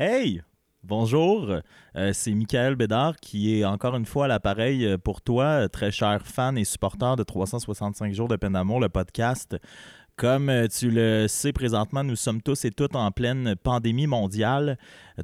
Hey! Bonjour, euh, c'est Michael Bédard qui est encore une fois à l'appareil euh, pour toi, très cher fan et supporter de 365 jours de peine d'amour, le podcast. Comme euh, tu le sais présentement, nous sommes tous et toutes en pleine pandémie mondiale.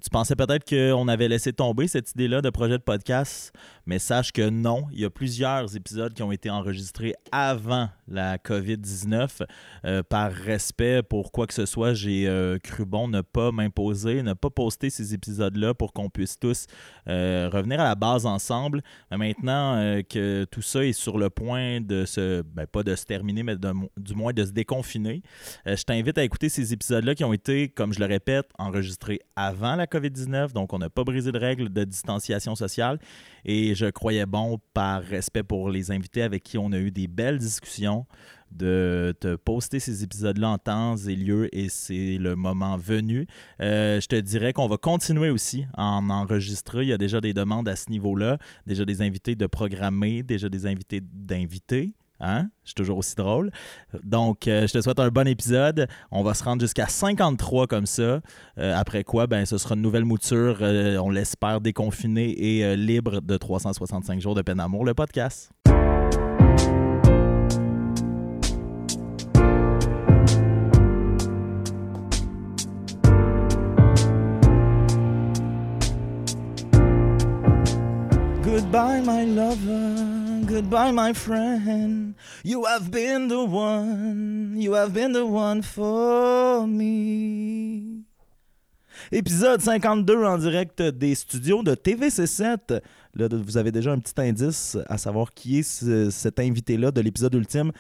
Tu pensais peut-être qu'on avait laissé tomber cette idée-là de projet de podcast, mais sache que non. Il y a plusieurs épisodes qui ont été enregistrés avant la COVID-19. Euh, par respect pour quoi que ce soit, j'ai euh, cru bon ne pas m'imposer, ne pas poster ces épisodes-là pour qu'on puisse tous euh, revenir à la base ensemble. Maintenant que tout ça est sur le point de se, ben, pas de se terminer, mais du moins de se déconfiner, je t'invite à écouter ces épisodes-là qui ont été, comme je le répète, enregistrés avant la COVID-19. Donc, on n'a pas brisé de règles de distanciation sociale. Et je croyais bon, par respect pour les invités avec qui on a eu des belles discussions, de te poster ces épisodes-là en temps et lieu et c'est le moment venu. Euh, je te dirais qu'on va continuer aussi à en enregistrer. Il y a déjà des demandes à ce niveau-là, déjà des invités de programmer, déjà des invités d'inviter. Hein? Je suis toujours aussi drôle. Donc, euh, je te souhaite un bon épisode. On va se rendre jusqu'à 53 comme ça. Euh, après quoi, ben, ce sera une nouvelle mouture, on l'espère, déconfinée et libre de 365 jours de peine d'amour, le podcast. Goodbye, my lover. Goodbye, my friend. You have been the one. You have been the one for me. Épisode 52 en direct des studios de TVC7. Là, vous avez déjà un petit indice à savoir qui est cet invité-là de l'épisode ultime.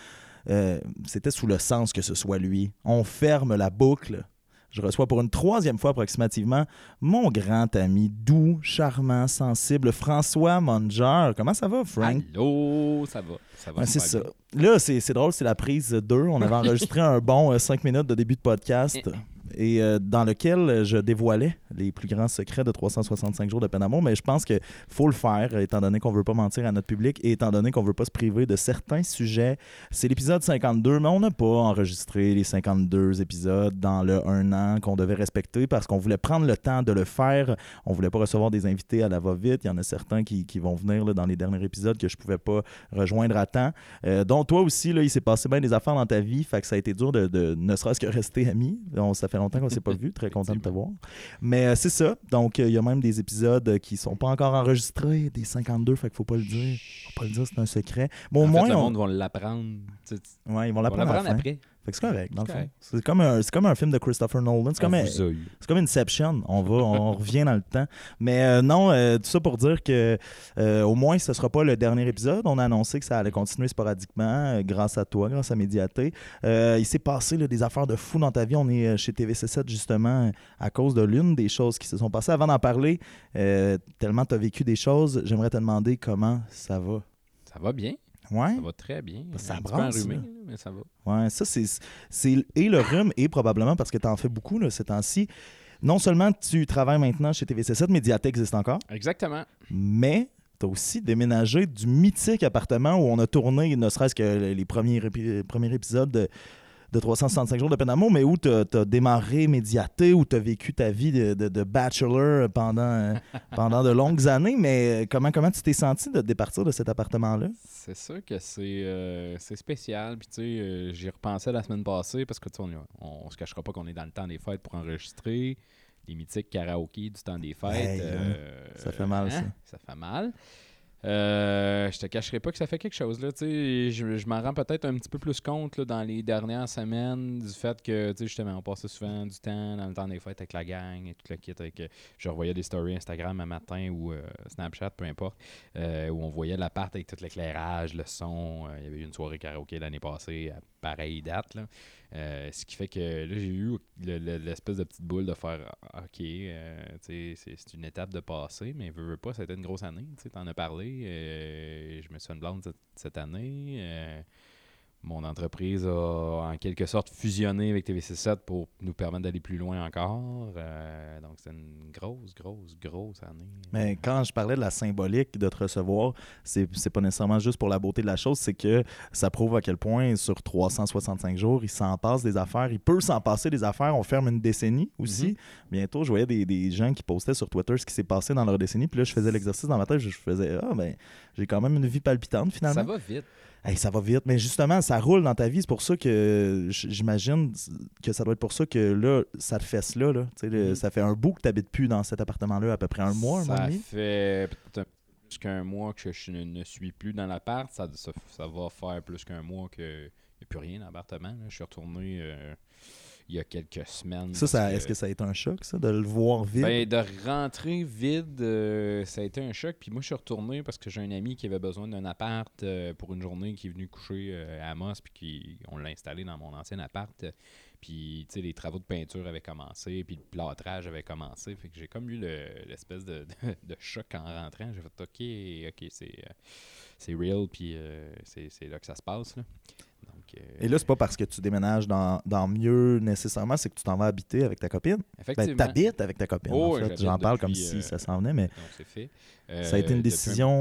Euh, c'était sous le sens que ce soit lui. On ferme la boucle je reçois pour une troisième fois approximativement mon grand ami doux, charmant, sensible, François Monger. Comment ça va, Frank? Allô, ça va. Ça va c'est ça. Là, c'est drôle, c'est la prise 2. On avait enregistré un bon 5 euh, minutes de début de podcast. Et euh, dans lequel je dévoilais les plus grands secrets de 365 jours de peine d'amour, mais je pense qu'il faut le faire, étant donné qu'on ne veut pas mentir à notre public et étant donné qu'on ne veut pas se priver de certains sujets. C'est l'épisode 52, mais on n'a pas enregistré les 52 épisodes dans le un an qu'on devait respecter parce qu'on voulait prendre le temps de le faire. On voulait pas recevoir des invités à la va-vite. Il y en a certains qui, vont venir dans les derniers épisodes que je pouvais pas rejoindre à temps. Euh, donc toi aussi, là, il s'est passé bien des affaires dans ta vie, fait que ça a été dur de, ne serait-ce que rester amis. Ça fait longtemps qu'on s'est pas vu. Très content de te voir. Mais euh, c'est ça. Donc, euh, il y a même des épisodes qui sont pas encore enregistrés, des 52, fait qu'il faut pas le dire. Faut pas le dire, c'est un secret. Bon, au moins. le monde va l'apprendre. Ouais, ils vont l'apprendre après. Fait que c'est correct, dans le fond. C'est comme, un, comme un film de Christopher Nolan. C'est comme, c'est comme Inception. On va, on revient dans le temps. Mais euh, non, euh, tout ça pour dire que euh, au moins, ce ne sera pas le dernier épisode. On a annoncé que ça allait continuer sporadiquement grâce à toi, grâce à Médiaté. il s'est passé des affaires de fou dans ta vie. On est chez TVC7 justement à cause de l'une des choses qui se sont passées. Avant d'en parler, tellement tu as vécu des choses, j'aimerais te demander comment ça va. Ça va bien. Ouais. Ça va très bien. Ça brasse. Enrhumé, mais ça va. Ouais, ça, c'est. Et le rhume, et probablement parce que tu en fais beaucoup là, ces temps-ci. Non seulement tu travailles maintenant chez TVC7, Médiathèque existe encore. Exactement. Mais tu as aussi déménagé du mythique appartement où on a tourné, ne serait-ce que les premiers, premiers épisodes de de 365 jours de peine d'amour, mais où tu as, démarré médiaté, où tu as vécu ta vie de, bachelor pendant, pendant de longues années. Mais comment, comment tu t'es senti de départir de cet appartement-là? C'est sûr que c'est euh, spécial. Puis, tu sais, euh, j'y repensais la semaine passée parce que, tu on, on, se cachera pas qu'on est dans le temps des fêtes pour enregistrer les mythiques karaoké du temps des fêtes. Euh, ça fait mal, ça. Hein? Ça fait mal. Euh, je te cacherai pas que ça fait quelque chose. Là, je je m'en rends peut-être un petit peu plus compte là, dans les dernières semaines du fait que justement on passait souvent du temps dans le temps des fêtes avec la gang et tout le kit. Avec, euh, je revoyais des stories Instagram un matin ou euh, Snapchat, peu importe, euh, où on voyait l'appart avec tout l'éclairage, le son. Il y avait eu une soirée karaoké l'année passée à pareille date. Là. Euh, ce qui fait que là, j'ai eu l'espèce de petite boule de faire ah, OK, euh, c'est une étape de passé, mais veux, veux pas, été une grosse année. Tu en as parlé. Euh, je me suis une blonde cette, année. Mon entreprise a en quelque sorte fusionné avec TVC7 pour nous permettre d'aller plus loin encore. Euh, donc, c'est une grosse, grosse, grosse année. Mais quand je parlais de la symbolique de te recevoir, c'est c'est pas nécessairement juste pour la beauté de la chose, c'est que ça prouve à quel point sur 365 jours, il s'en passe des affaires. Il peut s'en passer des affaires. On ferme une décennie aussi. Mhm. Bientôt, je voyais des, des gens qui postaient sur Twitter ce qui s'est passé dans leur décennie. Puis là, je faisais l'exercice dans ma tête. Je faisais Ah, ben, j'ai quand même une vie palpitante finalement. Ça va vite. Hey, ça va vite, mais justement, ça roule dans ta vie. C'est pour ça que j'imagine que ça doit être pour ça que là, ça te fesse là. là. Mhm. Ça fait un bout que tu n'habites plus dans cet appartement-là, à peu près un mois, Ça fait plus qu'un mois que je ne, suis plus dans l'appart. Ça, ça, ça va faire plus qu'un mois qu'il n'y a plus rien dans l'appartement. Je suis retourné euh, il y a quelques semaines. Ça, ça est-ce que ça a été un choc, ça, de le voir vide? Ben, de rentrer vide, euh, ça a été un choc. Puis moi, je suis retourné parce que j'ai un ami qui avait besoin d'un appart euh, pour une journée qui est venu coucher euh, à Amos. Puis qui, on l'a installé dans mon ancien appart. Puis, tu sais, les travaux de peinture avaient commencé. Puis le plâtrage avait commencé. Fait que j'ai comme eu le- l'espèce de, de- de choc en rentrant. J'ai fait OK, OK, c'est real. Puis c'est c'est là que ça se passe. Là. Donc, euh, Et là, c'est pas parce que tu déménages dans, dans mieux nécessairement, c'est que tu t'en vas habiter avec ta copine. Ben, effectivement. t'habites avec ta copine. Oh, en fait. J'en parle comme si euh, ça s'en venait, mais Donc, fait. ça a été Euh, une décision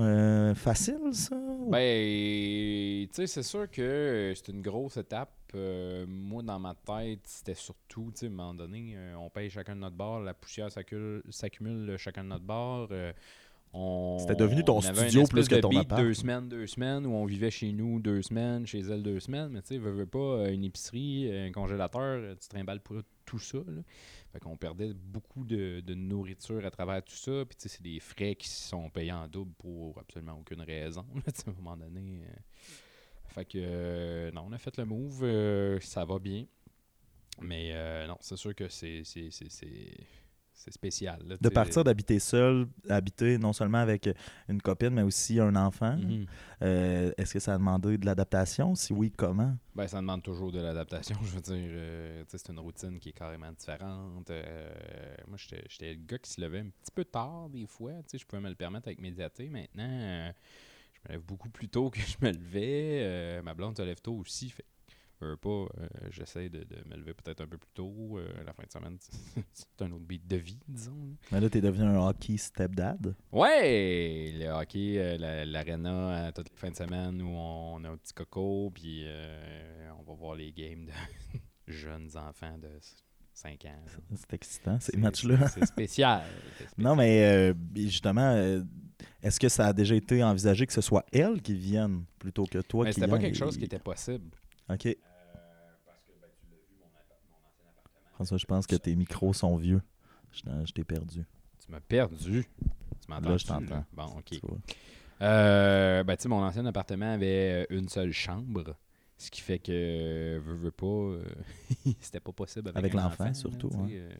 euh, facile, ça? Ben, tu sais, c'est sûr que euh, c'est une grosse étape. Euh, moi, dans ma tête, c'était surtout, tu sais, à un moment donné, euh, on paye chacun de notre bord, la poussière s'accumule chacun de notre bord. euh, C'était devenu ton on avait studio plus que de ton beat appart. Deux semaines, deux semaines, où on vivait chez nous deux semaines, chez elle deux semaines. Mais tu sais, veux, veux pas, euh, une épicerie, un congélateur, euh, tu trimbales pas tout ça. Là. Fait qu'on perdait beaucoup de, de nourriture à travers tout ça. Puis tu sais, c'est des frais qui sont payés en double pour absolument aucune raison. là, à un moment donné. euh. Fait que euh, non, on a fait le move, euh, ça va bien. Mais euh, non, c'est sûr que c'est c'est- spécial. là, De partir d'habiter seul, habiter non seulement avec une copine, mais aussi un enfant. Mhm. Euh, Est-ce que ça a demandé de l'adaptation? Si oui, comment? Ben, ça demande toujours de l'adaptation. Je veux dire, euh, c'est une routine qui est carrément différente. Euh, moi, j'étais le gars qui se levait un petit peu tard des fois. Je pouvais me le permettre avec médiaté. Maintenant, euh, je me lève beaucoup plus tôt que je me levais. Ma blonde se lève tôt aussi. Fait veux pas, euh, j'essaie de, de me lever peut-être un peu plus tôt. Euh, la fin de semaine, c'est un autre beat de vie, disons. là. Mais là, tu es devenu un hockey stepdad. Ouais, le hockey, euh, la- l'arena euh, toutes les fins de semaine où on a un petit coco, puis on va voir les games de jeunes enfants de 5 ans. C'est excitant, ces matchs-là. C'est spécial. Non, mais euh, justement, est-ce que ça a déjà été envisagé que ce soit elle qui vienne plutôt que toi Mais qui c'était pas quelque chose qui était possible. OK. François, je pense que tes micros sont vieux. Je, t'ai perdu. Tu m'as perdu. Tu m'entends? Là, je t'entends. Bon, ok. Euh, ben, tu sais, mon ancien appartement avait euh, une seule chambre. Ce qui fait que, euh, veux, veux pas, euh, c'était pas possible avec, Avec l'enfant, enfant, surtout, ouais. euh,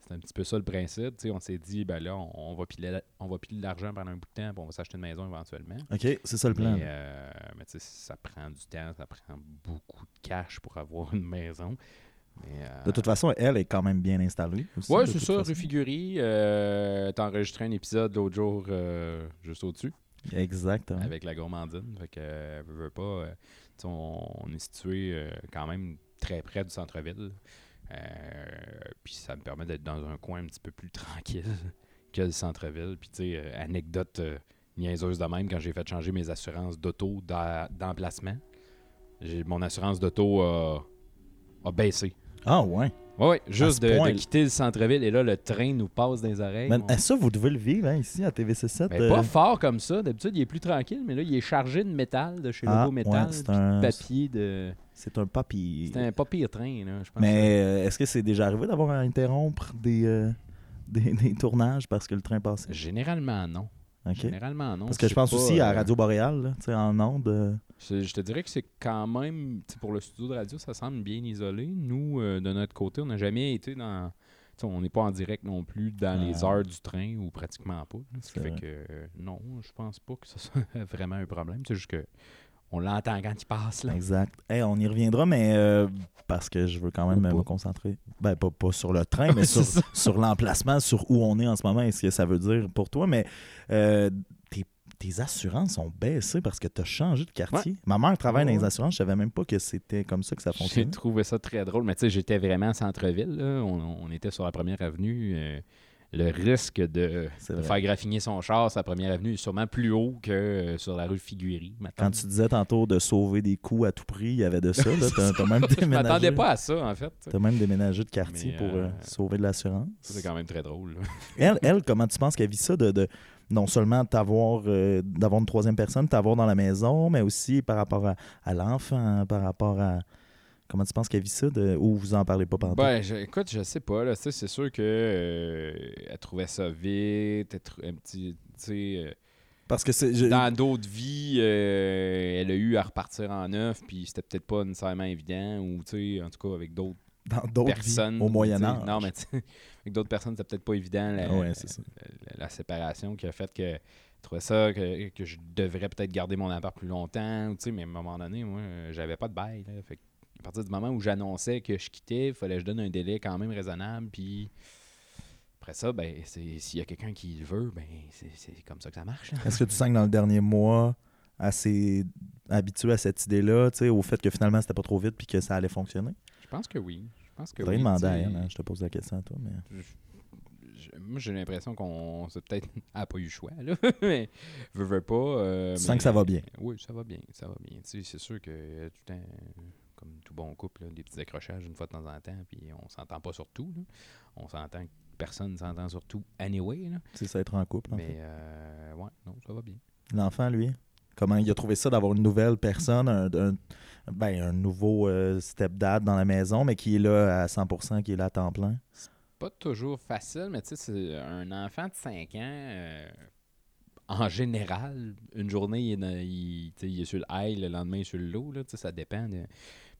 c'est un petit peu ça le principe. On s'est dit, ben là, on, on va piler, la- on va piler de l'argent pendant un bout de temps, puis on va s'acheter une maison éventuellement. OK, c'est ça le plan. Mais, euh, mais tu sais, ça prend du temps, ça prend beaucoup de cash pour avoir une maison. Mais, euh, De toute façon, elle est quand même bien installée. de c'est ça, Figuerie. Euh, T'as enregistré un épisode l'autre jour euh, juste au-dessus Exactement. avec la gourmandine. Fait que, euh, veux, veux pas, on, on est situé quand même très près du centre-ville. Puis ça me permet d'être dans un coin un petit peu plus tranquille que le centre-ville. Puis, tu sais, anecdote niaiseuse de même, quand j'ai fait changer mes assurances d'auto d'a- d'emplacement, mon assurance d'auto a baissé. Ah, ouais. Oui, ouais, juste de, quitter le centre-ville et là, le train nous passe dans les oreilles. On- eh, ça, vous devez le vivre hein, ici à TVC7. Ben, euh, Pas fort comme ça. D'habitude, il est plus tranquille, mais là, il est chargé de métal, de chez Ah, Logo Métal, ouais, de papier. de C'est un papier. C'est un pas pire train, là, je pense. Mais euh, est-ce que c'est déjà arrivé d'avoir à interrompre des, euh, des, des tournages parce que le train passait? Généralement, non. Généralement, non. Parce que je pense pas, aussi à euh, Radio Boréal, là, tu sais, en ondes. euh, Je, te dirais que c'est quand même, pour le studio de radio, ça semble bien isolé. Nous, euh, de notre côté, on n'a jamais été dans. On n'est pas en direct non plus dans les Ah. heures du train ou pratiquement pas. Ce qui fait vrai. que euh, non, je pense pas que ce soit vraiment un problème. C'est juste que on l'entend quand il passe. Là. Exact. Hey, on y reviendra, mais euh, parce que je veux quand même me concentrer. Ben, pas, pas sur le train, mais sur, l'emplacement, sur où on est en ce moment et ce que ça veut dire pour toi. Mais euh, t'es tes assurances ont baissé parce que tu as changé de quartier. Ma mère travaille dans les assurances, je savais même pas que c'était comme ça que ça J'ai fonctionnait. trouvé ça très drôle. Mais tu sais, j'étais vraiment centre-ville. là. On, on était sur la première avenue. euh, le risque de, faire graffiner son char la première avenue est sûrement plus haut que euh, sur la rue Figuerie. Quand tu disais tantôt de sauver des coups à tout prix, il y avait de ça. là. T'as t'as même Je déménagé. m'attendais pas à ça, en fait. T'as même déménagé de quartier pour euh, euh, sauver de l'assurance. Ça, C'est quand même très drôle. Elle, elle, comment tu penses qu'elle vit ça de, de non seulement t'avoir euh, d'avoir une troisième personne, t'avoir dans la maison, mais aussi par rapport à, à l'enfant, par rapport à comment tu penses qu'elle vit ça de ou vous en parlez pas pendant Ben, je- écoute, je sais pas. Là, c'est sûr que euh, elle trouvait ça vite. Elle trou- un petit, euh, parce que je- dans d'autres vies, euh, elle a eu à repartir en neuf, puis c'était peut-être pas nécessairement évident, ou tu sais, en tout cas avec d'autres dans d'autres personnes. vies, au Moyen. Âge. Non, mais avec d'autres personnes, c'était peut-être pas évident la, Ah ouais, c'est ça. la- la séparation qui a fait que je trouvais ça que, que je devrais peut-être garder mon appart plus longtemps, tu sais, mais à un moment donné, moi, j'avais pas de bail. là. Fait que à partir du moment où j'annonçais que je quittais, il fallait que je donne un délai quand même raisonnable, puis après ça, ben, s'il y a quelqu'un qui le veut, ben, c'est comme ça que ça marche. hein. Est-ce que tu sens que dans le dernier mois, assez habitué à cette idée-là, au fait que finalement c'était pas trop vite puis que ça allait fonctionner? Je pense que oui. Je pense que oui, à elle, hein, je te pose la question à toi, mais. Je- Moi, j'ai l'impression qu'on c'est peut-être a pas eu le choix, là. mais veut pas. euh, Tu mais- sens que ça va bien. Oui, ça va bien. Ça va bien. Tu sais, c'est sûr que tout le temps, comme tout bon couple, là, des petits accrochages une fois de temps en temps, puis on s'entend pas sur tout. là. On s'entend que personne ne s'entend sur tout anyway. C'est ça être en couple. en fait. Mais euh, ouais, non, ça va bien. L'enfant, lui, comment il a trouvé ça d'avoir une nouvelle personne, un, un- ben, un nouveau euh, stepdad dans la maison, mais qui est là à 100%, qui est là à temps plein? Pas toujours facile, mais tu sais, c'est un enfant de 5 ans. euh, en général, une journée, il est, dans- il, il est sur le high, le lendemain, il est sur le low. Là, tu sais, ça dépend. de-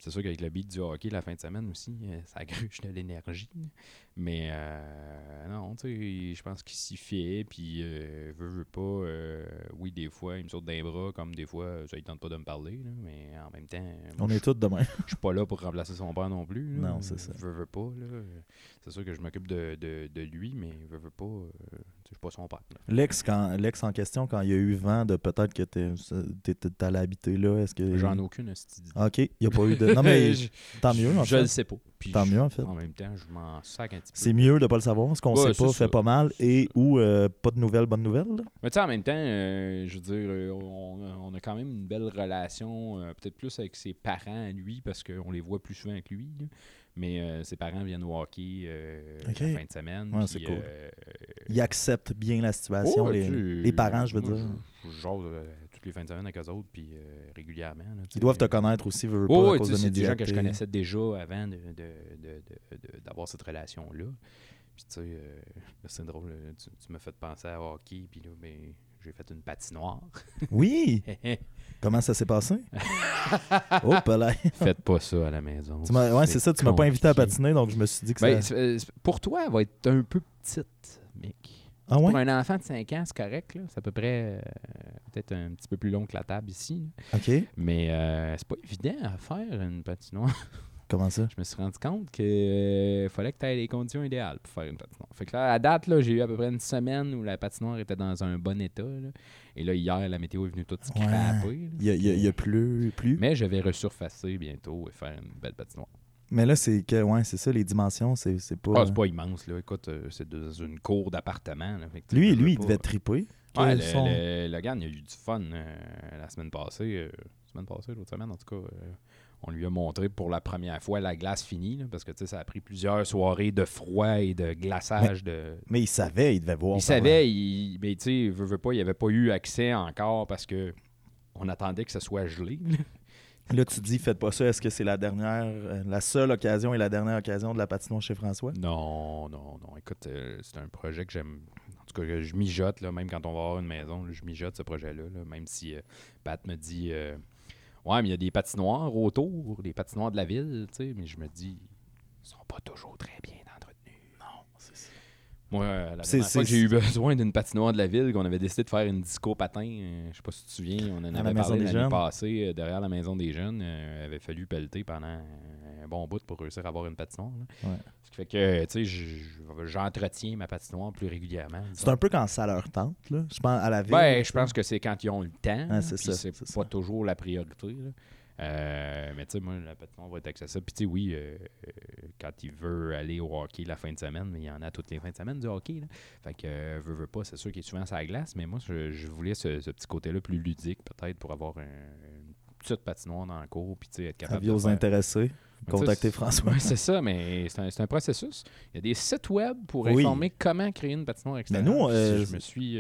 C'est sûr qu'avec le beat du hockey, la fin de semaine aussi, euh, ça gruge de l'énergie. Mais euh, non, tu sais, je pense qu'il s'y fait. Puis, euh, veut, veut pas. euh, oui, des fois, il me saute d'un bras, comme des fois, ça ne tente pas de me parler. là, mais en même temps, moi, On je est tous demain. je suis pas là pour remplacer son père non plus. là. Non, c'est ça. Veux, veux pas. là. C'est sûr que je m'occupe de, de, de lui, mais veux, veux pas. euh, tu je suis pas son père. L'ex, quand, l'ex en question, quand il y a eu vent de peut-être que t'es allé habiter là, est-ce que. J'en ai aucune Ok, il n'y a pas eu de. Non, mais je, tant mieux, en je fait. le sais pas. Puis Tant je- mieux, en fait. En même temps, je m'en sac un petit peu. C'est mieux de pas le savoir. Ce qu'on Ouais, sait pas c'est fait ça. pas mal. Et ou euh, pas de nouvelles, bonnes nouvelles. là. Mais tu sais, en même temps, euh, je veux dire, euh, on, on a quand même une belle relation, euh, peut-être plus avec ses parents à lui, parce qu'on les voit plus souvent que lui. là. Mais ses parents viennent au hockey la fin de semaine. Ouais, puis, c'est cool. euh, Il accepte bien la situation, Ouais, les, tu sais, les parents, je veux moi, dire. Je, toutes les fins de semaine avec eux autres, puis euh, régulièrement. là, Ils doivent te connaître aussi, veux, veux pas, Oh, à cause de c'est des gens que je connaissais déjà avant de, de- de- de- de- d'avoir cette relation-là. Puis tu sais, euh, c'est drôle, euh, tu, tu m'as fait penser à hockey, puis là, ben, j'ai fait une patinoire. Oui! Comment ça s'est passé? oh, là. Faites pas ça à la maison. Ouais, c'est ça, tu m'as pas invité à patiner, donc je me suis dit que Ben, ça... c'est- pour toi, elle va être un peu petite, mec. Ah ouais? Pour un enfant de 5 ans, c'est correct. là. C'est à peu près euh, peut-être un petit peu plus long que la table ici. là. OK. Mais euh, c'est pas évident à faire une patinoire. Comment ça? je me suis rendu compte qu'il fallait que tu aies les conditions idéales pour faire une patinoire. Fait que là, à date, là, j'ai eu à peu près une semaine où la patinoire était dans un bon état. là. Et là, hier, la météo est venue toute scraper. là. Il y a, y a- il y a plus, plus? Mais je vais resurfacer bientôt et faire une belle patinoire. Là, c'est que, ouais, c'est ça, les dimensions, c'est c'est pas... Ah, c'est pas immense, là. Écoute, euh, c'est dans une cour d'appartement. Lui, lui, il pas- devait triper. Ouais, le, son- le, le gars, il a eu du fun euh, la semaine passée. euh, semaine passée, l'autre semaine, en tout cas. euh, on lui a montré pour la première fois la glace finie, là, parce que tu sais, ça a pris plusieurs soirées de froid et de glaçage. de... Mais il savait, il devait voir. Il savait, il, mais tu sais, veut, veut pas, il avait pas eu accès encore parce que on attendait que ça soit gelé. Là. Tu dis, faites pas ça. Est-ce que c'est la dernière, euh, la seule occasion et la dernière occasion de la patinoire chez François? Non, non, non. Écoute, euh, c'est un projet que j'aime. En tout cas, je mijote, là, même quand on va avoir une maison, je mijote ce projet-là. là, même si euh, Pat me dit Ouais, mais il y a des patinoires autour, des patinoires de la ville, tu sais. Mais je me dis, ils sont pas toujours très bien entretenus. Non, c'est ça. Moi, la dernière fois que j'ai eu besoin d'une patinoire de la ville, qu'on avait décidé de faire une disco patin, euh, je sais pas si tu te souviens, on en avait parlé l'année passée, euh, derrière la maison des jeunes. euh, il avait fallu pelleter pendant un bon bout pour réussir à avoir une patinoire. Ouais. Ce qui fait que, tu sais, je- j'entretiens ma patinoire plus régulièrement. C'est un peu quand ça leur tente, là. Je pense à la ville. Ben, je pense que c'est quand ils ont le temps. Ah, c'est pas ça. toujours la priorité. là. Euh, mais tu sais, moi, la patinoire va être accessible. Puis tu sais, oui, euh, euh, quand il veut aller au hockey la fin de semaine, mais il y en a toutes les fins de semaine du hockey. Là. Fait que, euh, veut, veut pas, c'est sûr qu'il est souvent sur la glace, mais moi, je, je voulais ce, ce petit côté-là plus ludique, peut-être, pour avoir un- une petite patinoire dans le cours, puis tu sais, être capable Avis de aux faire- intéressés, contactez François. C'est ça, mais c'est un, un processus. Il y a des sites web pour Oui. informer comment créer une patinoire extérieure. nous, Puis euh, je me suis...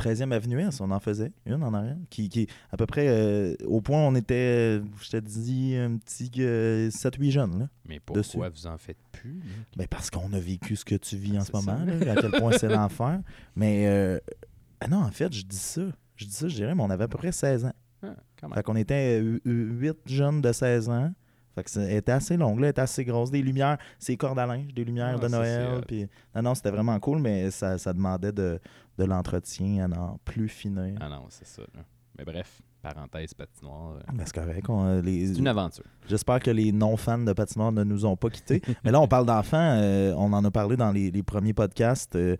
euh, 13e Avenue Est, on en faisait une en arrière, qui, qui à peu près euh, au point où on était, je te dis, un petit euh, 7-8 jeunes. Là. mais pourquoi dessus. vous en faites plus? Ben parce qu'on a vécu ce que tu vis en ce C'est ça. moment, là, à quel point c'est l'enfer. Mais euh, ah non, en fait, je dis ça. Je dis ça, je dirais, mais on avait à peu près 16 ans. Ah, quand même. Fait qu'on était 8 jeunes de 16 ans. Fait que ça était assez longue, là, elle était assez grosse. Des lumières, c'est cordes à linge, des lumières Ah, de Noël. Puis... Non, non, c'était vraiment cool, mais ça, ça demandait de, de l'entretien à n'en plus finir. Ah non, c'est ça. là. Mais bref, parenthèse patinoire. euh, Ben, c'est correct. on, euh, les- C'est une aventure. J'espère que les non-fans de patinoire ne nous ont pas quittés. Mais là, on parle d'enfants. euh, on en a parlé dans les, les premiers podcasts, euh,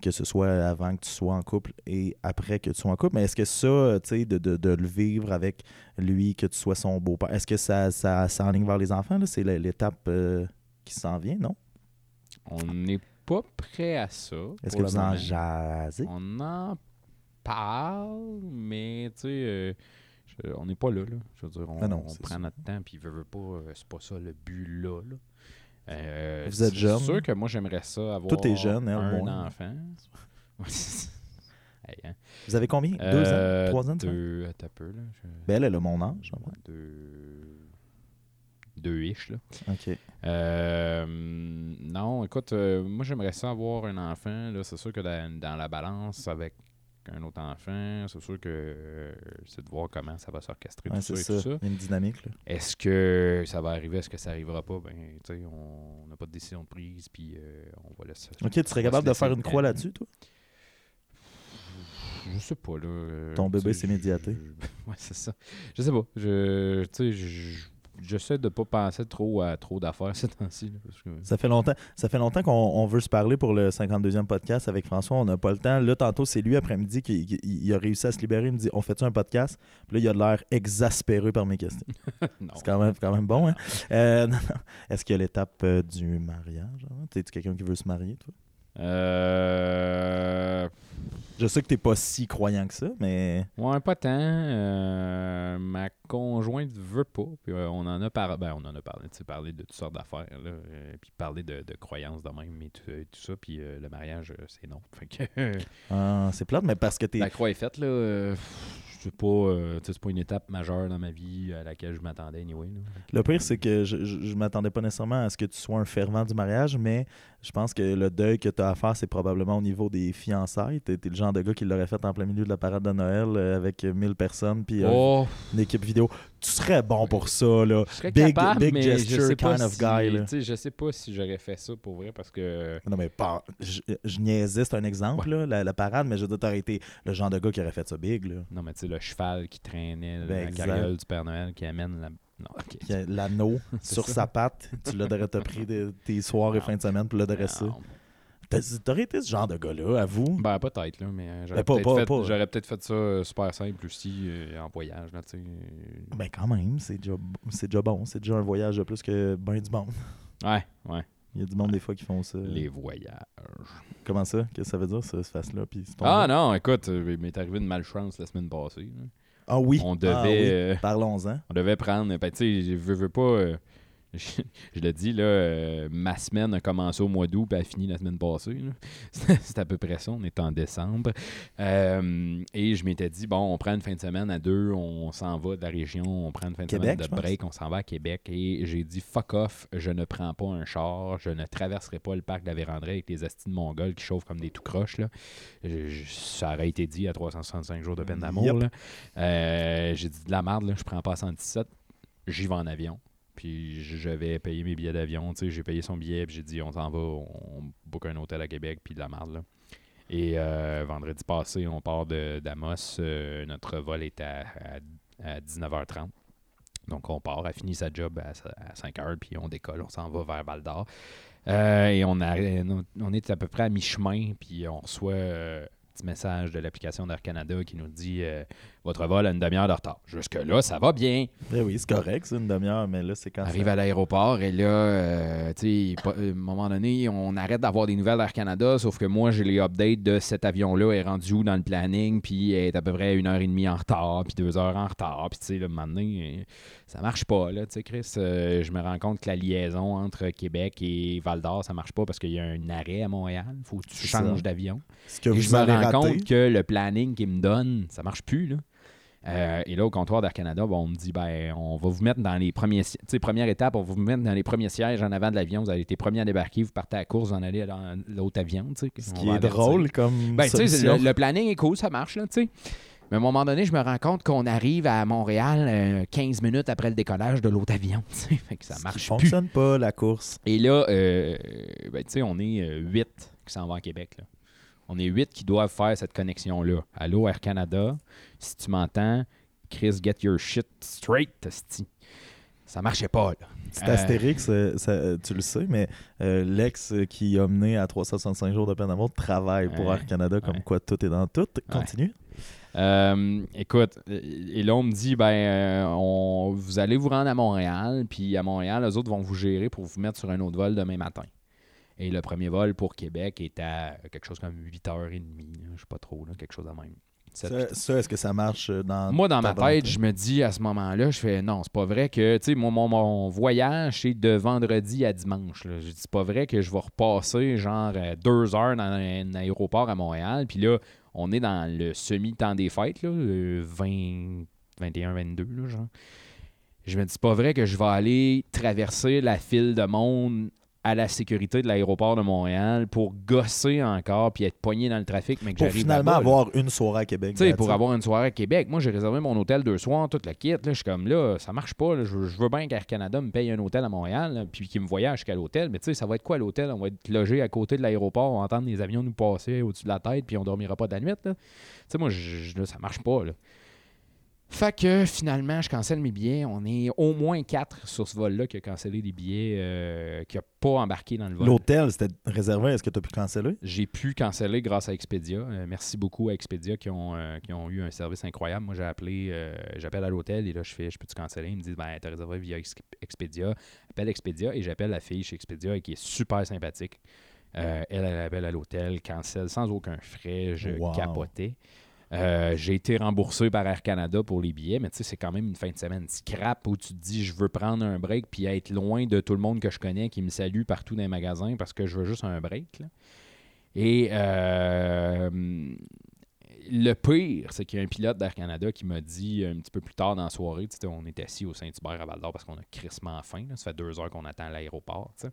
que ce soit avant que tu sois en couple et après que tu sois en couple. Mais est-ce que ça, tu sais, de, de- de le vivre avec lui, que tu sois son beau-père, est-ce que ça, ça, ça enligne vers les enfants? là? C'est l'étape euh, qui s'en vient, non? On n'est pas prêt à ça. Est-ce que vous en jasez? On en parle, mais tu sais, euh, on n'est pas là, là. Je veux dire, on, non, on c'est prend ça. notre temps, puis veut, veut pas, euh, c'est pas ça le but là. là. Euh, Vous êtes c'est jeune. sûr que moi, j'aimerais ça avoir Toi, t'es jeune, elle, un moins. enfant. Hey, hein. Vous avez combien? Deux Euh, ans? Trois ans? Deux, attends un peu, là. je- Ben, elle, a mon âge. en. Deux... Deux ish, là. OK. Euh, non, écoute, moi j'aimerais ça avoir un enfant. Là, c'est sûr que dans, dans la balance avec un autre enfant, c'est sûr que euh, c'est de voir comment ça va s'orchestrer Ouais, tout ça ça. tout ça. Une dynamique. Là. Est-ce que ça va arriver, est-ce que ça arrivera pas? Ben, tu sais, on n'a pas de décision de prise, puis euh, on va laisser. OK, tu serais capable de faire une croix là-dessus, toi? Je sais pas, là. Ton bébé s'est médiaté. je- Ouais, c'est ça. Je sais pas. Je, tu sais, je- j'essaie de pas penser trop à trop d'affaires ces temps-ci. que- Ça fait longtemps, ça fait longtemps qu'on on veut se parler pour le 52e podcast avec François. On n'a pas le temps. Là, tantôt, c'est lui après-midi qui qui- il a réussi à se libérer. Il me dit On fait-tu un podcast? Puis là, il a l'air exaspéré par mes questions. C'est quand même, quand même bon. Hein? Euh. Est-ce qu'il y a l'étape euh, du mariage hein? T'es-tu quelqu'un qui veut se marier, toi? Euh, Je sais que t'es pas si croyant que ça, mais. ouais, pas tant. Euh, ma conjointe veut pas. Puis euh, on en a parlé. Ben, on en a parlé. Tu sais, parlé de toutes sortes d'affaires. Là, euh, puis parler de, de croyances de même et tout, et tout ça. Puis le mariage, c'est non. Fait que. Ah, c'est plate, mais parce que t'es. La croix est faite, là. C'est pas, euh, c'est pas une étape majeure dans ma vie à laquelle je m'attendais, anyway. là. Le pire, c'est que je, je, je m'attendais pas nécessairement à ce que tu sois un fervent du mariage, mais je pense que le deuil que tu as à faire, c'est probablement au niveau des fiançailles. Tu es, le genre de gars qui l'aurait fait en plein milieu de la parade de Noël euh, avec 1000 personnes puis euh, Oh, une équipe vidéo. Tu serais bon pour ça, là. je serais Big, capable, big mais je gesture sais pas kind of si- guy. Là. Je sais pas si j'aurais fait ça pour vrai parce que. Non, mais pas, je, je niaisais, c'est un exemple, là, la, la parade, mais je t'aurais été le genre de gars qui aurait fait ça big. Là. Non, mais tu sais, le cheval qui traînait, Ben, la exact. carriole du Père Noël qui amène la. L'anneau sur ça. sa patte, tu l'aurais t'as pris de, tes soirs et fins de semaine pour le dresser. T'aurais été ce genre de gars-là, avoue. Ben, peut-être, là, mais euh, j'aurais Ben, pas- peut-être fait, j'aurais peut-être fait ça euh, super simple aussi euh, en voyage, là, tu sais. Ben quand même, c'est déjà, c'est déjà bon. C'est déjà un voyage de plus que ben du monde. Ouais, ouais. Il y a du monde des fois qui font ça. Les voyages. Comment ça? Qu'est-ce que ça veut dire, ça, ce face-là? Ah non, écoute, euh, il m'est arrivé une malchance la semaine passée. là. Ah oui! On devait. Ah oui. euh, Parlons-en. On devait prendre. Ben, tu sais, je veux, veux pas. euh, je, je le dis, là, euh, ma semaine a commencé au mois d'août et a fini la semaine passée. C'est à peu près ça. On est en décembre. Euh, et je m'étais dit, bon, on prend une fin de semaine à deux, on s'en va de la région, on prend une fin de Québec, semaine de break, on s'en va à Québec. Et j'ai dit, fuck off, je ne prends pas un char, je ne traverserai pas le parc de la Vérandrée avec les astines mongols qui chauffent comme des tout croches. Là. Je- je- ça aurait été dit à 365 jours de peine d'amour. Yep. Euh, j'ai dit de la merde, là, je prends pas 117, j'y vais en avion. Puis je vais payer mes billets d'avion. Tu sais, j'ai payé son billet, puis j'ai dit, on s'en va, on book un hôtel à Québec, puis de la merde, là. Et euh, vendredi passé, on part de d'Amos. Euh, notre vol est à, à- à 19h30. Donc, on part, a fini sa job à, à 5h, puis on décolle, on s'en va vers Val d'Or. Euh, et on, a, on est à peu près à mi-chemin, puis on reçoit un petit message de l'application d'Air Canada qui nous dit Votre vol a une demi-heure de retard. Jusque-là, ça va bien. Ben oui, c'est correct, c'est une demi-heure, mais là, c'est quand Arrive ça- à l'aéroport et là, euh, tu sais, à un moment donné, on arrête d'avoir des nouvelles d'Air Canada, sauf que moi, j'ai les updates de cet avion-là est rendu où dans le planning, puis est à peu près une heure et demie en retard, puis deux heures en retard, puis tu sais, un moment donné, euh, ça marche pas, là, tu sais, Chris. euh, je me rends compte que la liaison entre Québec et Val d'Or, ça marche pas parce qu'il y a un arrêt à Montréal, faut que tu changes d'avion. Et je me rends raté, compte que le planning qu'ils me donnent, ça marche plus. Là. Euh, et là, au comptoir d'Air Canada, on me dit ben, on va vous mettre dans les premiers. première étape, on va vous mettre dans les premiers sièges en avant de l'avion. Vous avez été premier à débarquer, vous partez à la course, vous en allez dans l'autre avion. ce qui va est drôle comme Ben, le, le planning est cool, ça marche, là. Mais à un moment donné, je me rends compte qu'on arrive à Montréal euh, 15 minutes après le décollage de l'autre avion. Fait que ça Ce qui marche plus. fonctionne pas, la course. Et là, euh, ben, on est euh, huit qui s'en vont à Québec. là. On est huit qui doivent faire cette connexion-là. Allô, Air Canada, si tu m'entends, Chris, get your shit straight, esti. Ça marchait pas, là. C'est Euh, Astérix, euh, ça, tu le sais, mais euh, l'ex qui a mené à 365 jours de peine d'amour travaille pour Ouais. Air Canada, comme Ouais. quoi tout est dans tout. Continue. Euh, écoute, et là, on me dit, ben, euh, on, vous allez vous rendre à Montréal, puis à Montréal, les autres vont vous gérer pour vous mettre sur un autre vol demain matin. Et le premier vol pour Québec est à quelque chose comme 8h30, là, je sais pas trop, là, quelque chose de même. Ça, ça, est-ce que ça marche euh, dans Moi, dans ma volonté? tête, je me dis à ce moment-là, je fais non, c'est pas vrai que, tu sais, mon, mon, mon voyage, c'est de vendredi à dimanche. là. Je dis, c'est pas vrai que je vais repasser genre euh, deux heures dans un aéroport à Montréal. Puis là, on est dans le semi-temps des fêtes, là, le 20, 21, 22, là, genre. Je me dis, c'est pas vrai que je vais aller traverser la file de monde à la sécurité de l'aéroport de Montréal pour gosser encore puis être poigné dans le trafic, mais que Pour j'arrive finalement là-bas, là. avoir une soirée à Québec. Tu sais, pour avoir une soirée à Québec, moi j'ai réservé mon hôtel deux soirs, toute la kit. Là, je suis comme là, ça marche pas. là. je, je veux bien qu'Air Canada me paye un hôtel à Montréal, là, puis qu'il me voyage jusqu'à l'hôtel. Mais tu sais, ça va être quoi l'hôtel? On va être logé à côté de l'aéroport, on va entendre les avions nous passer au-dessus de la tête, puis on dormira pas de la nuit. Tu sais, moi, je, ça marche pas. Là. Fait que finalement, je cancelle mes billets. On est au moins quatre sur ce vol-là qui a cancellé des billets, euh, qui a pas embarqué dans le vol. L'hôtel, c'était réservé. Est-ce que tu as pu canceller? J'ai pu canceller grâce à Expedia. Euh, merci beaucoup à Expedia qui ont, euh, qui ont eu un service incroyable. Moi, j'ai appelé, j'appelle à l'hôtel et là, je fais, je peux-tu canceller? Ils me disent, ben, t'as réservé via Ex- Expedia. Appelle Expedia et j'appelle la fille chez Expedia qui est super sympathique. Elle, elle appelle à l'hôtel, cancelle sans aucun frais. Je Wow. capotais. Euh, j'ai été remboursé par Air Canada pour les billets, mais tu sais, c'est quand même une fin de semaine scrap où tu te dis je veux prendre un break puis être loin de tout le monde que je connais qui me salue partout dans les magasins parce que je veux juste un break. Et euh, le pire, c'est qu'il y a un pilote d'Air Canada qui m'a dit un petit peu plus tard dans la soirée, tu sais, on est assis au Saint-Hubert à Val d'Or parce qu'on a crissement faim. Ça fait deux heures qu'on attend l'aéroport. tu sais.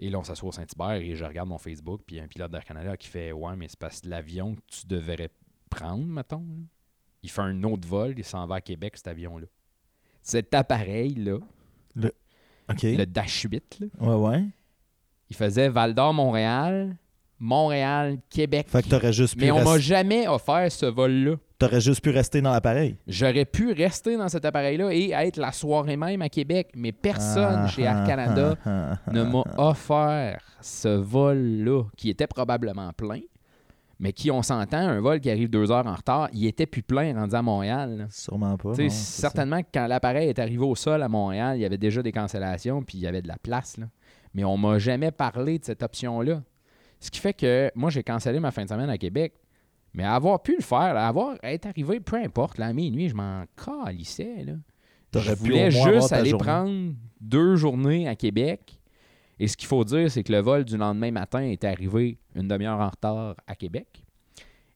Et là, on s'assoit au Saint-Hubert et je regarde mon Facebook, puis il y a un pilote d'Air Canada qui fait Ouais, mais c'est parce que l'avion que tu devrais prendre, mettons. là, Il fait un autre vol, il s'en va à Québec, cet avion-là. Cet appareil-là, OK. le Dash 8, là, Ouais, ouais. il faisait Val d'Or-Montréal, Montréal-Québec. Fait que t'aurais juste pu, Mais on m'a jamais offert ce vol-là. t'aurais juste pu rester dans l'appareil. J'aurais pu rester dans cet appareil-là et être la soirée même à Québec, mais personne Ah, chez Air ah, Canada ah, ah, ne m'a offert ce vol-là, qui était probablement plein, mais qui, on s'entend, un vol qui arrive deux heures en retard, il était plus plein rendu à Montréal. là. Sûrement pas. Tu sais, non, c'est certainement que quand l'appareil est arrivé au sol à Montréal, il y avait déjà des cancellations, puis il y avait de la place. là. Mais on m'a jamais parlé de cette option-là. Ce qui fait que moi, j'ai cancellé ma fin de semaine à Québec. Mais avoir pu le faire, là, avoir être arrivé, peu importe, là, à minuit, je m'en calissais. Là. T'aurais Je pu voulais au moins avoir juste ta aller journée. prendre deux journées à Québec. Et ce qu'il faut dire, c'est que le vol du lendemain matin est arrivé une demi-heure en retard à Québec.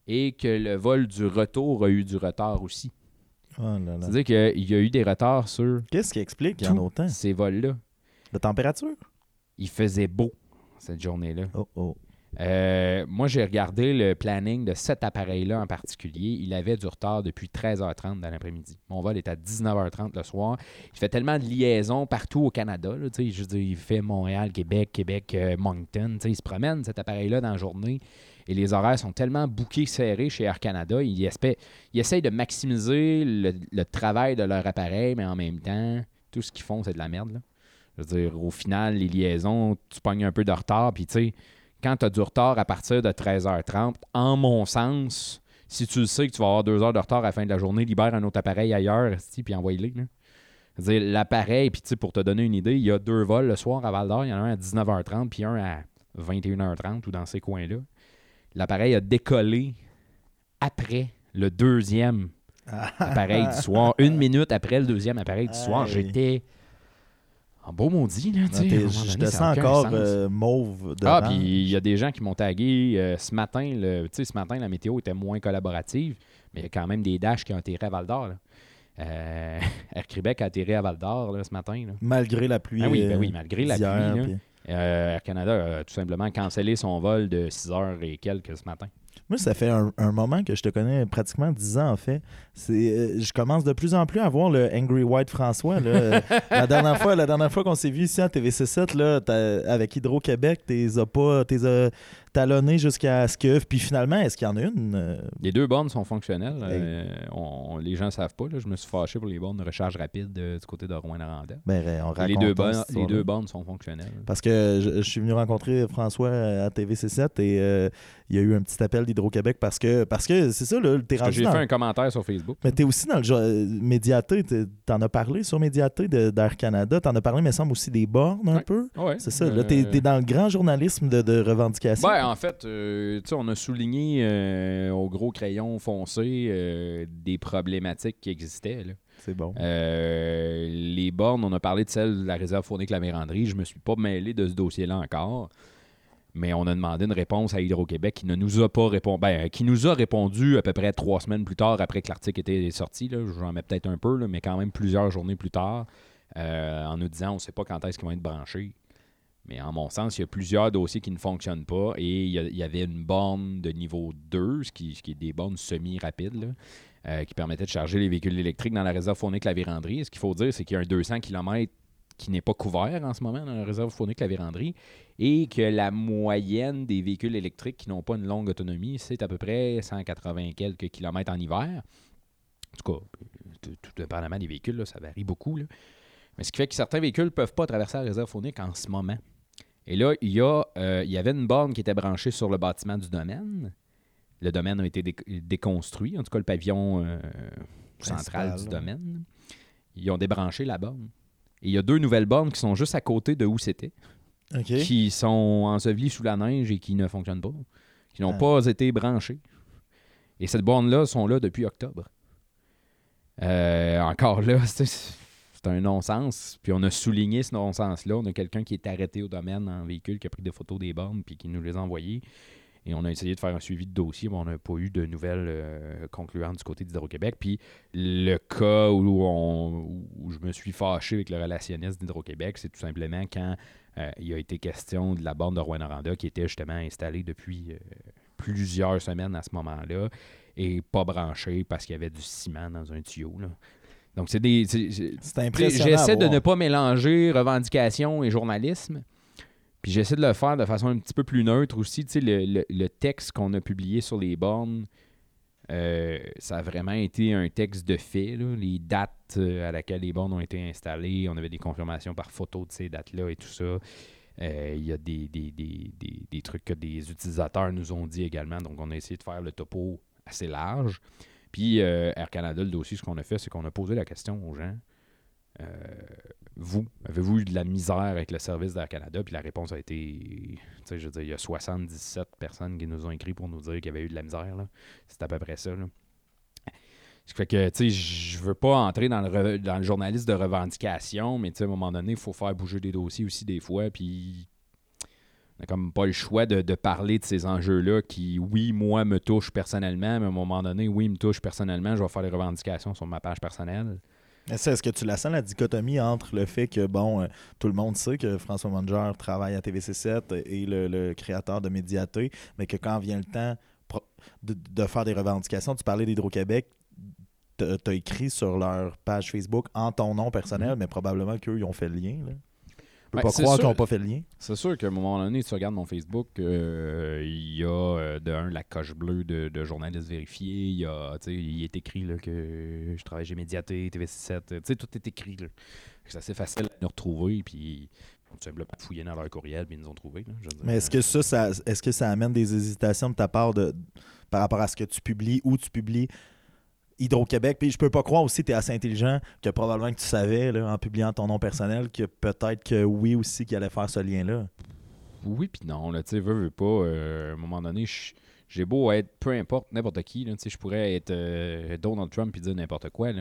Et que le vol du retour a eu du retard aussi. Oh. C'est-à-dire qu'il y a eu des retards sur Qu'est-ce qui explique qu'il y en a autant? ces vols-là? La température? Il faisait beau cette journée-là. Oh, oh. Euh, moi, j'ai regardé le planning de cet appareil-là en particulier. Il avait du retard depuis 13h30 dans l'après-midi. Mon vol est à 19h30 le soir. Il fait tellement de liaisons partout au Canada. il fait Montréal, Québec, Québec, euh, Moncton. Il se promène, cet appareil-là, dans la journée. Et les horaires sont tellement bouqués serrés chez Air Canada. Ils, essayent de maximiser le, travail de leur appareil, mais en même temps, tout ce qu'ils font, c'est de la merde. Je veux dire, au final, les liaisons, tu pognes un peu de retard. Puis, tu sais, quand tu as du retard à partir de 13h30, en mon sens, si tu le sais que tu vas avoir deux heures de retard à la fin de la journée, libère un autre appareil ailleurs, puis envoie-le. l'appareil, puis pour te donner une idée, il y a deux vols le soir à Val d'Or. Il y en a un à 19h30, puis un à 21h30 ou dans ces coins-là. L'appareil a décollé après le deuxième appareil du soir. Une minute après le deuxième appareil du soir, j'étais en beau maudit. Là, tu moment je te sens encore euh, mauve de Ah, puis il y a des gens qui m'ont tagué euh, ce matin. Le, tu sais, ce matin, la météo était moins collaborative, mais il y a quand même des dashs qui ont atterri à Val d'Or. Euh, Air Québec a atterri à Val d'Or ce matin. là. Malgré la pluie. Ah oui, ben oui, malgré la pluie. puis- Air Canada a tout simplement cancellé son vol de 6 heures et quelques ce matin. Moi, ça fait un, un moment que je te connais, pratiquement 10 ans en fait. Euh, je commence de plus en plus à voir le Angry White François. là. La dernière fois, la dernière fois qu'on s'est vu ici à TVC7, là, avec Hydro-Québec, t'es as pas talonné jusqu'à Scuff. Puis finalement, est-ce qu'il y en a une euh, Les deux bornes sont fonctionnelles. Euh, on- les gens ne savent pas. là. je me suis fâché pour les bornes de recharge rapide euh, du côté de Rouen-Noranda. Ben, Les deux, bornes, les deux bornes sont fonctionnelles. Parce que je, je suis venu rencontrer François à TVC7 et euh, il y a eu un petit appel d'Hydro-Québec parce que parce que c'est ça, là, t'es que rendu J'ai dans- fait un commentaire sur Facebook. Mais t'es aussi dans le genre euh, Médiaté, t'en as parlé sur Médiaté d'Air Canada, t'en as parlé, me semble, aussi des bornes un Ouais. peu. Ouais. C'est ça, là, t'es t'es dans le grand journalisme de, de revendication. Ben, en fait, euh, on a souligné euh, au gros crayon foncé euh, des problématiques qui existaient. là. c'est bon. Les bornes, on a parlé de celle de la réserve fournique la véranderie. Je me suis pas mêlé de ce dossier-là encore. Mais on a demandé une réponse à Hydro-Québec qui ne nous a pas répondu. Ben, qui nous a répondu à peu près trois semaines plus tard après que l'article était sorti. là. J'en mets peut-être un peu, là, mais quand même plusieurs journées plus tard, en nous disant on ne sait pas quand est-ce qu'ils vont être branchés. Mais en mon sens, il y a plusieurs dossiers qui ne fonctionnent pas et il y, avait une borne de niveau 2, ce qui, est des bornes semi-rapides, euh, qui permettait de charger les véhicules électriques dans la réserve fournique la véranderie. Ce qu'il faut dire, c'est qu'il y a un 200 km qui n'est pas couvert en ce moment dans la réserve fournique la véranderie et que la moyenne des véhicules électriques qui n'ont pas une longue autonomie, c'est à peu près 180 quelques kilomètres en hiver. En tout cas, tout, tout dépendamment des véhicules, ça varie beaucoup. Mais ce qui fait que certains véhicules ne peuvent pas traverser la réserve fournique en ce moment. Et là, il y, a, euh, il y avait une borne qui était branchée sur le bâtiment du domaine. Le domaine a été dé- déconstruit, en tout cas le pavillon euh, central du domaine. Ils ont débranché la borne. Et il y a deux nouvelles bornes qui sont juste à côté de où c'était, qui sont ensevelies sous la neige et qui ne fonctionnent pas, qui n'ont Ah. pas été branchées. Et cette borne-là sont là depuis octobre. Euh, encore là, c'est c'est un non-sens. Puis on a souligné ce non-sens-là. On a quelqu'un qui est arrêté au domaine en véhicule, qui a pris des photos des bornes, puis qui nous les a envoyées. Et on a essayé de faire un suivi de dossier, mais on n'a pas eu de nouvelles euh, concluantes du côté d'Hydro-Québec. Puis le cas où, je me suis fâché avec le relationniste d'Hydro-Québec, c'est tout simplement quand euh, il a été question de la borne de Rouen-Noranda qui était justement installée depuis euh, plusieurs semaines à ce moment-là et pas branchée parce qu'il y avait du ciment dans un tuyau. Donc, c'est des. c'est- impressionnant. J'essaie de ne pas mélanger revendication et journalisme. Puis j'essaie de le faire de façon un petit peu plus neutre aussi. Tu sais, le, le- le texte qu'on a publié sur les bornes, euh, ça a vraiment été un texte de fait. là. Les dates euh, à laquelle les bornes ont été installées, on avait des confirmations par photo de ces dates-là et tout ça. Euh, Il y a des, des- des- des- des trucs que des utilisateurs nous ont dit également. Donc, on a essayé de faire le topo assez large. Puis, euh, Air Canada, le dossier, ce qu'on a fait, c'est qu'on a posé la question aux gens. euh, vous, avez-vous eu de la misère avec le service d'Air Canada? Puis la réponse a été, tu sais, je veux dire, il y a 77 personnes qui nous ont écrit pour nous dire qu'il y avait eu de la misère. C'est à peu près ça. Là. Ce qui fait que, tu sais, je veux pas entrer dans le, dans le journaliste de revendication, mais tu sais, à un moment donné, il faut faire bouger des dossiers aussi des fois, puis n'a comme pas le choix de, de parler de ces enjeux-là qui, oui, moi, me touchent personnellement, mais à un moment donné, oui, me touchent personnellement, je vais faire des revendications sur ma page personnelle. Est-ce que tu la sens la dichotomie entre le fait que, bon, euh, tout le monde sait que François Manger travaille à TVC7 et le, créateur de Médiaté, mais que quand vient le temps de, faire des revendications, tu parlais d'Hydro-Québec, tu as écrit sur leur page Facebook en ton nom personnel, mm-hmm. mais probablement qu'eux, ils ont fait le lien. Là. Je peux ben, pas croire qu'ils n'ont pas fait le lien. C'est sûr qu'à un moment donné, tu regardes mon Facebook, euh, il y a euh, de un la coche bleue de, de journaliste vérifié. Il, y a, il est écrit là, que je travaille chez Médiaté, TV7. Tout est écrit. C'est assez facile à nous retrouver. Puis tout simplement fouiller dans leur courriel puis ils nous ont trouvé. Mais est-ce que ça, ça est-ce que ça amène des hésitations de ta part de, par rapport à ce que tu publies, où tu publies Hydro-Québec. Puis je peux pas croire aussi, tu es assez intelligent, que probablement que tu savais, là, en publiant ton nom personnel, que peut-être que oui aussi qu'il allait faire ce lien-là. Oui, puis non, tu sais, veux, veux pas, euh, à un moment donné, j'ai beau être peu importe, n'importe qui, là, je pourrais être euh, Donald Trump et dire n'importe quoi.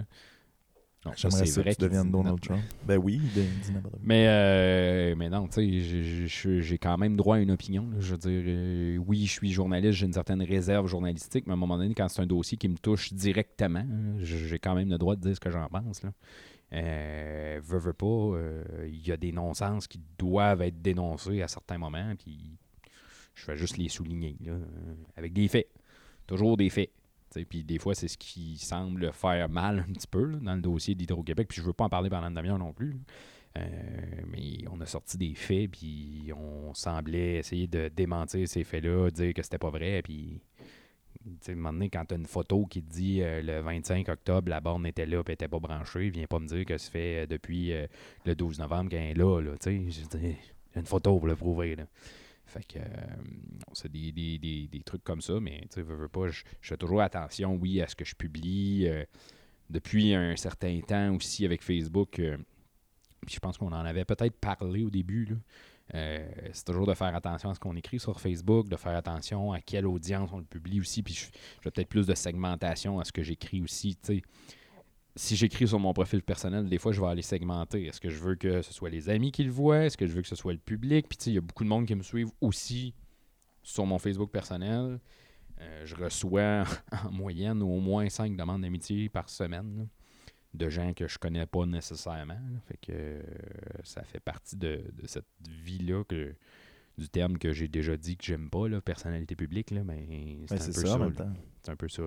J'aimerais ça que tu deviennes Donald Trump. Ben oui, dis Mais, euh, mais non, tu sais, j'ai quand même droit à une opinion. Je veux dire, euh, oui, je suis journaliste, j'ai une certaine réserve journalistique, mais à un moment donné, quand c'est un dossier qui me touche directement, j'ai quand même le droit de dire ce que j'en pense. Là. Euh, veux, veux pas, euh, il y a des non-sens qui doivent être dénoncés à certains moments, puis je fais juste les souligner, avec des faits. Toujours des faits. Puis des fois, c'est ce qui semble faire mal un petit peu dans le dossier d'Hydro-Québec. Puis je veux pas en parler pendant une demi non plus. Euh, mais on a sorti des faits, puis on semblait essayer de démentir ces faits-là, dire que c'était pas vrai. Puis, à un moment donné, quand tu as une photo qui te dit euh, le 25 octobre, la borne était là et était pas branchée, viens pas me dire que ça fait euh, depuis le 12 novembre qu'elle est là. là y a une photo pour le prouver. Là. Fait que euh, c'est des, trucs comme ça, mais tu sais, veux, pas, je, fais toujours attention, oui, à ce que je publie. Euh, depuis un certain temps aussi avec Facebook, euh, je pense qu'on en avait peut-être parlé au début. c'est toujours de faire attention à ce qu'on écrit sur Facebook, de faire attention à quelle audience on le publie aussi. Puis je, je peut-être plus de segmentation à ce que j'écris aussi. tu sais si j'écris sur mon profil personnel, des fois, je vais aller segmenter. Est-ce que je veux que ce soit les amis qui le voient? Est-ce que je veux que ce soit le public? Puis, tu sais, il y a beaucoup de monde qui me suivent aussi sur mon Facebook personnel. Euh, je reçois en moyenne au moins cinq demandes d'amitié par semaine de gens que je connais pas nécessairement. Fait que euh, ça fait partie de, cette vie-là que du terme que j'ai déjà dit que j'aime pas, là, personnalité publique, là, mais c'est un, peu ça. C'est un peu ça.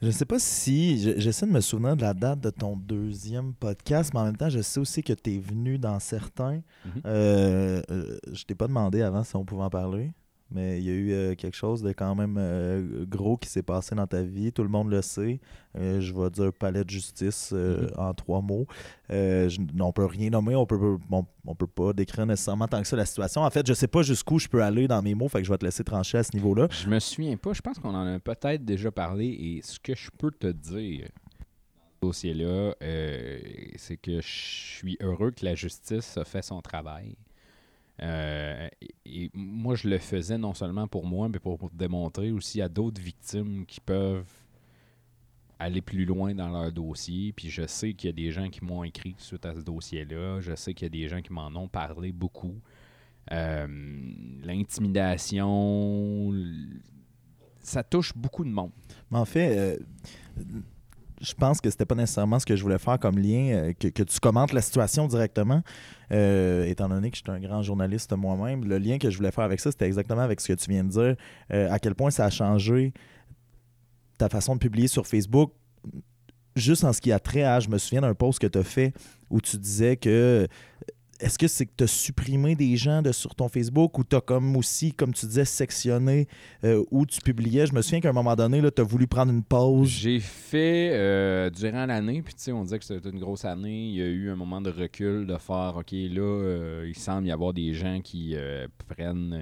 Je ne sais pas si. J'essaie de me souvenir de la date de ton deuxième podcast, mais en même temps, je sais aussi que tu es venu dans certains. Mm-hmm. Euh, euh, je t'ai pas demandé avant si on pouvait en parler. Mais il y a eu euh, quelque chose de quand même euh, gros qui s'est passé dans ta vie. Tout le monde le sait. Euh, je vais dire palais de justice mm-hmm. en trois mots. Je, on peut rien nommer, on peut, on, peut pas décrire nécessairement tant que ça la situation. En fait, je sais pas jusqu'où je peux aller dans mes mots, fait que je vais te laisser trancher à ce niveau-là. Je me souviens pas. Je pense qu'on en a peut-être déjà parlé. Et ce que je peux te dire dans ce dossier-là, c'est que je suis heureux que la justice a fait son travail. Euh, et, moi, je le faisais non seulement pour moi, mais pour, démontrer aussi à d'autres victimes qui peuvent aller plus loin dans leur dossier. Puis je sais qu'il y a des gens qui m'ont écrit suite à ce dossier-là. Je sais qu'il y a des gens qui m'en ont parlé beaucoup. Euh, l'intimidation, ça touche beaucoup de monde. Mais en fait, euh, je pense que c'était pas nécessairement ce que je voulais faire comme lien, euh, que, tu commentes la situation directement, euh, étant donné que je suis un grand journaliste moi-même. Le lien que je voulais faire avec ça, c'était exactement avec ce que tu viens de dire, euh, à quel point ça a changé ta façon de publier sur Facebook. Juste en ce qui a trait à, je me souviens d'un post que tu as fait où tu disais que est-ce que c'est que tu as supprimé des gens de, sur ton Facebook ou tu as comme aussi, comme tu disais, sectionné euh, où tu publiais? Je me souviens qu'à un moment donné, tu as voulu prendre une pause. J'ai fait euh, durant l'année, puis tu sais, on disait que c'était une grosse année. Il y a eu un moment de recul de faire, OK, là, euh, il semble y avoir des gens qui prennent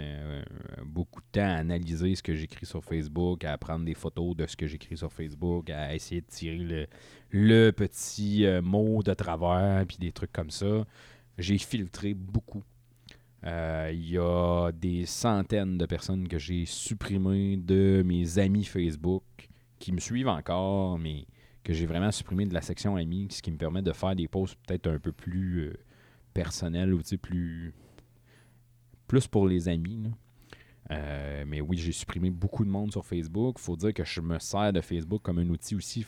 beaucoup de temps à analyser ce que j'écris sur Facebook, à prendre des photos de ce que j'écris sur Facebook, à essayer de tirer le, le petit mot de travers, puis des trucs comme ça j'ai filtré beaucoup. Euh, il y a des centaines de personnes que j'ai supprimées de mes amis Facebook qui me suivent encore, mais que j'ai vraiment supprimé de la section amis, ce qui me permet de faire des posts peut-être un peu plus euh, personnels ou plus, plus pour les amis. Euh, mais oui, j'ai supprimé beaucoup de monde sur Facebook. Il faut dire que je me sers de Facebook comme un outil aussi.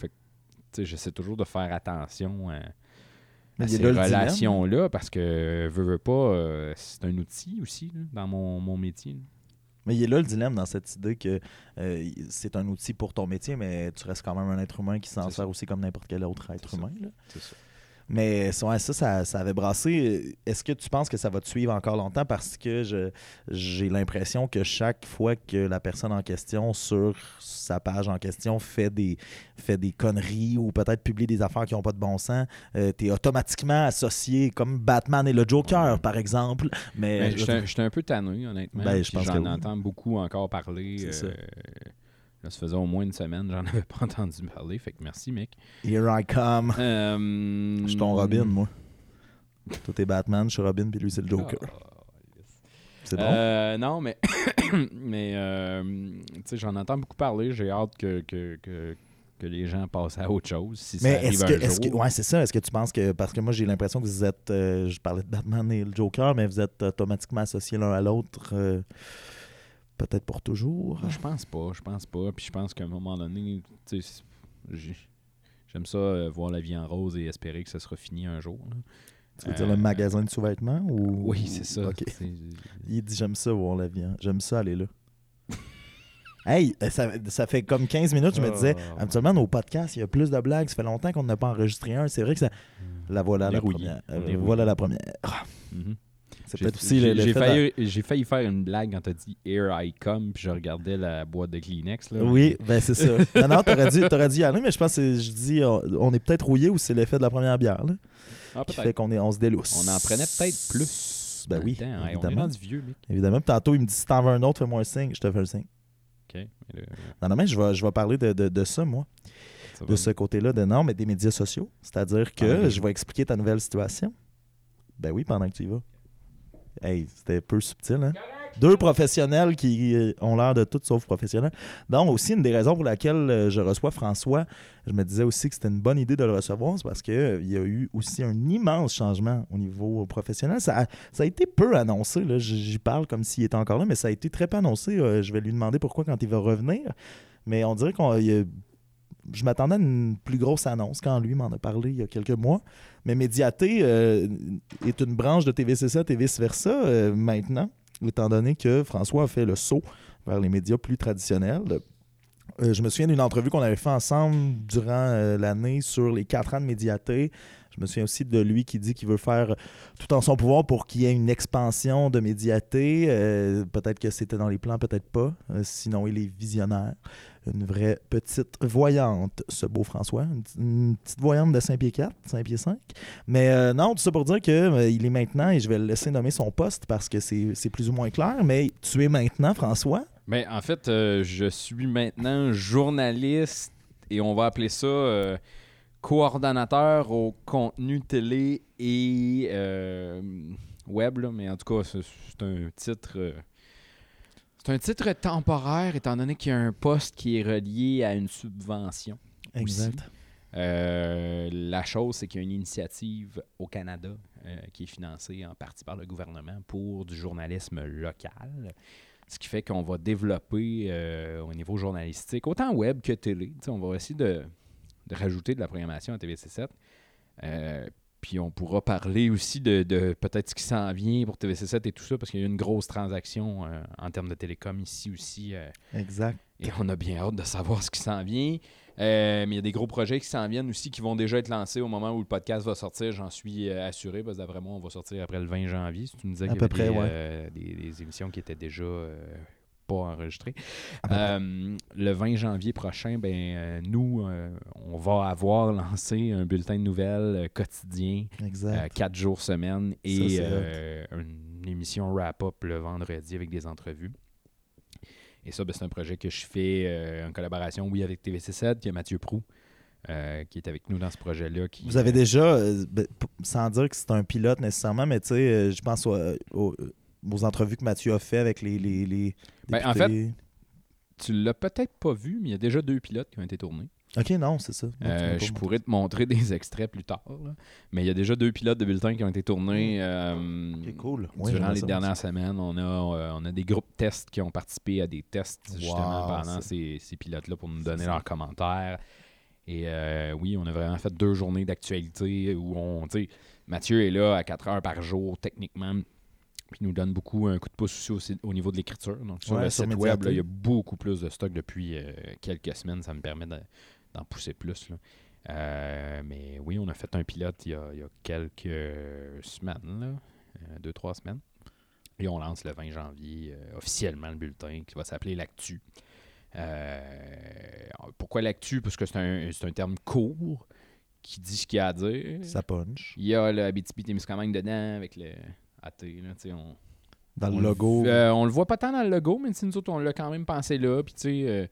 J'essaie toujours de faire attention à, à a ces relations-là parce que, veux, veux pas, euh, c'est un outil aussi là, dans mon, mon métier. là. Mais il est là le dilemme dans cette idée que euh, c'est un outil pour ton métier, mais tu restes quand même un être humain qui s'en sert ça. aussi comme n'importe quel autre être humain. là. C'est ça. Mais ouais, ça, ça, ça avait brassé. Est-ce que tu penses que ça va te suivre encore longtemps? Parce que je- j'ai l'impression que chaque fois que la personne en question sur sa page en question fait des, fait des conneries ou peut-être publie des affaires qui n'ont pas de bon sens, tu es automatiquement associé comme Batman et le Joker, par exemple. Mais, Mais J'étais j'étais un peu tanné, honnêtement. Ben, je pense j'en oui. entends beaucoup encore parler. C'est ça. Là, ça faisait au moins une semaine, j'en avais pas entendu parler. Fait que merci, mec. Here I come. Euh, Je suis ton Robin, moi. Toi, t'es Batman, je suis Robin, puis lui, c'est le Joker. Ah, C'est bon? Euh, non, mais, mais euh, tu sais, j'en entends beaucoup parler. J'ai hâte que, que, que, que les gens passent à autre chose. Si Mais ça arrive est-ce un que, jour. est-ce que, ouais, c'est ça. Est-ce que tu penses que, parce que moi j'ai l'impression que vous êtes, euh, je parlais de Batman et le Joker, mais vous êtes automatiquement associés l'un à l'autre, peut-être pour toujours. Je pense pas, je pense pas. Puis je pense qu'à un moment donné, tu sais, j'ai- j'aime ça euh, voir la vie en rose et espérer que ça sera fini un jour. là. Tu veux Euh, dire le magasin de sous-vêtements ou? Oui, c'est ça. Il dit j'aime ça voir la vie. hein. J'aime ça aller là. hey, euh, ça, ça fait comme 15 minutes, je me disais, Oh. habituellement, nos podcasts, il y a plus de blagues. Ça fait longtemps qu'on n'a pas enregistré un. C'est vrai que ça. La voilà, la première. Euh, voilà la première. J'ai- failli, failli faire une blague quand t'as dit Here I come, puis je regardais la boîte de Kleenex. Là. Oui, ben c'est ça. non, non, t'aurais dû, t'aurais dû y aller, mais je pense que je dis, on, on est peut-être rouillé ou c'est l'effet de la première bière, là, Ah, qui fait qu'on on se délousse. On en prenait peut-être plus. Ben oui, on est évidemment. rendu vieux, mec. Évidemment. Puis tantôt, il me dit, si t'en veux un autre, fais-moi un signe. Je te fais un signe. OK. Non, non, mais je vais, je vais parler de, de, de ça, moi, de ce côté-là, de non, mais des médias sociaux. C'est-à-dire que Ah oui. je vais expliquer ta nouvelle situation. Ben oui, pendant que tu y vas. Hey, c'était peu subtil, hein? Deux professionnels qui euh, ont l'air de tout sauf professionnels. Donc, aussi, une des raisons pour laquelle euh, je reçois François, je me disais aussi que c'était une bonne idée de le recevoir, c'est parce qu'il y a eu aussi un immense changement au niveau professionnel. Ça a, été peu annoncé, j'y parle comme s'il était encore là, mais ça a été très peu annoncé. Euh, je vais lui demander pourquoi quand il va revenir. Mais on dirait qu'on. je m'attendais à une plus grosse annonce quand lui m'en a parlé il y a quelques mois. Mais Médiaté euh, est une branche de TVC7 et vice-versa euh, maintenant, étant donné que François a fait le saut vers les médias plus traditionnels. Euh, je me souviens d'une entrevue qu'on avait fait ensemble durant l'année sur les quatre ans de Médiaté. Je me souviens aussi de lui qui dit qu'il veut faire tout en son pouvoir pour qu'il y ait une expansion de Médiaté. Peut-être que c'était dans les plans, peut-être pas. Sinon, il est visionnaire. Une vraie petite voyante, ce beau François. Une, petite voyante de 5 pieds 4, 5 pieds 5. Mais euh, non, tout ça pour dire qu'il est maintenant, et je vais le laisser nommer son poste parce que c'est plus ou moins clair, mais tu es maintenant, François. Ben, en fait, euh, je suis maintenant journaliste et on va appeler ça euh, coordonnateur au contenu télé et euh, web, mais en tout cas, c'est un titre. C'est un titre temporaire étant donné qu'il y a un poste qui est relié à une subvention. Exact. Euh, la chose, c'est qu'il y a une initiative au Canada euh, qui est financée en partie par le gouvernement pour du journalisme local. Ce qui fait qu'on va développer euh, au niveau journalistique, autant web que télé. On va essayer de, de rajouter de la programmation à TVC7. Puis on pourra parler aussi de, de peut-être ce qui s'en vient pour TVC7 et tout ça, parce qu'il y a eu une grosse transaction euh, en termes de télécom ici aussi. euh, Exact. et on a bien hâte de savoir ce qui s'en vient. Euh, mais il y a des gros projets qui s'en viennent aussi qui vont déjà être lancés au moment où le podcast va sortir. J'en suis assuré parce que d'après moi, on va sortir après le 20 janvier. Si tu me disais qu'il y avait près, des, ouais. des- des émissions qui étaient déjà pas. À peu près. Euh, le 20 janvier prochain, ben, euh, nous, euh, on va avoir lancé un bulletin de nouvelles quotidien, Exact. quatre jours semaine, et une émission wrap-up le vendredi avec des entrevues. Et ça, ben, c'est un projet que je fais euh, en collaboration, oui, avec TVC7, il y a Mathieu Prou euh, qui est avec nous dans ce projet-là. qui- Vous avez déjà, euh, ben, sans dire que c'est un pilote nécessairement, mais tu sais, je pense aux- aux entrevues que Mathieu a fait avec les. les, les Ben, en députés. Tu l'as peut-être pas vu, mais il y a déjà deux pilotes qui ont été tournés. Ok, non, c'est ça. Euh, je pourrais te montrer des extraits plus tard. là. Mais il y a déjà deux pilotes de bulletins qui ont été tournés euh, Mm. Ok, cool. Durant les dernières semaines. On a, euh, on a des groupes tests qui ont participé à des tests justement Wow, pendant ces, ces pilotes-là pour nous donner leurs commentaires. Et euh, oui, on a vraiment fait deux journées d'actualité où on, Mathieu est là à 4 heures par jour, techniquement. Puis il nous donne beaucoup un coup de pouce aussi au, au niveau de l'écriture. Donc, sur Ouais, le sur site web, là, il y a beaucoup plus de stock depuis euh, quelques semaines. Ça me permet de- d'en pousser plus. là. Euh, mais oui, on a fait un pilote il y a, il y a quelques semaines, là, euh, deux, trois semaines. Et on lance le 20 janvier euh, officiellement le bulletin qui va s'appeler l'Actu. Pourquoi l'actu? Parce que c'est un, un terme court qui dit ce qu'il y a à dire. Ça punch. Il y a le Abitibi-Témiscamingue dedans avec le Là, on, Dans on le logo. euh, on le voit pas tant dans le logo, mais nous autres, on l'a quand même pensé là. Puis, euh,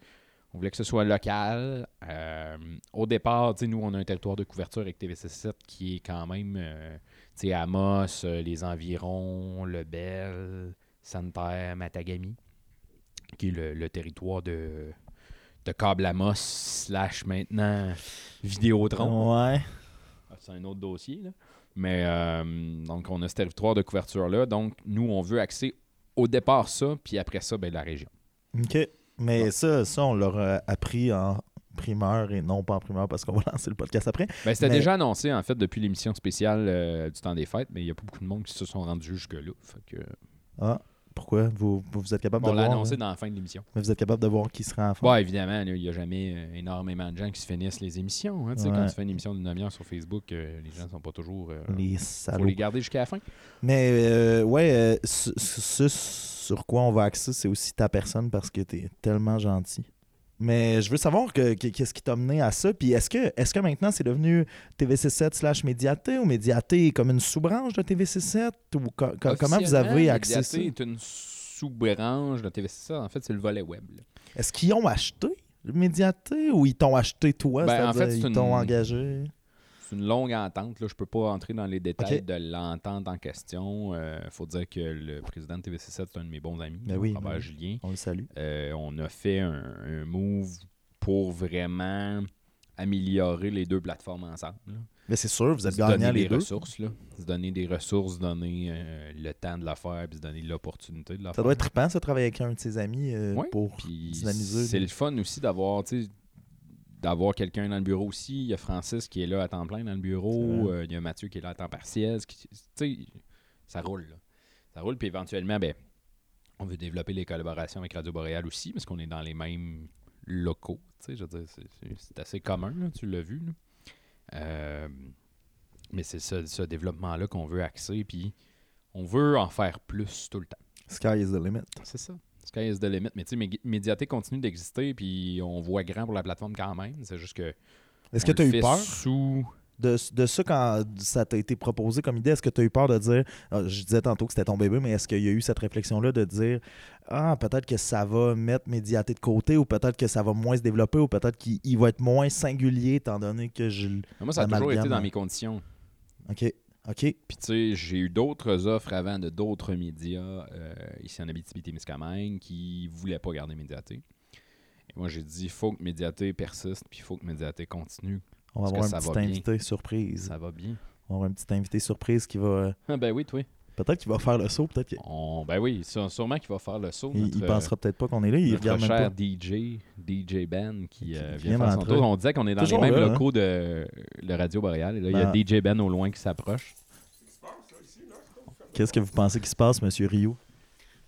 on voulait que ce soit local. Euh, au départ, nous, on a un territoire de couverture avec TVC7 qui est quand même, Amos, les environs, Le Bel, Santerre, Matagami, qui est le, le territoire de, de Câble Amos slash maintenant Vidéotron. Ouais. Ah, C'est un autre dossier. Là. Mais euh, donc, on a ce territoire de couverture-là. Donc, nous, on veut axer au départ ça, puis après ça, ben, la région. OK. Mais ça, ça, on leur a appris en primeur et non pas en primeur parce qu'on va lancer le podcast après. Ben, C'était Mais- déjà annoncé, en fait, depuis l'émission spéciale euh, du temps des fêtes, mais il n'y a pas beaucoup de monde qui se sont rendus jusque-là. Que, Ah, pourquoi? Vous, vous, êtes capable on de l'a voir? annoncé hein? dans la fin de l'émission. Mais vous êtes capable de voir qui sera en fin? Bon, évidemment, il n'y a jamais euh, énormément de gens qui se finissent les émissions. hein. Tu sais, Quand Ouais. tu fais une émission d'une demi-heure sur Facebook, euh, les gens ne sont pas toujours. euh, Les faut salauds. les garder jusqu'à la fin. Mais euh, ouais, euh, ce, ce- sur quoi on va axer, c'est aussi ta personne parce que t'es tellement gentil. Mais je veux savoir que- que- qu'est-ce qui t'a mené à ça. Puis est-ce que, est-ce que maintenant c'est devenu TVC7 slash Médiaté ou Médiaté est comme une sous-branche de TVC7 ou co- co- comment vous avez accès ça? Mediaté est une sous-branche de TVC. En fait, c'est le volet web. Est-ce qu'ils ont acheté Médiaté ou ils t'ont acheté toi? Ben, en fait, ils une- t'ont engagé? C'est une longue entente. Là. Je peux pas entrer dans les détails de l'entente en question. Il faut dire que le président de TVC7 c'est un de mes bons amis, Ben oui, Robert ben. Julien. On le salue. Euh, on a fait un, un move pour vraiment améliorer les deux plateformes ensemble. là. Mais c'est sûr, vous êtes donner les deux. ressources. Là. Se donner des ressources, donner euh, le temps de la faire, puis se donner l'opportunité de la Ça faire. doit être trippant, ça, travailler avec un de ses amis euh, Ouais, pour dynamiser. C'est le fun aussi d'avoir, tu sais, d'avoir quelqu'un dans le bureau aussi. Il y a Francis qui est là à temps plein dans le bureau. Euh, il y a Mathieu qui est là à temps partiel. qui- ça roule. là. Ça roule. Puis éventuellement, ben, on veut développer les collaborations avec Radio Boréal aussi parce qu'on est dans les mêmes locaux. Tu sais, je veux dire, c'est- assez commun, là, tu l'as vu. là. Euh, mais c'est ce, ce développement-là qu'on veut axer. Puis on veut en faire plus tout le temps. Sky is the limit. C'est ça. Sky is the limit. Mais tu sais, Mé- Médiaté continue d'exister, puis on voit grand pour la plateforme quand même. C'est juste que. Est-ce que tu as eu peur Sous... de, de ça quand ça t'a été proposé comme idée? Est-ce que tu as eu peur de dire, ah, je disais tantôt que c'était ton bébé, mais est-ce qu'il y a eu cette réflexion-là de dire, ah, peut-être que ça va mettre Médiaté de côté, ou peut-être que ça va moins se développer, ou peut-être qu'il il va être moins singulier, étant donné que je. Moi, ça a toujours été dans hein? mes conditions. Ok, ok. Puis tu sais, j'ai eu d'autres offres avant de d'autres médias euh, ici en Abitibi-Témiscamingue qui voulaient pas garder Médiaté. Et moi, j'ai dit, il faut que Médiaté persiste, puis il faut que Médiaté continue. On va avoir un petit bien. invité surprise. Ça va bien. On va avoir un petit invité surprise qui va. Ah, ben oui, toi. Peut-être qu'il va faire le saut, peut-être qu'il On- Ben oui, sû- sûrement qu'il va faire le saut. il, notre, il euh, pensera peut-être pas qu'on est là, il notre regarde même cher pas. DJ, DJ Ben, qui euh, Qui vient vient faire son d'entrer. tour. On disait qu'on est dans Toujours les mêmes là, hein. locaux de, de Radio Boréal. Et là, Ben- il y a DJ Ben au loin qui s'approche. Qu'est-ce que vous pensez qui se passe, Monsieur Rio?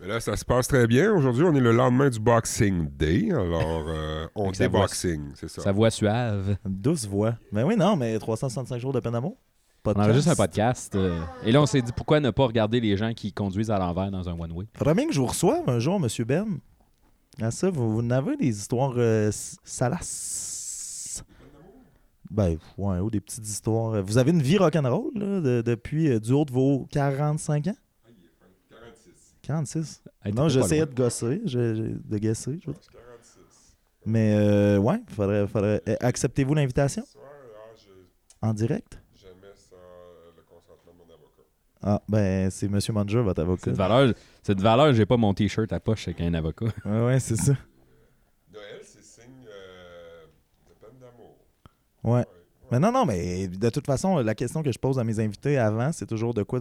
Mais là, ça se passe très bien. Aujourd'hui, on est le lendemain du Boxing Day. Alors, euh, on voix- déboxing, c'est ça. Sa voix suave. Une douce voix. Ben oui, non, mais 365 jours de peine d'amour. On enregistre un podcast. euh, et là, on s'est dit pourquoi ne pas regarder les gens qui conduisent à l'envers dans un one-way. Faudrait bien que je vous reçoive un jour, Monsieur Ben. À ça, vous, vous en avez des histoires euh, s- salaces? Ben, ouais, ou des petites histoires. Vous avez une vie rock'n'roll, là, de- depuis euh, du haut de vos 45 ans? 46. Hey, non, t'étais pas j'essayais loin. de gosser, je- je- de guesser. je veux dire. Mais, euh, ouais, faudrait. faudrait euh, Acceptez-vous l'invitation? En direct? Jamais sans le consentement de mon avocat. Ah, ben, c'est Monsieur Manger, votre avocat. Cette valeur, cette valeur, j'ai pas mon t-shirt à poche avec un avocat. Ouais, ouais, c'est ça. Noël, c'est signe euh, de peine d'amour. Ouais. Mais non, non, mais de toute façon, la question que je pose à mes invités avant, c'est toujours de quoi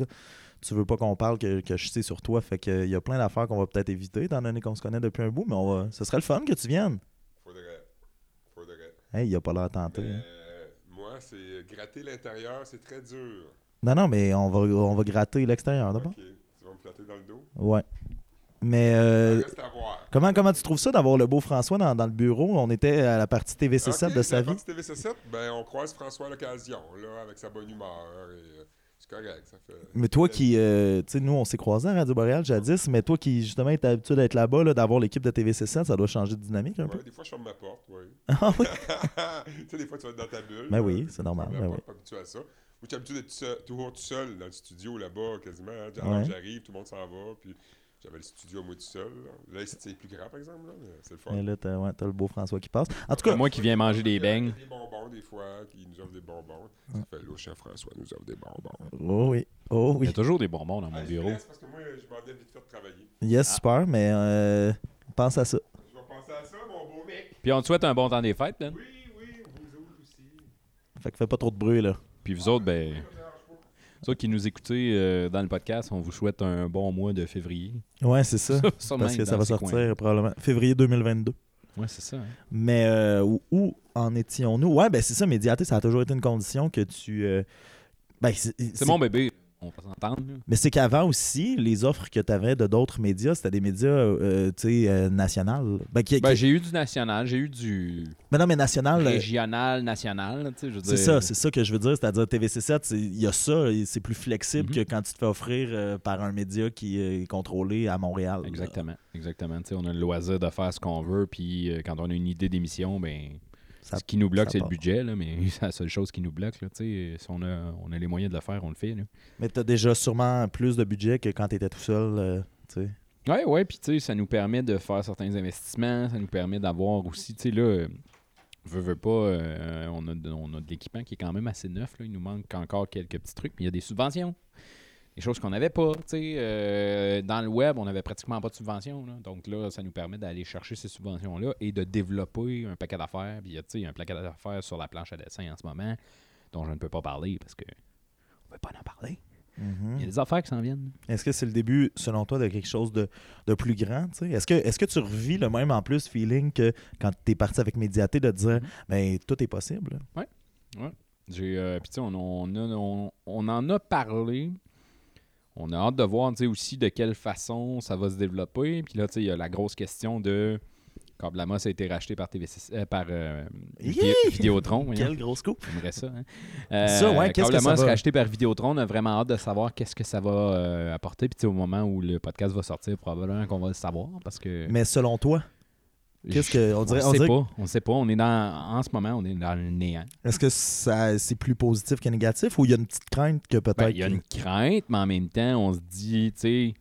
tu veux pas qu'on parle que, que je sais sur toi. Fait qu'il y a plein d'affaires qu'on va peut-être éviter, étant donné qu'on se connaît depuis un bout, mais on va... ce serait le fun que tu viennes. Faudrait. Faudrait. Hey, il a pas l'air tenté. Mais, hein. moi, c'est gratter l'intérieur, c'est très dur. Non, non, mais on va, on va gratter l'extérieur d'abord. Ok, tu vas me flatter dans le dos? Ouais. Mais euh, comment, comment tu trouves ça d'avoir le beau François dans, dans le bureau? On était à la partie TVC7 Ok, de sa la vie. partie TVC7, ben, on croise François à l'occasion, là, avec sa bonne humeur. Et, euh, c'est correct, ça fait... Mais toi qui, euh, tu sais, nous, on s'est croisés à Radio Boréal jadis, mais toi qui, justement, es habitué d'être là-bas, là, d'avoir l'équipe de TVC7, ça doit changer de dynamique un peu. Des fois, je ferme ma porte, oui. Ah oui? tu sais, des fois, tu vas être dans ta bulle. Ben là, oui, c'est normal, tu ben n'es oui. pas habitué à ça. Tu es habitué d'être seul- toujours tout seul dans le studio là-bas, quasiment. hein. Alors, Ouais. J'arrive, tout le monde s'en va, puis j'avais le studio à moi tout seul. Là, Là, ici, c'est plus grand, par exemple. là, mais C'est le fun. Mais là, t'as ouais, le beau François qui passe. En tout cas, Moi qui viens manger des beignes. Des bonbons, des fois, qui nous offrent des bonbons. Ça fait louche, hein, François nous offre des bonbons. oh oui, oh Il y oui. a toujours des bonbons dans mon Ah, bureau. laisse parce que moi, je m'en vais vite fait de travailler. Yes, super, mais euh, pense à ça. Je vais penser à ça, mon beau mec. Puis on te souhaite un bon temps des fêtes, Ben. Oui, oui, vous autres aussi. Fait que fais pas trop de bruit, là. Puis vous autres, ben, vous autres qui nous écoutez euh, dans le podcast, on vous souhaite un bon mois de février. Ouais, c'est ça. Parce que ça va sortir coins. probablement février 2022. Ouais, c'est ça. hein. Mais euh, où, où en étions-nous? Ouais, ben c'est ça, médiaté, ça a toujours été une condition que tu. euh, ben, C'est mon bébé. On va s'entendre. Mais c'est qu'avant aussi, les offres que tu avais de d'autres médias, c'était des médias, euh, tu sais, euh, nationaux. Ben, qui, Ben, j'ai eu du national, j'ai eu du mais non, mais national, euh, régional, national. tu sais, je veux c'est dire. ça, c'est ça que je veux dire. C'est-à-dire TVC7, c'est- il y a ça, c'est plus flexible Mhm. que quand tu te fais offrir euh, par un média qui est contrôlé à Montréal. là. Exactement, exactement. Tu sais, on a le loisir de faire ce qu'on veut, puis quand on a une idée d'émission, ben, Ça- ce qui nous bloque, c'est le budget, là, mais c'est la seule chose qui nous bloque. Là, si on a, on a les moyens de le faire, on le fait. Là. Mais tu as déjà sûrement plus de budget que quand tu étais tout seul. euh, sais. Ouais, ouais, puis tu sais, ça nous permet de faire certains investissements, ça nous permet d'avoir aussi, tu sais, là, veux, veux pas, euh, on, a de, on a de l'équipement qui est quand même assez neuf, là, il nous manque encore quelques petits trucs, mais il y a des subventions, des choses qu'on n'avait pas, tu sais, euh, dans le web, on n'avait pratiquement pas de subventions, là. donc là, ça nous permet d'aller chercher ces subventions-là et de développer un paquet d'affaires, puis il y a, un paquet d'affaires sur la planche à dessin en ce moment, dont je ne peux pas parler parce que on veut pas en parler. Mhm. Il y a des affaires qui s'en viennent. Est-ce que c'est le début, selon toi, de quelque chose de, de plus grand? Est-ce que, est que tu revis le même en plus feeling que quand tu es parti avec Médiaté de te dire Mhm. ben tout est possible? J'ai, euh, puis tu sais, on, on, on- on en a parlé. On a hâte de voir, aussi de quelle façon ça va se développer. Puis là, tu sais, il y a la grosse question de quand Blamos a été racheté par TVC, euh, par euh! Vidéotron. voyons. Quel gros scoop! J'aimerais ça. Hein? Ça, ouais, Câble ça Amos va- racheté par Vidéotron, on a vraiment hâte de savoir qu'est-ce que ça va euh, apporter. Puis au moment où le podcast va sortir, probablement qu'on va le savoir parce que. Mais selon toi, qu'est-ce je- que- on dirait- on on sait pas. On sait pas. On est dans. En ce moment, on est dans le néant. est-ce que ça c'est plus positif que négatif ou il y a une petite crainte que peut-être. Ben, Il y a une crainte, mais en même temps, on se dit, tu sais,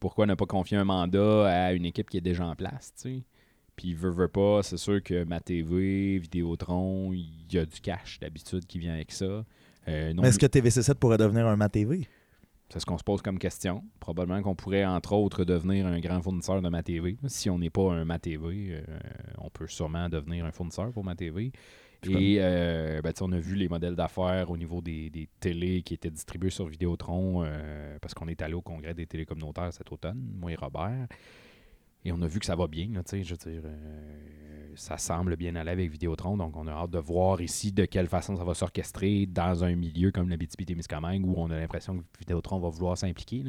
pourquoi ne pas confier un mandat à une équipe qui est déjà en place, tu sais? Puis, veut, veut pas, c'est sûr que ma TV, Vidéotron, il y a du cash d'habitude qui vient avec ça. Euh, non, est-ce que TVC7 pourrait devenir un MATV? C'est ce qu'on se pose comme question. Probablement qu'on pourrait, entre autres, devenir un grand fournisseur de ma TV. Si on n'est pas un ma TV, euh, on peut sûrement devenir un fournisseur pour ma TV. Et euh, ben, on a vu les modèles d'affaires au niveau des, des télés qui étaient distribués sur Vidéotron euh, parce qu'on est allé au congrès des télés communautaires cet automne, moi et Robert. Et on a vu que ça va bien, là, tu sais, je veux dire, euh, ça semble bien aller avec Vidéotron, donc on a hâte de voir ici de quelle façon ça va s'orchestrer dans un milieu comme la BTP-Témiscamingue où on a l'impression que Vidéotron va vouloir s'impliquer.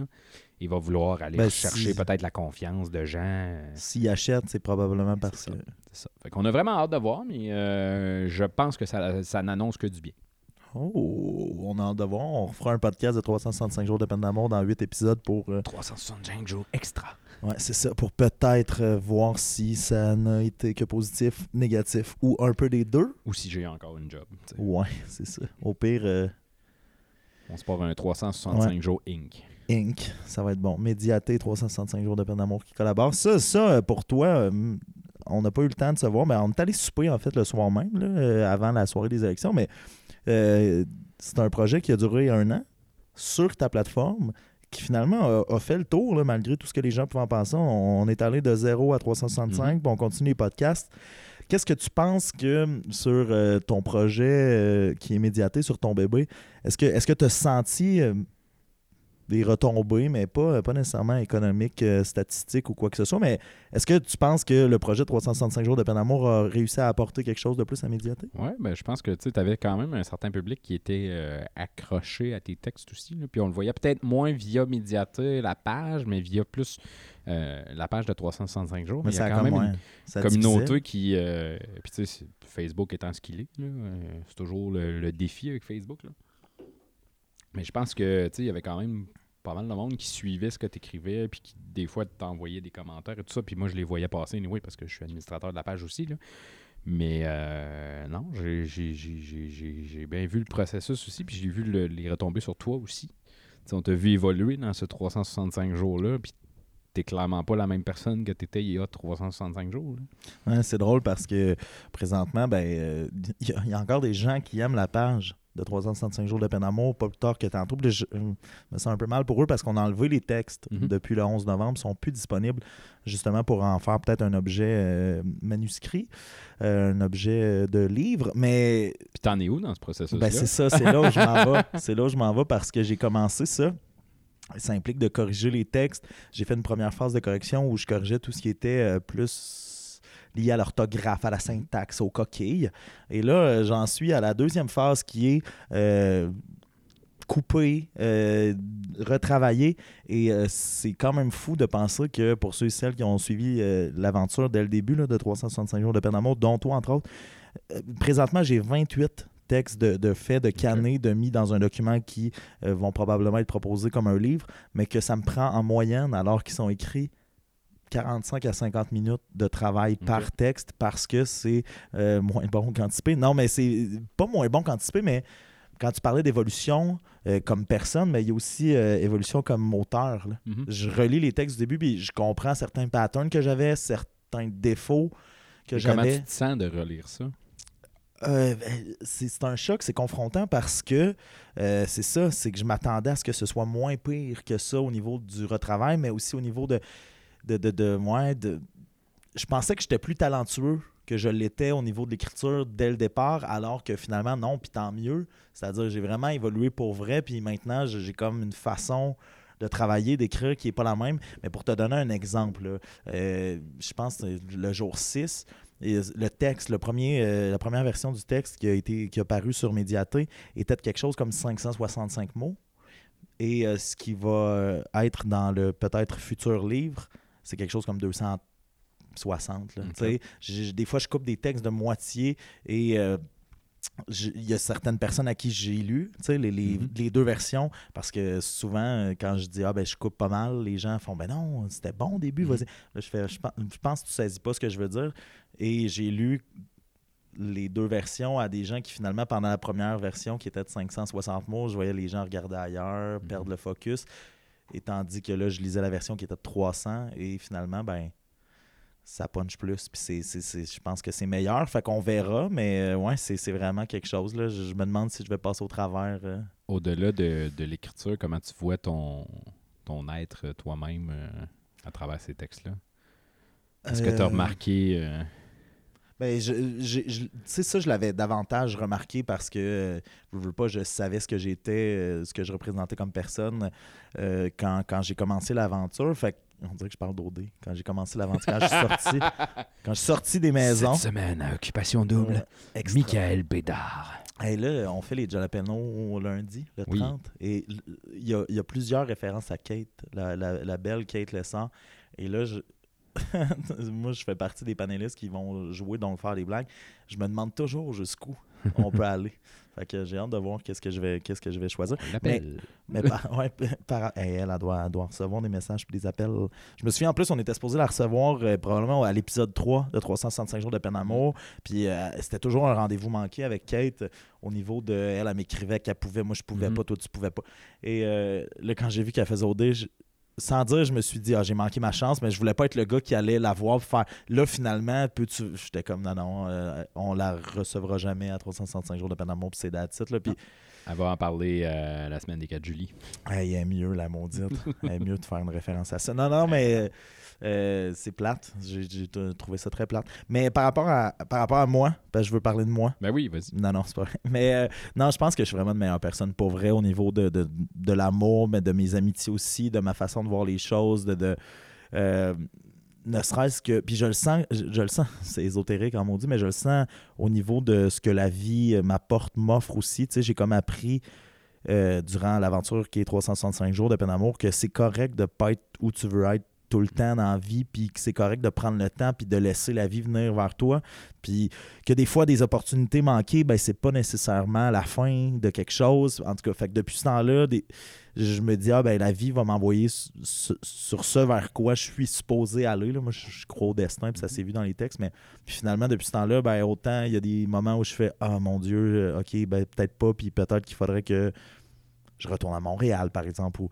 Il va vouloir aller Ben, chercher si- peut-être la confiance de gens. euh, S'il achète, c'est probablement parce que. C'est ça. Fait qu'on a vraiment hâte de voir, mais euh, je pense que ça, ça n'annonce que du bien. Oh, on a hâte de voir. On fera un podcast de 365 jours de peine d'amour dans 8 épisodes pour. euh, 365 jours extra. Ouais, c'est ça. Pour peut-être euh, voir si ça n'a été que positif, négatif ou un peu des deux. Ou si j'ai encore une job. Ouais, c'est ça. Au pire, euh, On se part un 365 jours Inc. Inc. Ça va être bon. Médiaté, 365 jours de peine d'amour qui collabore. Ça, ça euh, pour toi, euh, on n'a pas eu le temps de se voir, mais on est allé souper en fait le soir même, là, euh, avant la soirée des élections. Mais euh, c'est un projet qui a duré un an sur ta plateforme qui finalement a, a fait le tour, là, malgré tout ce que les gens pouvaient en penser. On, on est allé de 0 à 365, puis on continue les podcasts. Qu'est-ce que tu penses que sur euh, ton projet euh, qui est médiaté sur ton bébé, est-ce que est-ce que tu as senti euh, des retombées, mais pas, pas nécessairement économiques, euh, statistiques ou quoi que ce soit. Mais est-ce que tu penses que le projet 365 jours de peine d'amour a réussi à apporter quelque chose de plus à Médiaté? Oui, ben, je pense que tu avais quand même un certain public qui était euh, accroché à tes textes aussi. là. Puis on le voyait peut-être moins via Médiaté, la page, mais via plus euh, la page de 365 jours. Mais il y a quand même une ça communauté qui. euh, puis tu sais, Facebook étant ce qu'il est, euh, c'est toujours le, le défi avec Facebook. là. Mais je pense que tu il y avait quand même pas mal de monde qui suivait ce que tu écrivais, puis qui des fois t'envoyait des commentaires et tout ça. Puis moi, je les voyais passer, anyway, parce que je suis administrateur de la page aussi. Là. Mais euh, non, j'ai- bien vu le processus aussi, puis j'ai vu le- les retombées sur toi aussi. Tu sais, on t'a vu évoluer dans ce 365 jours-là, puis t'es clairement pas la même personne que t'étais il y a 365 jours. Ouais, c'est drôle parce que présentement, ben, euh, il y, a- il y a encore des gens qui aiment la page de 365 jours de peine d'amour, pas plus tard que tantôt. Puis je, je me sens un peu mal pour eux parce qu'on a enlevé les textes Mhm. depuis le 11 novembre, ils sont plus disponibles justement pour en faire peut-être un objet euh, manuscrit, euh, un objet euh, de livre. Mais Puis t'en es où dans ce processus-là? ben, c'est ça, c'est là où je m'en vais. C'est là où je m'en vais parce que j'ai commencé ça. Ça implique de corriger les textes. J'ai fait une première phase de correction où je corrigeais tout ce qui était euh, plus lié à l'orthographe, à la syntaxe, aux coquilles. Et là, euh, j'en suis à la deuxième phase qui est euh, couper, euh, retravailler. Et euh, c'est quand même fou de penser que pour ceux et celles qui ont suivi l'aventure dès le début là, de 365 jours de peine d'amour, dont toi entre autres, présentement, j'ai 28 textes de, de faits, de cannés, de mis dans un document qui euh, vont probablement être proposés comme un livre, mais que ça me prend en moyenne, alors qu'ils sont écrits, 45 à 50 minutes de travail par texte parce que c'est euh, moins bon qu'anticipé. Non, mais c'est pas moins bon qu'anticipé, mais quand tu parlais d'évolution euh, comme personne, mais il y a aussi euh, évolution comme auteur. là. Mhm. Je relis les textes du début puis je comprends certains patterns que j'avais, certains défauts que Et Comment j'avais. tu te sens de relire ça? Euh, ben, c'est un choc, c'est confrontant parce que euh, c'est ça, c'est que je m'attendais à ce que ce soit moins pire que ça au niveau du retravail, mais aussi au niveau de. de, de, de, je pensais que j'étais plus talentueux que je l'étais au niveau de l'écriture dès le départ, alors que finalement, non, puis tant mieux. C'est-à-dire, j'ai vraiment évolué pour vrai, puis maintenant, j'ai comme une façon de travailler, d'écrire qui n'est pas la même. Mais pour te donner un exemple, euh, je pense que c'est le jour 6, et le texte, le premier, euh, la première version du texte qui a, été, qui a paru sur Médiaté était de quelque chose comme 565 mots. Et euh, ce qui va euh, être dans le peut-être futur livre, c'est quelque chose comme 260. là. Des fois, je coupe des textes de moitié et euh, il y a certaines personnes à qui j'ai lu tu sais, les, les- Mhm. les deux versions parce que souvent, euh, quand je dis ah ben je coupe pas mal, les gens font ben non, c'était bon au début, Mhm. vas-y. Je, fais, je, pense, je pense que tu saisis pas ce que je veux dire. Et j'ai lu les deux versions à des gens qui finalement, pendant la première version qui était de 560 mots, je voyais les gens regarder ailleurs, Mhm. perdre le focus. Et tandis que là, je lisais la version qui était de 300 et finalement, ben ça punch plus. Puis je pense que c'est meilleur. Fait qu'on verra, mais euh, ouais, c'est, vraiment quelque chose. Là. Je, je me demande si je vais passer au travers. euh. Au-delà de, de l'écriture, comment tu vois ton, ton être toi-même euh, à travers ces textes-là? Est-ce que tu as remarqué... Ben, je, je- tu sais, ça, je l'avais davantage remarqué parce que, euh, je veux pas, je savais ce que j'étais, euh, ce que je représentais comme personne euh, quand, quand j'ai commencé l'aventure. Fait on dirait que je parle d'OD. Quand j'ai commencé l'aventure, quand je suis sorti, quand je suis sorti des maisons. Cette semaine à Occupation Double. Michael Bédard. Hey, là, on fait les jalapenos lundi, le Oui. 30. Et il y a, y a plusieurs références à Kate, la, la- la belle Kate Lessard. Et là, je... moi, je fais partie des panélistes qui vont jouer, donc faire des blagues. Je me demande toujours jusqu'où on peut aller. Fait que j'ai hâte de voir qu'est-ce que je vais, qu'est-ce que je vais choisir. Mais par, ouais, par- hey, elle, elle doit, elle doit recevoir des messages et des appels. Je me souviens en plus, on était supposé la recevoir euh, probablement à l'épisode 3 de 365 jours de peine d'amour. Puis euh, c'était toujours un rendez-vous manqué avec Kate euh, au niveau de. Elle, elle m'écrivait qu'elle pouvait, moi je pouvais Mhm. pas, toi tu pouvais pas. Et euh, là, quand j'ai vu qu'elle faisait OD, sans dire, je me suis dit, ah, j'ai manqué ma chance, mais je voulais pas être le gars qui allait la voir pour faire. Là, finalement, peux-tu. J'étais comme, non, non, euh, on la recevra jamais à 365 jours de peine d'amour, puis c'est that's it, là. Puis Elle va en parler euh, la semaine des 4 juillet. Elle est mieux, la maudite. Elle est mieux de faire une référence à ça. Non, non, mais euh, c'est plate. J'ai trouvé ça très plate. Mais par rapport à, par rapport à moi, parce que je veux parler de moi. Ben oui, vas-y. Non, non, c'est pas vrai. Mais euh, non, je pense que je suis vraiment une meilleure personne pour vrai au niveau de, de, de l'amour, mais de mes amitiés aussi, de ma façon de voir les choses, de. de euh, ne serait-ce que. Puis je le sens, je, je le sens, c'est ésotérique en maudit, mais je le sens au niveau de ce que la vie m'apporte, m'offre aussi. Tu sais, j'ai comme appris euh, durant l'aventure qui est 365 jours de peine d'amour que c'est correct de pas être où tu veux être tout le temps dans la vie, puis que c'est correct de prendre le temps, puis de laisser la vie venir vers toi, puis que des fois, des opportunités manquées, ben c'est pas nécessairement la fin de quelque chose. En tout cas, fait que depuis ce temps-là, je me dis, ah ben la vie va m'envoyer su- su- sur ce vers quoi je suis supposé aller. Là. Moi, je, crois au destin, puis ça s'est vu dans les textes, mais finalement, depuis ce temps-là, ben autant il y a des moments où je fais, ah mon Dieu, euh, ok, ben peut-être pas, puis peut-être qu'il faudrait que je retourne à Montréal, par exemple, ou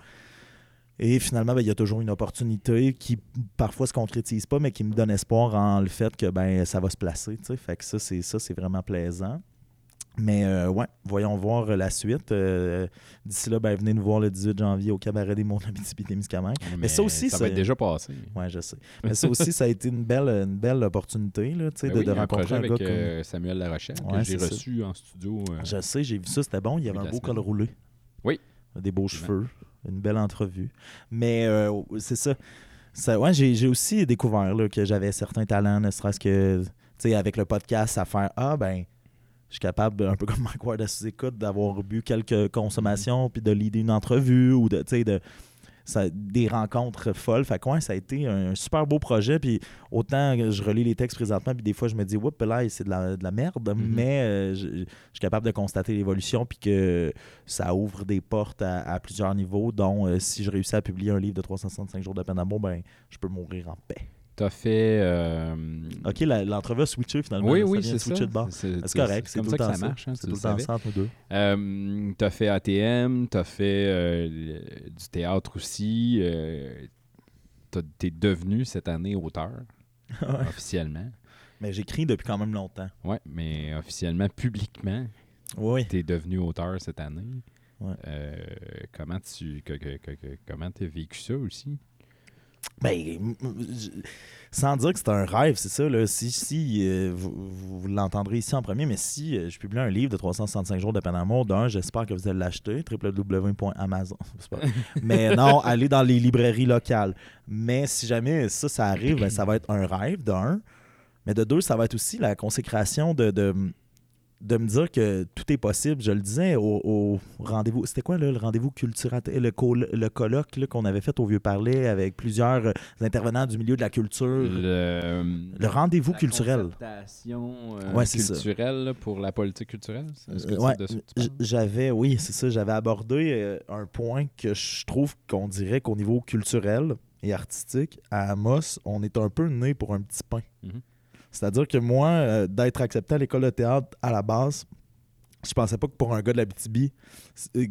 et finalement, ben, il y a toujours une opportunité qui parfois se concrétise pas, mais qui me donne espoir en le fait que ben, ça va se placer. Fait que ça, c'est ça, c'est vraiment plaisant. Mais euh, ouais, voyons voir euh, la suite. Euh, D'ici là, ben, venez nous voir le 18 janvier au Cabaret des Monts de l'Abitibi-Témiscamingue. Mais ça aussi, ça va être déjà passé. Ouais, je sais. Mais ça aussi, ça a été une belle, une belle opportunité là, Ben de, oui, de un rencontrer un avec gars comme. Samuel Larochelle Ouais, que j'ai ça. reçu en studio. Je sais, j'ai vu ça, c'était bon. Il y avait un beau col roulé. Oui. Des beaux cheveux. Une belle entrevue. Mais euh, c'est ça. ça ouais, j'ai j'ai aussi découvert là, que j'avais certains talents, ne serait-ce que, tu sais, avec le podcast, à faire Ah, ben, je suis capable, un peu comme Mike Ward à sous-écoute, d'avoir bu quelques consommations puis de leader une entrevue ou de, tu sais, de. Ça- des rencontres folles. Fait ouais, ça a été un super beau projet. Puis autant je relis les textes présentement, puis des fois je me dis, oups, là, c'est de la, de la merde, Mhm. mais euh, je, je suis capable de constater l'évolution, puis que ça ouvre des portes à, à plusieurs niveaux, dont euh, si je réussis à publier un livre de 365 jours de peine d'amour, ben, je peux mourir en paix. T'as fait. euh, Ok, l'entrevue a switché finalement. oui, Ça oui, c'est ça. switcher de bord. C'est correct, c'est comme ça que ça marche. hein, C'est tout le temps savais. ça entre nous deux. Euh, t'as fait ATM, t'as fait euh, du théâtre aussi. t'es devenu cette année auteur, officiellement. Mais j'écris depuis quand même longtemps. Ouais, mais officiellement, publiquement, Oui. t'es devenu auteur cette année. Ouais. Comment tu que, que- que- que- comment t'as vécu ça aussi? Ben, sans dire que c'est un rêve, c'est ça. Là. Si, si euh, vous, vous l'entendrez ici en premier, mais si euh, je publie un livre de 365 jours de peine d'un, j'espère que vous allez l'acheter, www.amazon. Mais non, allez dans les librairies locales. Mais si jamais ça, ça arrive, ben, ça va être un rêve, d'un. Mais de deux, ça va être aussi la consécration de, de me dire que tout est possible. Je le disais au, au rendez-vous. C'était quoi là, le rendez-vous culturel, le, col- le colloque qu'on avait fait au Vieux Parler avec plusieurs euh, intervenants du milieu de la culture? Le, Le rendez-vous culturel. euh, Ouais, c'est ça. culturelle pour la politique culturelle. Euh, ouais, j'avais, oui, c'est ça, j'avais abordé euh, un point que je trouve qu'on dirait qu'au niveau culturel et artistique, à Amos, on est un peu né pour un petit pain. Mhm. C'est-à-dire que moi, euh, d'être accepté à l'école de théâtre à la base, je pensais pas que pour un gars de la BTB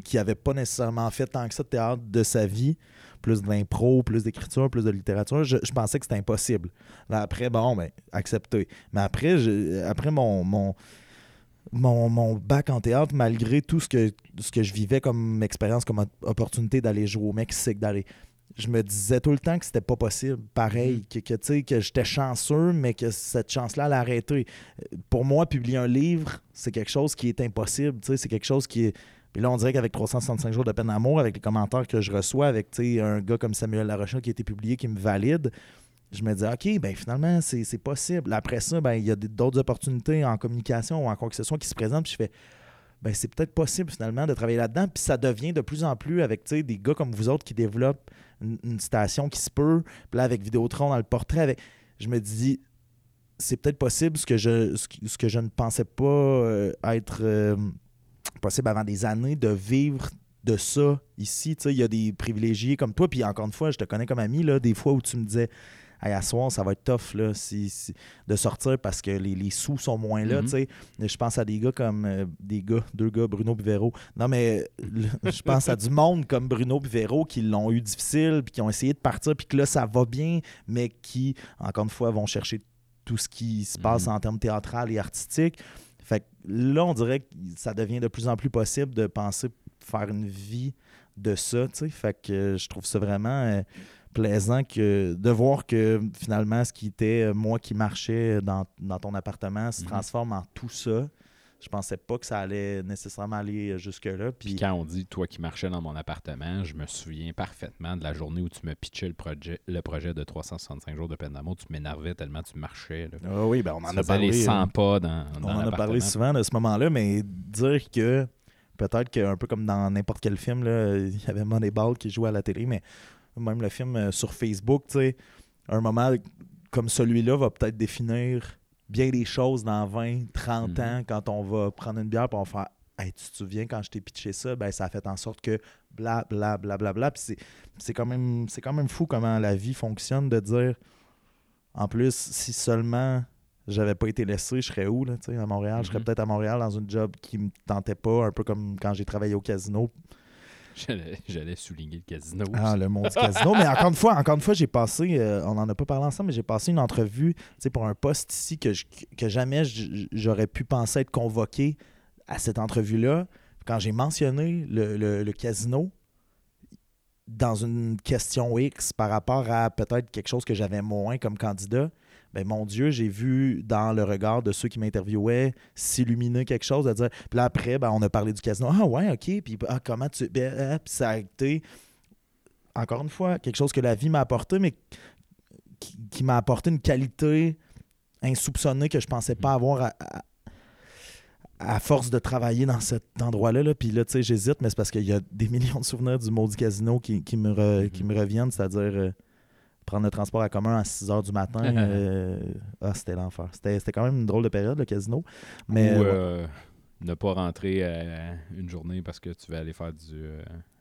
qui avait pas nécessairement fait tant que ça de théâtre de sa vie, plus d'impro, plus d'écriture, plus de littérature, je, pensais que c'était impossible. Là, après, bon, ben, accepté. Mais après, après mon, mon, mon, mon bac en théâtre, malgré tout ce que, ce que je vivais comme expérience, comme op- opportunité d'aller jouer au Mexique, d'aller. Je me disais tout le temps que c'était pas possible. Pareil, que, que, sais, que j'étais chanceux, mais que cette chance-là allait arrêter. Pour moi, publier un livre, c'est quelque chose qui est impossible. C'est quelque chose qui est. Puis là, on dirait qu'avec 365 jours de peine d'amour, avec les commentaires que je reçois, avec un gars comme Samuel Larochelle qui a été publié, qui me valide, je me dis, OK, ben finalement, c'est possible. Après ça, ben il y a d'autres opportunités en communication ou en quoi que ce soit qui se présentent. Puis je fais, ben c'est peut-être possible finalement de travailler là-dedans. Puis ça devient de plus en plus avec des gars comme vous autres qui développent une, une station qui se peut. Puis là, avec Vidéotron dans le portrait, avec, je me dis, c'est peut-être possible ce que je, ce, que je ne pensais pas euh, être euh, possible avant des années de vivre de ça ici. Il y a des privilégiés comme toi. Puis encore une fois, je te connais comme ami, là, des fois où tu me disais, Hey, à soir, ça va être tough là, si, si- de sortir parce que les, les sous sont moins là. Mhm. Je pense à des gars comme euh, des gars, deux gars, Bruno et Véro. Non, mais le- je pense à du monde comme Bruno et Véro qui l'ont eu difficile, puis qui ont essayé de partir, puis que là, ça va bien, mais qui, encore une fois, vont chercher tout ce qui se passe Mhm. en termes théâtral et artistiques. Fait que là, on dirait que ça devient de plus en plus possible de penser faire une vie de ça, tu sais. Fait que euh, je trouve ça vraiment euh, plaisant que de voir que finalement, ce qui était euh, moi qui marchais dans, dans ton appartement se Mhm. transforme en tout ça. Je pensais pas que ça allait nécessairement aller euh, jusque-là. Puis Puis quand on dit toi qui marchais dans mon appartement, je me souviens parfaitement de la journée où tu me pitchais le projet, le projet de 365 jours de peine d'amour. Tu m'énervais tellement tu marchais. Là. Ah oui, ben on en a parlé. les 100 euh, pas dans, On en a parlé souvent de ce moment-là, mais dire que peut-être qu'un peu comme dans n'importe quel film, là, il y avait Moneyball qui jouait à la télé, mais même le film euh, sur Facebook, tu sais, un moment comme celui-là va peut-être définir bien des choses dans 20, 30 Mhm. ans quand on va prendre une bière et on va faire Hey, tu te souviens quand je t'ai pitché ça, ben ça a fait en sorte que bla bla bla bla bla. Puis c'est- quand même c'est quand même fou comment la vie fonctionne de dire en plus si seulement j'avais pas été laissé, je serais où là, tu sais, à Montréal, je serais Mhm. peut-être à Montréal dans une job qui me tentait pas, un peu comme quand j'ai travaillé au casino. J'allais, souligner le casino. Ah, le monde du casino. Mais encore une fois, encore une fois, j'ai passé, euh, on n'en a pas parlé ensemble, mais j'ai passé une entrevue pour un poste ici que, que jamais j'aurais pu penser être convoqué à cette entrevue-là. Quand j'ai mentionné le- le casino dans une question X par rapport à peut-être quelque chose que j'avais moins comme candidat, ben mon Dieu, j'ai vu dans le regard de ceux qui m'interviewaient s'illuminer quelque chose, de dire. Puis là, après, ben, on a parlé du casino. Ah ouais, OK. Puis ah, comment tu. Ben, ah, puis ça a été, encore une fois, quelque chose que la vie m'a apporté, mais qui, qui m'a apporté une qualité insoupçonnée que je pensais pas avoir à, à- à force de travailler dans cet endroit-là. là. Puis là, tu sais, j'hésite, mais c'est parce qu'il y a des millions de souvenirs du maudit casino qui, qui me, re- qui me reviennent, c'est-à-dire euh, prendre le transport à commun à 6 h du matin. euh, ah, c'était l'enfer. C'était c'était quand même une drôle de période, le casino. Mais Ou ouais. euh, ne pas rentrer euh, une journée parce que tu vas aller faire du,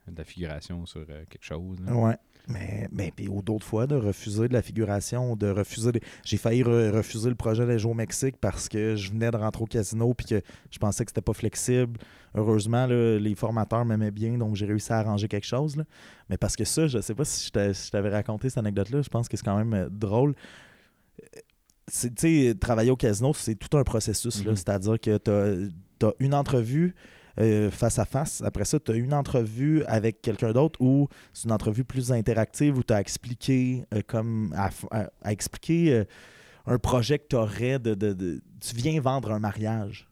de la figuration sur euh, quelque chose. là. Ouais. Mais, mais puis ou d'autres fois, de refuser de la figuration, de refuser. J'ai failli re- refuser le projet d'aller jouer au Mexique parce que je venais de rentrer au casino puis que je pensais que c'était pas flexible. Heureusement, là, les formateurs m'aimaient bien, donc j'ai réussi à arranger quelque chose. là. Mais parce que ça, je sais pas si je t'avais raconté cette anecdote-là, je pense que c'est quand même euh, drôle. Sais, travailler au casino, c'est tout un processus. Mhm. C'est-à-dire que tu as, une entrevue euh, face à face. Après ça, tu as une entrevue avec quelqu'un d'autre ou c'est une entrevue plus interactive où tu as expliqué euh, comme à, f- à- à expliquer euh, un projet que tu aurais de, de- de- Tu viens vendre un mariage.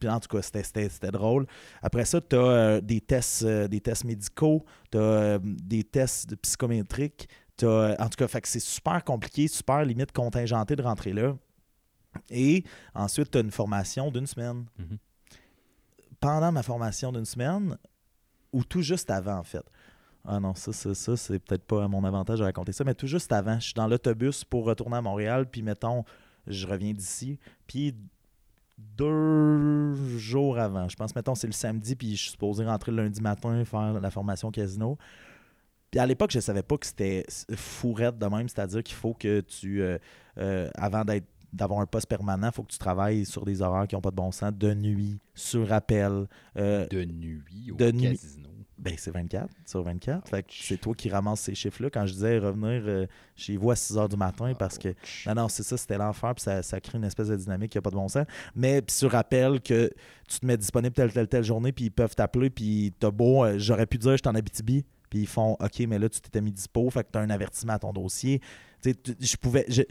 Puis en tout cas, c'était- drôle. Après ça, tu as des, tests, des tests médicaux, tu as des tests psychométriques. en tout cas, c'est super compliqué, super limite contingenté de rentrer là. Et ensuite, tu as une formation d'une semaine Mhm. Pendant ma formation d'une semaine, ou tout juste avant, en fait. Ah non, ça, ça, ça c'est peut-être pas à mon avantage de raconter ça, mais tout juste avant, je suis dans l'autobus pour retourner à Montréal, puis mettons, je reviens d'ici, puis deux jours avant, je pense, mettons, c'est le samedi, puis je suis supposé rentrer le lundi matin faire la formation casino. Puis à l'époque, je savais pas que c'était fourrette de même, c'est-à-dire qu'il faut que tu, euh, euh, avant d'être d'avoir un poste permanent, il faut que tu travailles sur des horaires qui n'ont pas de bon sens, de nuit, sur appel. euh, De nuit au de nuit. casino. ben, c'est 24 sur 24. Fait que c'est toi qui ramasses ces chiffres-là. Quand je disais revenir euh, chez vous à 6 h du matin, parce que non, non, c'est ça, c'était l'enfer, puis ça, ça crée une espèce de dynamique qui n'a pas de bon sens. Mais puis sur rappel que tu te mets disponible telle, telle, telle journée, puis ils peuvent t'appeler, puis t'as beau, euh, j'aurais pu dire je suis en Abitibi, puis ils font OK, mais là, tu t'étais mis dispo, fait que t'as un avertissement à ton dossier. Je pouvais. je-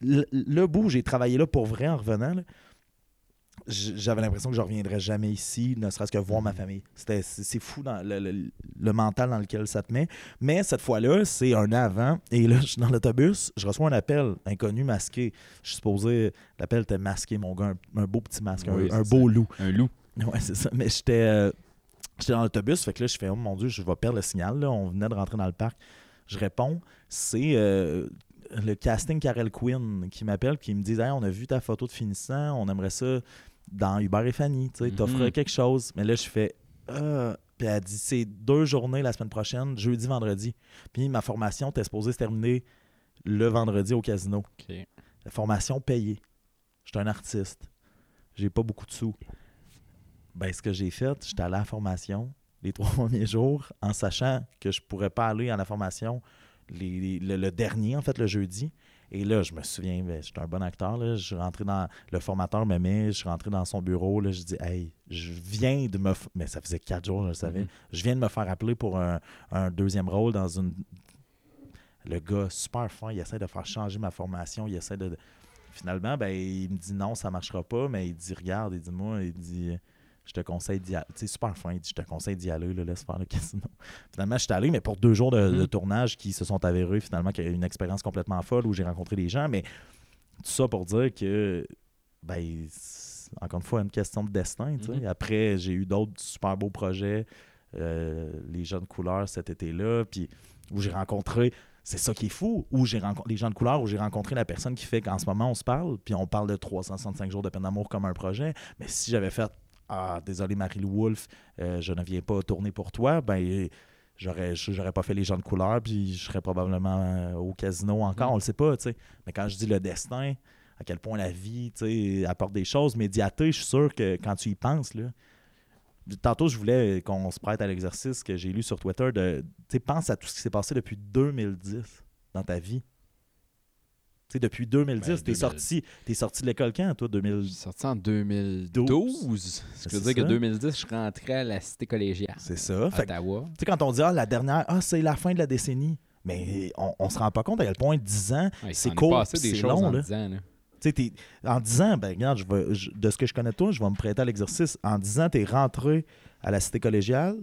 le, le bout où j'ai travaillé là pour vrai en revenant, là, j'avais l'impression que je reviendrais jamais ici, ne serait-ce que voir ma Mhm. famille. C'était, c'est, fou dans le, le- le mental dans lequel ça te met. Mais cette fois-là, c'est un an avant. Et là, je suis dans l'autobus, je reçois un appel inconnu masqué. Je suis supposé. L'appel était masqué, mon gars, un, un beau petit masque, un- Oui, un, c'est beau ça. loup. Un loup. Ouais, c'est ça. Mais j'étais. euh, J'étais dans l'autobus, fait que là, je fais, oh mon Dieu, je vais perdre le signal. Là. On venait de rentrer dans le parc. Je réponds, c'est euh, le casting Carel Quinn qui m'appelle, qui me dit Hey, on a vu ta photo de finissant, on aimerait ça dans Hubert et Fanny. Tu sais, t'offres Mhm. quelque chose. Mais là, je fais, ah. Puis elle dit, c'est deux journées la semaine prochaine, jeudi, vendredi. Puis ma formation était supposée se terminer le vendredi au casino. La formation payée. J'étais un artiste. J'ai pas beaucoup de sous. Ben, ce que j'ai fait, j'étais allé à la formation les trois premiers jours en sachant que je pourrais pas aller à la formation les- le, le dernier, en fait, le jeudi. Et là, je me souviens, ben, j'étais un bon acteur. Là, je suis rentré dans. Le formateur me met, je suis rentré dans son bureau. Là, je dis Hey, je viens de me. f- Mais ça faisait quatre jours, je le savais. Mhm. Je viens de me faire appeler pour un, un deuxième rôle dans une. Le gars, super fin, il essaie de faire changer ma formation. Il essaie de. Finalement, ben, il me dit non, ça marchera pas. Mais il dit Regarde, il dit Moi, il dit. Je te conseille d'y aller. Sais, super fin. Je te conseille d'y aller, là, laisse faire le casino. Finalement, je suis allé, mais pour deux jours de, de Mhm. tournage qui se sont avérés finalement qu'il y a eu une expérience complètement folle où j'ai rencontré des gens. Mais tout ça pour dire que, ben, c'est encore une fois, une question de destin. Mhm. Après, j'ai eu d'autres super beaux projets, euh, les jeunes couleurs cet été-là, puis où j'ai rencontré. C'est ça qui est fou, où j'ai rencontré les gens de couleur, où j'ai rencontré la personne qui fait qu'en ce moment on se parle, puis on parle de 365 jours de peine d'amour comme un projet. Mais si j'avais fait Ah, désolé Marie-Lou Wolfe, euh, je ne viens pas tourner pour toi, ben j'aurais j'aurais pas fait les gens de couleur, puis je serais probablement euh, au casino encore, Mm. on le sait pas, tu sais. Mais quand je dis le destin, à quel point la vie, tu sais, apporte des choses médiatées, je suis sûr que quand tu y penses, là, Tantôt, je voulais qu'on se prête à l'exercice que j'ai lu sur Twitter de, tu sais, pense à tout ce qui s'est passé depuis 2010 dans ta vie. Tu depuis 2010, Ben, t'es 2000. sorti, t'es sorti de l'école quand, toi, Je 2000? suis sorti en 2012. Ce qui veut dire que ça. 2010, je rentrais à la cité collégiale. C'est ça. Ottawa. tu sais, quand on dit, ah, la dernière, ah, c'est la fin de la décennie. Mais on, on se rend pas compte à quel point 10 ans, Ouais, c'est court, c'est long, en là. 10 ans. là. Tu en 10 ans, ben regarde, je vais, je- de ce que je connais de toi, je vais me prêter à l'exercice. En 10 ans, tu es rentré à la cité collégiale,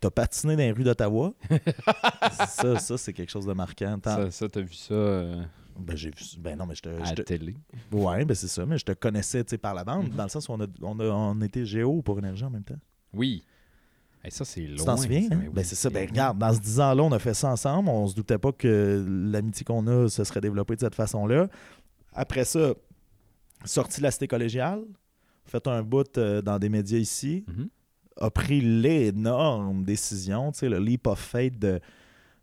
tu as patiné dans les rues d'Ottawa. ça, ça c'est quelque chose de marquant. Ça, ça t'as vu ça euh, Ben, j'ai vu. Ben non, mais je te. à je la te- télé. Ouais, ben c'est ça, mais je te connaissais par la bande, Mhm. dans le sens où on, a, on, a- on était géo pour énergie en même temps. Oui. Hey, ça, c'est loin. Tu t'en souviens? ça, hein? oui, Ben c'est ça. Ben regarde, dans ce 10 ans-là, on a fait ça ensemble. On se doutait pas que l'amitié qu'on a se serait développée de cette façon-là. Après ça, sorti de la cité collégiale, fait un bout euh, dans des médias ici, Mhm. a pris l'énorme décision, tu sais, le leap of faith de,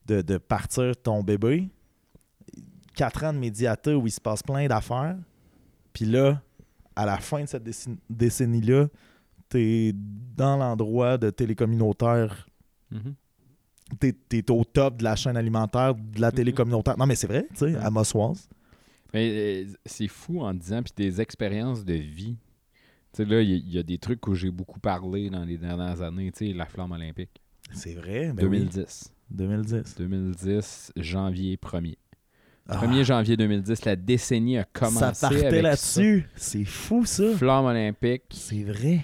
de, de partir ton bébé. Quatre ans de médiateur où il se passe plein d'affaires. Puis là, à la fin de cette décennie- décennie-là, t'es dans l'endroit de télécommunautaire. Mhm. T'es, t'es au top de la chaîne alimentaire de la télé communautaire. Non, mais c'est vrai, tu sais, à Mossoise. Mais euh, c'est fou en disant, puis des expériences de vie. Tu sais, là, il y, a- il y a des trucs où j'ai beaucoup parlé dans les dernières années. Tu sais, la flamme olympique. C'est vrai, mais 2010. 2010. 2010, janvier 1er. Ah, 1er janvier 2010, la décennie a commencé ça partait là-dessus. C'est fou, ça. Flamme olympique. C'est vrai.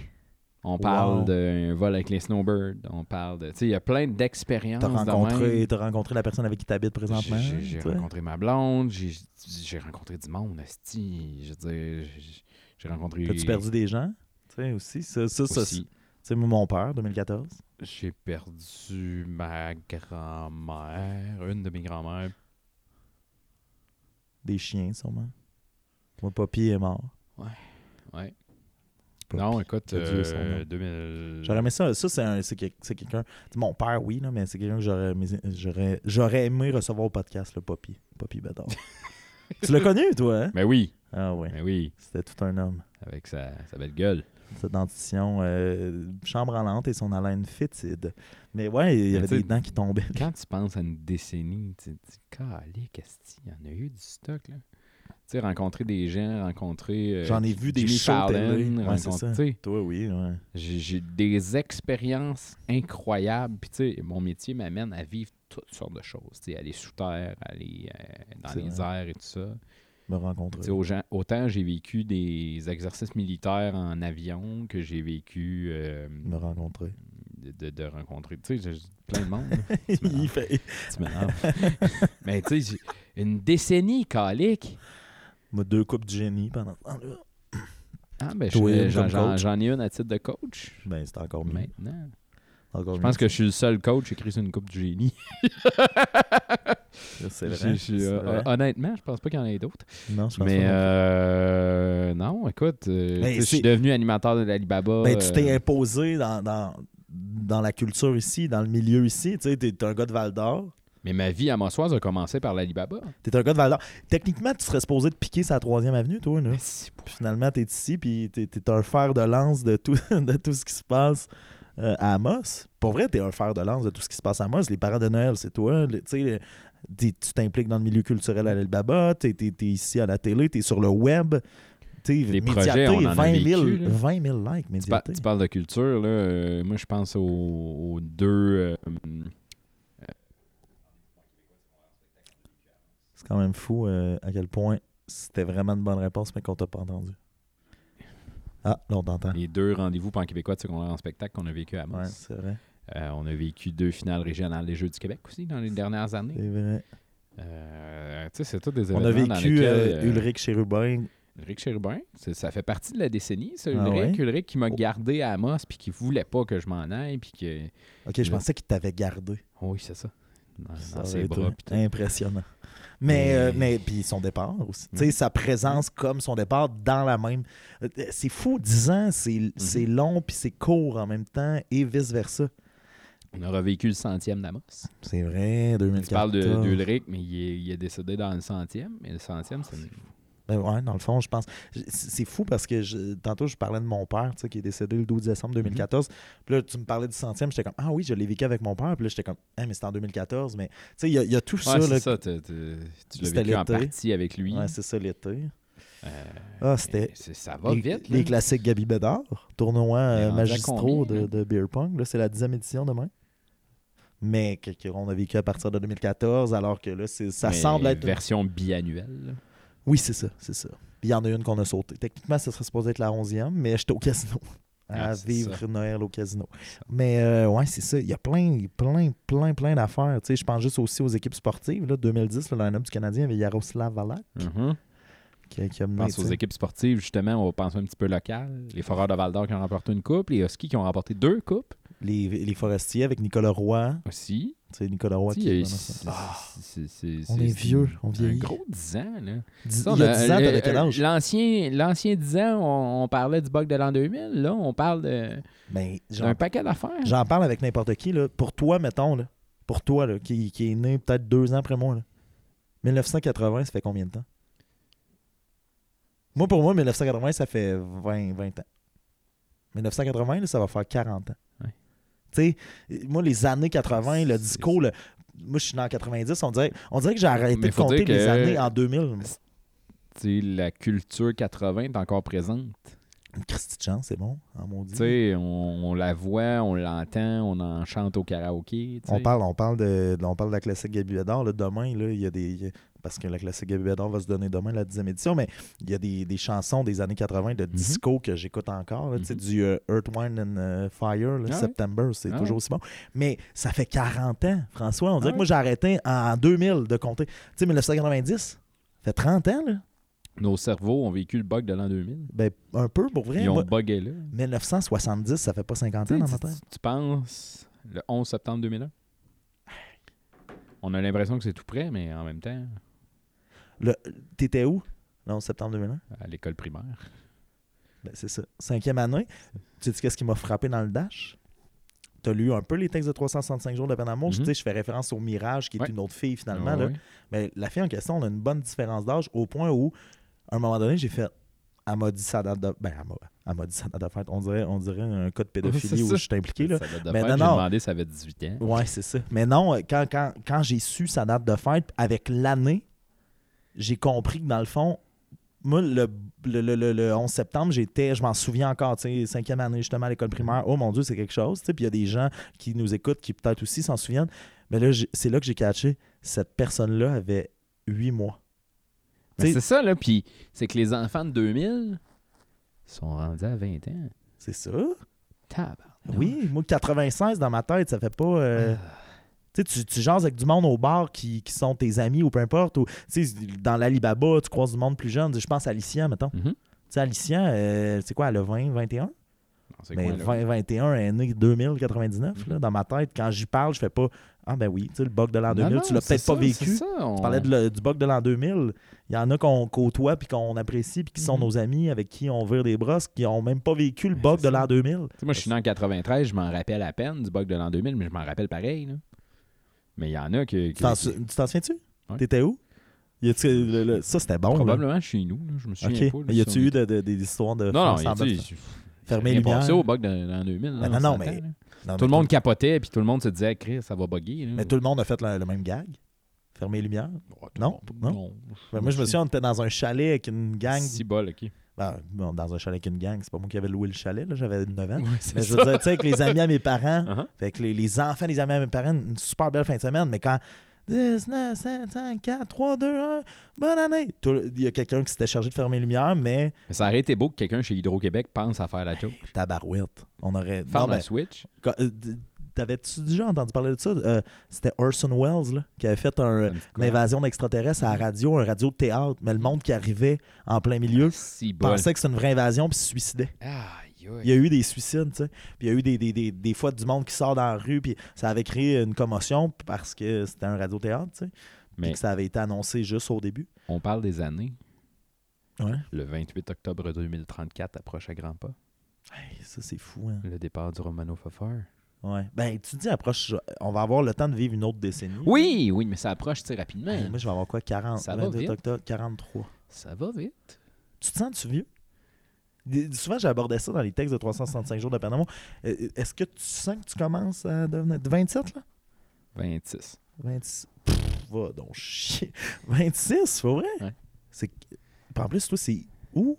On parle Wow. d'un vol avec les snowbirds. On parle de... Tu sais, il y a plein d'expériences T'as de rencontré, t'as rencontré la personne avec qui t'habites présentement. J'ai- rencontré ma blonde, j'ai rencontré du monde, esti. Je veux dire, j'ai- rencontré... T'as-tu perdu des gens? Tu sais, aussi. Ça, ça, ça, aussi. Tu sais, moi, mon père, 2014. J'ai perdu ma grand-mère, une de mes grand-mères. Des chiens, sûrement. Moi, Papy est mort. Ouais. Papy. Non, écoute, euh, nom. 2000... J'aurais aimé ça. Ça, c'est un- c'est quel- c'est quelqu'un. Mon père, oui, là, mais c'est quelqu'un que j'aurais aimé- j'aurais j'aurais aimé recevoir au podcast, le Papy. Papy Bédard. tu l'as connu, toi, hein? Mais oui, Ah, oui. mais oui, C'était tout un homme. avec sa, sa belle gueule. Sa dentition euh, chambranlante et son haleine fétide. Mais ouais, il y avait des dents qui tombaient. Quand tu penses à une décennie, tu te dis, calé, qu'est-ce qu'il y en a eu du stock, là? Tu sais, rencontrer des gens, rencontrer... euh, J'en ai vu des shows télé. Ouais, ça. Toi, oui, ouais. J'ai des expériences incroyables. Puis, tu sais, mon métier m'amène à vivre toutes sortes de choses. Tu sais, aller sous terre, aller euh, dans les vrai. airs et tout ça. Me rencontrer. Aux gens- autant j'ai vécu des exercices militaires en avion que j'ai vécu euh, Me rencontrer. De, de- de rencontrer. Tu sais, plein de monde. Tu fait... Mais, tu sais, une décennie, calique. Moi, deux coupes du génie pendant ce temps-là. Ah, ben, j'en ai une à titre de coach. Ben, c'est encore mieux. Maintenant. Encore Je pense que je suis le seul coach écrit sur une coupe du génie. c'est vrai. euh, vrai. honnêtement, je pense pas qu'il y en ait d'autres. Non, je pense Mais pas. euh, non, écoute, euh, Ben, je suis devenu animateur de l'Alibaba. Ben, tu t'es imposé dans, dans, dans la culture ici, dans le milieu ici. Tu sais, t'es t'es un gars de Val d'Or. mais ma vie à Mossoise a commencé par l'Alibaba. T'es un gars de Val d'Or. Techniquement, tu serais supposé te piquer sa troisième avenue, toi. Là. Puis finalement, t'es ici, puis t'es t'es un fer de lance de tout, de tout ce qui se passe euh, à Amos. Pour vrai, t'es un fer de lance de tout ce qui se passe à Amos. Les parents de Noël, c'est toi. Le- Tu sais, T'es- tu t'impliques dans le milieu culturel à l'Albaba, tu es, ici à la télé, tu es sur le web. Les projets, on en a 20 000, vécu, là. 20 000 likes, Tu, par- Médiaté. tu parles de culture, là. euh, moi, je pense aux, aux deux. euh, C'est quand même fou euh, à quel point c'était vraiment une bonne réponse, mais qu'on t'a pas entendu. Ah, là, on t'entend. les deux rendez-vous pan québécois de secondaire en spectacle qu'on a vécu à Amos. Ouais, c'est vrai. Euh, on a vécu deux finales régionales des Jeux du Québec aussi dans les dernières années. C'est vrai. Euh, tu sais, c'est tous des On événements a dans vécu lesquels, euh, Ulrich Chérubin. Ulrich Chérubin, ça fait partie de la décennie, ça, Ah Ulrich. ouais? Ulrich qui m'a Oh. gardé à Amos puis qui voulait pas que je m'en aille puis que... Ok, je pensais qu'il t'avait gardé. Oh oui, c'est ça. Dans, Ça ses bras. Impressionnant. Mais, Mais- euh, mais puis son départ aussi. Tu sais, sa présence comme son départ dans la même. euh, C'est fou, 10 ans, c'est Mhm. c'est long puis c'est court en même temps et vice-versa. On a revécu le centième d'Amos. C'est vrai, 2014. Tu parles de- d'Ulrich, mais il est, il est décédé dans le centième. Mais le centième, c'est... Ben ouais, dans le fond, je pense. C'est fou parce que je- tantôt, je parlais de mon père, tu sais, qui est décédé le 12 décembre 2014. Puis là, tu me parlais du centième, j'étais comme, ah oui, je l'ai vécu avec mon père. Puis là, j'étais comme, ah, mais c'était en 2014. Mais tu sais, il y, a- il y a tout ça. Là, c'est ça. tu l'as vécu en l'été. partie avec lui. Ouais, c'est ça l'été. Euh, Ah, c'était. Ça va les, vite. les là. classiques Gabi Bédard, tournoi euh, magistraux combien, de, Beer Pong. Là, c'est la dixième édition demain. Mais que- que on a vécu à partir de 2014, alors que là, ça Mais semble être. version biannuelle. Oui, c'est ça, c'est ça. Puis il y en a une qu'on a sautée. Techniquement, ça serait supposé être la onzième, mais j'étais au casino. À Ah, c'est vivre ça. Noël au casino. Mais euh, ouais, c'est ça. Il y a plein, plein, plein, plein d'affaires. Tu sais, je pense juste aussi aux équipes sportives. Là, 2010, le line-up du Canadien avait Yaroslav Valak Mhm. qui, qui a On mené. pense aux équipes sportives, justement, on va penser un petit peu local. Les Foreurs de Val-d'Or qui ont remporté une coupe, les Huskies qui ont remporté deux coupes Les, les forestiers avec Nicolas Roy. aussi. Tu sais, Nicolas Roy qui est c'est- c'est- c'est- On c'est- est c'est vieux, on Un vieillit. gros 10 ans, là. Dix- Ça, il y a on 10 ans, t'avais quel euh, âge? L'ancien, l'ancien 10 ans, on, on parlait du bug de l'an 2000. Là, on parle de- Ben, d'un paquet d'affaires. j'en parle avec n'importe qui. Là. Pour toi, mettons, là, pour toi, là, qui, qui est né peut-être deux ans après moi, là. 1980, ça fait combien de temps? Moi, pour moi, 1980, ça fait 20, 20 ans. 1980, là, ça va faire 40 ans. Moi, les années 80, le disco, le- moi, je suis né en 90, on dirait, on dirait que j'ai arrêté de compter les années en 2000. Tu sais, la culture 80 est encore présente. Une Christy de chance, c'est bon, en maudit. Tu sais, on, on la voit, on l'entend, on en chante au karaoké. On parle, on parle de, on parle de la classique Gabi demain, là, il y a des. Parce que la classique Gabi Bédard va se donner demain, la dixième édition, mais il y a des, des chansons des années 80 de disco que j'écoute encore. là, tu sais, Mhm. Du euh, Earth, Wine and euh, Fire, là, Ah. September, c'est Ah toujours aussi bon. Mais ça fait 40 ans, François. On dirait Ah que moi, j'ai arrêté en 2000 de compter. Tu sais, 1990, ça fait 30 ans, là. Nos cerveaux ont vécu le bug de l'an 2000. Ben, un peu, pour vrai. Ils ont Moi, bugué là. 1970, ça fait pas 50 ans dans ma tu- tête. tu penses le 11 septembre 2001? On a l'impression que c'est tout près, mais en même temps, Le- T'étais où? Non, septembre 2001? à l'école primaire. Ben, c'est ça. Cinquième année. Tu sais qu'est-ce qui m'a frappé dans le Dash? Tu as lu un peu les textes de 365 jours de peine d'amour. Mhm. Tu sais, Je fais référence au Mirage, qui est Ouais. une autre fille finalement. Ouais. Mais la fille en question, on a une bonne différence d'âge au point où, à un moment donné, j'ai fait. Elle m'a dit sa date de. Ben, elle m'a, dit sa date de fête. On dirait, on dirait un cas de pédophilie où ça. je suis impliqué. Là. Ça date de Mais fête, non, j'ai non. demandé ça avait 18 ans. Ouais, c'est ça. Mais non, quand, quand, quand j'ai su sa date de fête, avec l'année, j'ai compris que dans le fond, moi, le, le, le- le- le 11 septembre, j'étais, je m'en souviens encore, tu sais, cinquième année justement à l'école primaire. Oh mon Dieu, c'est quelque chose. tu sais. Puis il y a des gens qui nous écoutent qui peut-être aussi s'en souviennent. Mais là, c'est là que j'ai catché, cette personne-là avait huit mois. Sais- c'est ça, là. Puis c'est que les enfants de 2000 sont rendus à 20 ans. C'est ça? Tabarnak. Oui, moi, 96 dans ma tête, ça fait pas. euh, Tu tu, tu jases avec du monde au bar qui, qui sont tes amis ou peu importe. Ou, tu sais, dans l'Alibaba, tu croises du monde plus jeune. Je pense à Alicia, mettons. Mhm. Tu sais, Alicia, euh, c'est quoi, elle a 20, 21? Non, c'est Mais quoi, là? 20, 21 est né 2099. là, dans ma tête, quand j'y parle, je fais pas Ah, ben oui, tu sais, le bug de l'an Non, 2000, non, tu l'as peut-être pas vécu. ça, on- Tu parlais de le- du bug de l'an 2000. Il y en a qu'on côtoie puis qu'on apprécie puis qui sont Mhm. nos amis avec qui on vire des brosses qui ont même pas vécu le Mais bug de l'an 2000. Tu sais, moi, je suis né en 93, je m'en rappelle à peine du bug de l'an 2000, mais je m'en rappelle pareil. là. Mais il y en a que. Tu t'en sou- tu t'en souviens-tu? Ouais. T'étais où? Y a-tu- le- le- ça, c'était bon. là. Probablement chez nous. là, Je me souviens OK. pas. là, y a-tu eu est- de- de- des histoires de Non, non, sais, Fermer les lumières. passé au bug l'an 2000. Ben là, non, on non, mais-. Non, Tout mais le monde capotait, puis tout le monde se disait, Chris, ça va bugger. Mais tout le monde a fait le, le même gag? fermer les lumières? Oh, Non, non? Ben, moi, je me souviens, on était dans un chalet avec une gang. Si bol, ok. Ben, bon, dans un chalet avec une gang, c'est pas moi qui avais loué le chalet, là, j'avais 9 ans. Mais je veux dire, tu sais, avec les amis à mes parents, fait que les, les enfants des amis à mes parents, une super belle fin de semaine, mais quand 10, 9, 7, 5, 4, 3, 2, 1, bonne année! Il y a quelqu'un qui s'était chargé de fermer les lumières, mais Mais ça aurait été beau que quelqu'un chez Hydro-Québec pense à faire la joke. tabarouette. On aurait. Faire Non, la ben, Switch. quand- euh, T'avais-tu déjà entendu parler de ça? Euh, C'était Orson Welles là, qui avait fait un- une invasion d'extraterrestres à la radio, un radio de théâtre, mais le monde qui arrivait en plein milieu bol. pensait que c'était une vraie invasion puis se suicidait. Il y a eu des suicides, tu sais. Puis il y a eu des, des, des, des fois du monde qui sort dans la rue, puis ça avait créé une commotion parce que c'était un radiothéâtre, tu sais. Puis Mais que ça avait été annoncé juste au début. on parle des années. Ouais. Le 28 octobre 2034 approche à grands pas. Hey, ça, c'est fou, hein. Le départ du Romano Fofer. Ouais. Ben, tu dis, approche, on va avoir le temps de vivre une autre décennie. Oui, oui, mais ça approche rapidement. Moi, je vais avoir quoi, 40, Ça va 28 vite. octobre, 43. Ça va vite. Tu te sens-tu vieux? Souvent, j'abordais ça dans les textes de 365 jours de Panama. Euh, Est-ce que tu sens que tu commences à devenir... 27, là? 26. 26. Pff, va donc chier. 26, c'est vrai? Ouais. C'est... En plus, toi, c'est où?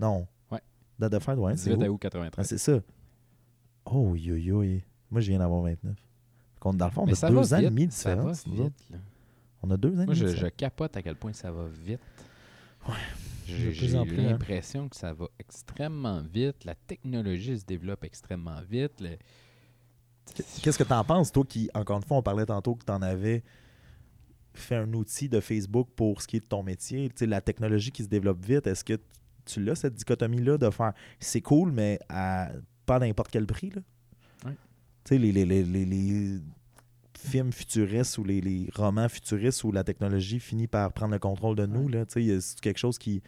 Non. Ouais. Date de fête, ouais, c'est 18 où? août Ah, 93. c'est ça. Oh, yo, yo, yo. Moi, je viens d'avoir 29. Contre, dans le fond, on mais a ça deux va ans et vite. demi de ça va différence. nous autres. vite. là. On a deux ans et Moi, demi de je, je différence. capote à quel point ça va vite. Ouais. J'ai De plus j'ai en plus, hein. l'impression que ça va extrêmement vite. La technologie se développe extrêmement vite. Le- Qu'est-ce que tu en penses, toi, qui, encore une fois, on parlait tantôt que tu en avais fait un outil de Facebook pour ce qui est de ton métier, tu sais, la technologie qui se développe vite, est-ce que tu l'as, cette dichotomie-là, de faire c'est cool, mais à pas n'importe quel prix, là? Ouais. Tu sais, les, les, les, films futuristes ou les, les romans futuristes où la technologie finit par prendre le contrôle de nous, là, tu sais, c'est quelque chose qui,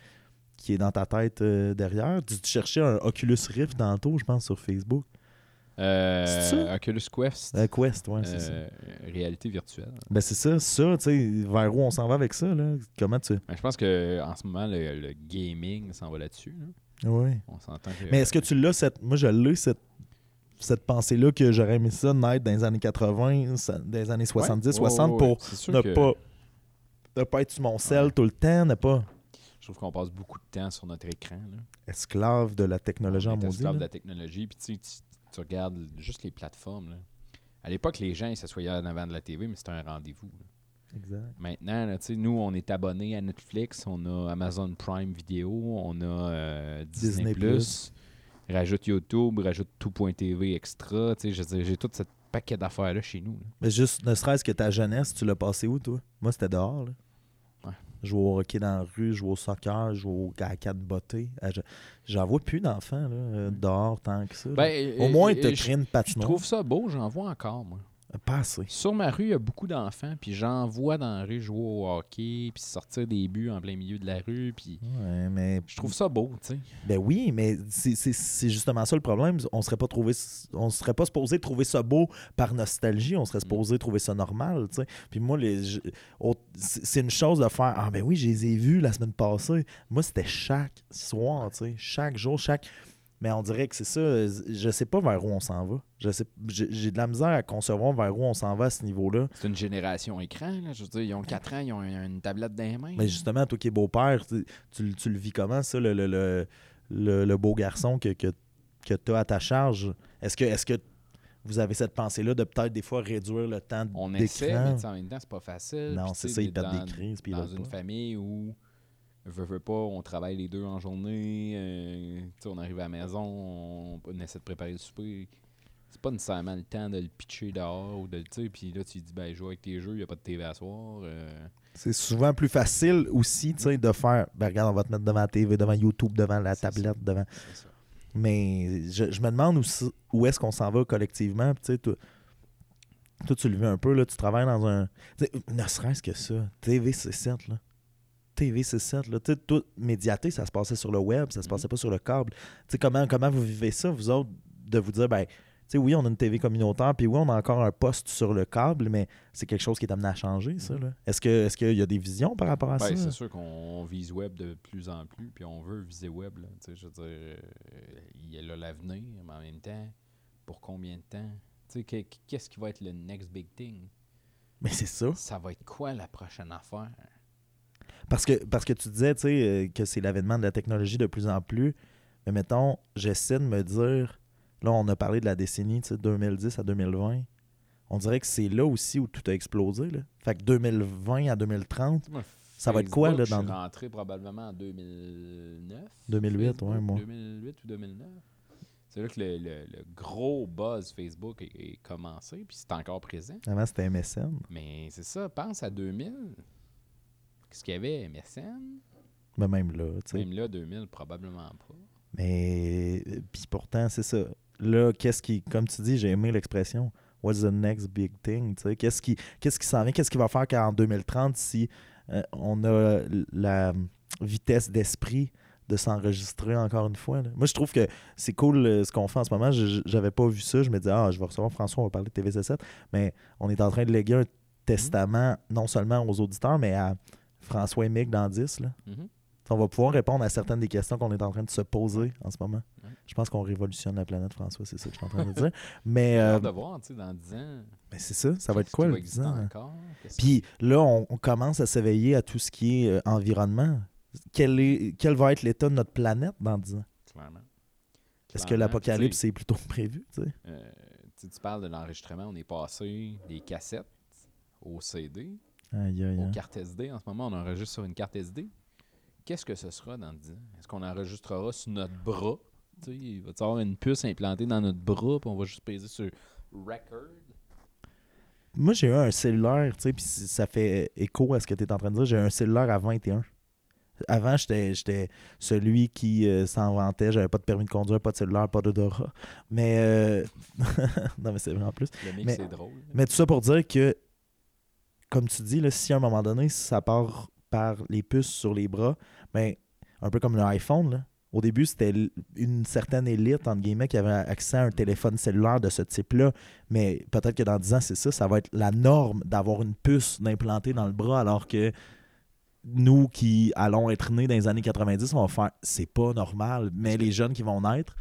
qui est dans ta tête euh, derrière. Tu, tu cherchais un Oculus Rift tantôt, je pense, sur Facebook. Euh, C'est ça? Oculus Quest. Euh, Quest, ouais, c'est ça. euh, réalité virtuelle. Ben c'est ça, ça, tu sais, vers où on s'en va avec ça, là? Comment tu... Mais je pense que en ce moment, le, le gaming s'en va là-dessus. là. Oui. On s'entend que. Mais est-ce que tu l'as, cette... Moi, je l'ai, cette, cette pensée-là que j'aurais aimé ça naître dans les années 80, ça- dans les années 70, Ouais, 60, ouais, ouais, pour ne que pas ne pas être sur mon sel Ouais. tout le temps, ne pas Je trouve qu'on passe beaucoup de temps sur notre écran. Là. esclave de la technologie en esclave de la technologie. Puis tu, tu, tu regardes juste les plateformes. là. À l'époque, les gens ils s'assoyaient en avant de la TV, mais c'était un rendez-vous. là. Exact. Maintenant, là, nous, on est abonnés à Netflix, on a Amazon Prime Vidéo, on a euh, Disney+, Disney+. rajoute YouTube, rajoute tout.tv extra. Je j'ai tout ce paquet d'affaires-là chez nous. là. Mais juste, ne serait-ce que ta jeunesse, tu l'as passé où, toi? Moi, c'était dehors, là. Ouais. Jouer au hockey dans la rue, jouer au soccer, jouer au à quatre bottées. Ah, je- J'en vois plus d'enfants, euh, dehors tant que ça. Ben, Au moins, tu as je- créé une Je patinoire. trouve ça beau, j'en vois encore, moi. Pas assez. Sur ma rue, il y a beaucoup d'enfants, puis j'en vois dans la rue jouer au hockey, puis sortir des buts en plein milieu de la rue, puis Ouais, mais je trouve ça beau, tu sais. Ben oui, mais c'est- justement ça le problème. On serait pas trouvé, on serait pas supposé trouver ça beau par nostalgie. On serait supposé trouver ça normal, tu sais. Puis moi, les, c'est une chose de faire. Ah ben oui, je les ai vus la semaine passée. Moi, c'était chaque soir, tu sais, chaque jour, chaque. Mais on dirait que c'est ça. Je sais pas vers où on s'en va. Je sais, j'ai de la misère à concevoir vers où on s'en va à ce niveau-là. C'est une génération écran, là. Je veux dire, ils ont 4 ans, ils ont une tablette dans les mains. Mais justement, toi qui es beau-père, tu, tu- tu le vis comment, ça, le, le, le, le- le beau garçon que, que, que tu as à ta charge? Est-ce que, est que vous avez cette pensée-là de peut-être des fois réduire le temps On d'écran? essaie, mais en même temps, c'est pas facile. Non, c'est ça, ils perdent des crises. Puis dans une pas. famille où veut, veut pas, on travaille les deux en journée, euh, on arrive à la maison, on, on essaie de préparer le souper. C'est pas nécessairement le temps de le pitcher dehors ou de le puis là tu dis ben joue avec tes jeux, il a pas de TV à soir. euh. C'est souvent plus facile aussi de faire ben regarde, on va te mettre devant la TV, devant YouTube, devant la ça. tablette, devant. ça. Mais je, je me demande où, où est-ce qu'on s'en va collectivement. Tu toi, tu le vis un peu, là, tu travailles dans un. Ne serait-ce que ça. TV, c'est 7, là. TV, c'est 7, là. Toi, médiaté, ça se passait sur le web, ça se Mhm. passait pas sur le câble. Comment, comment vous vivez ça, vous autres, de vous dire, ben, tu sais, oui, on a une TV communautaire, puis oui, on a encore un poste sur le câble, mais c'est quelque chose qui est amené à changer, ça, là. Est-ce qu'il y a des visions par rapport à Ben, ça? c'est sûr qu'on vise web de plus en plus, puis on veut viser web. Là, je veux dire, euh, il y a là l'avenir, mais en même temps, pour combien de temps? Qu'est-ce qui va être le next big thing? Mais c'est ça. Ça va être quoi la prochaine affaire? Parce que, parce que tu disais, tu sais, euh, que c'est l'avènement de la technologie de plus en plus. Mais mettons, j'essaie de me dire, là, on a parlé de la décennie, tu sais, 2010 à 2020. On dirait que c'est là aussi où tout a explosé, là. Fait que 2020 à 2030, Moi, Ça va être quoi, là, dans Je suis rentré probablement en 2009. 2008, Facebook, ouais, moi. 2008 ou 2009. C'est là que le, le- le gros buzz Facebook est, est commencé, puis c'est encore présent. avant, c'était MSN. Mais c'est ça, pense à 2000. Qu'est-ce qu'il y avait? MSN? Mais même là, tu sais. Même là, 2000, probablement pas. Mais, puis pourtant, c'est ça. Là, qu'est-ce qui, comme tu dis, j'ai aimé l'expression, what's the next big thing, tu sais? Qu'est-ce qui, qu'est-ce qui s'en vient? Qu'est-ce qui va faire qu'en 2030, si euh, on a la vitesse d'esprit de s'enregistrer encore une fois. là? Moi, je trouve que c'est cool euh, ce qu'on fait en ce moment. J'avais pas vu ça. Je me disais, ah, je vais recevoir François, on va parler de TVC7. Mais on est en train de léguer un testament, non seulement aux auditeurs, mais à François et Mick dans 10. Là. Mhm. On va pouvoir répondre à certaines des questions qu'on est en train de se poser en ce moment. Ouais. Je pense qu'on révolutionne la planète, François, c'est ça que je suis en train de dire. Mais, euh, hâte de voir, tu sais, dans 10 ans. mais c'est ça, ça va être quoi le va exister 10 ans? encore? Puis là, on, on commence à s'éveiller à tout ce qui est euh, environnement. Quel, est, quel va être l'état de notre planète dans 10 ans? Clairement. Est-ce que l'apocalypse est plutôt prévu? tu sais? euh, tu parles de l'enregistrement, on est passé des cassettes au CD, Aïe, aïe, aux cartes SD. En ce moment, on enregistre sur une carte SD. Qu'est-ce que ce sera dans 10 ans? Est-ce qu'on enregistrera sur notre bras? Tu sais, il va y avoir une puce implantée dans notre bras, puis on va juste peser sur record? Moi, j'ai eu un cellulaire, tu sais, puis ça fait écho à ce que tu es en train de dire. J'ai eu un cellulaire à 21. Avant, j'étais celui qui euh, s'en vantait. J'avais pas de permis de conduire, pas de cellulaire, pas d'odorat. Mais. euh, non, mais c'est vrai en plus. Le Mais- c'est drôle. Mais tout ça pour dire que, comme tu dis, là, si à un moment donné, ça part par les puces sur les bras, ben, un peu comme l'iPhone, là. Au début, c'était une certaine élite, entre guillemets, qui avait accès à un téléphone cellulaire de ce type-là. Mais peut-être que dans 10 ans, c'est ça, ça va être la norme d'avoir une puce d'implantée dans le bras, alors que nous qui allons être nés dans les années 90, on va faire c'est pas normal. Mais les jeunes qui vont naître,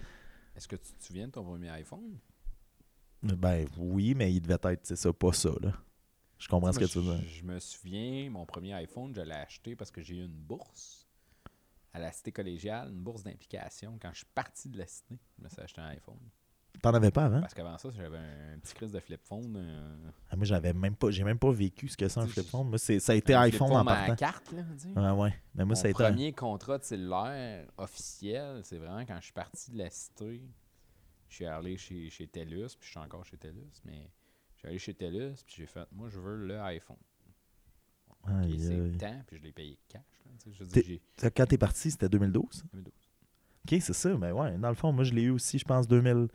Est-ce que tu te souviens de ton premier iPhone? ben oui, mais il devait être, c'est ça, pas ça, là. Je comprends ce que tu veux dire. je, me souviens, mon premier iPhone, je l'ai acheté parce que j'ai eu une bourse à la cité collégiale, une bourse d'implication. Quand je suis parti de la cité, je me suis acheté un iPhone. T'en avais pas avant? Parce qu'avant ça, j'avais un, petit crise de flip phone. euh, Ah, moi, j'avais même pas, j'ai même pas vécu ce que c'est un flip phone. Moi, c'est, ça a été un iPhone phone en partant. carte, là, sais. Ouais, ouais. Mais moi, Mon ça a été. un- premier contrat de cellulaire officiel, c'est vraiment quand je suis parti de la cité. Je suis allé chez, chez TELUS, puis je suis encore chez TELUS, mais suis allé chez TELUS, puis j'ai fait, moi, je veux le iPhone. Et c'est le temps, puis je l'ai payé cash. Là, je dire, j'ai Ça, Quand t'es parti, c'était 2012? 2012. Ok, c'est ça. Mais ouais, dans le fond, moi, je l'ai eu aussi, je pense, 2000,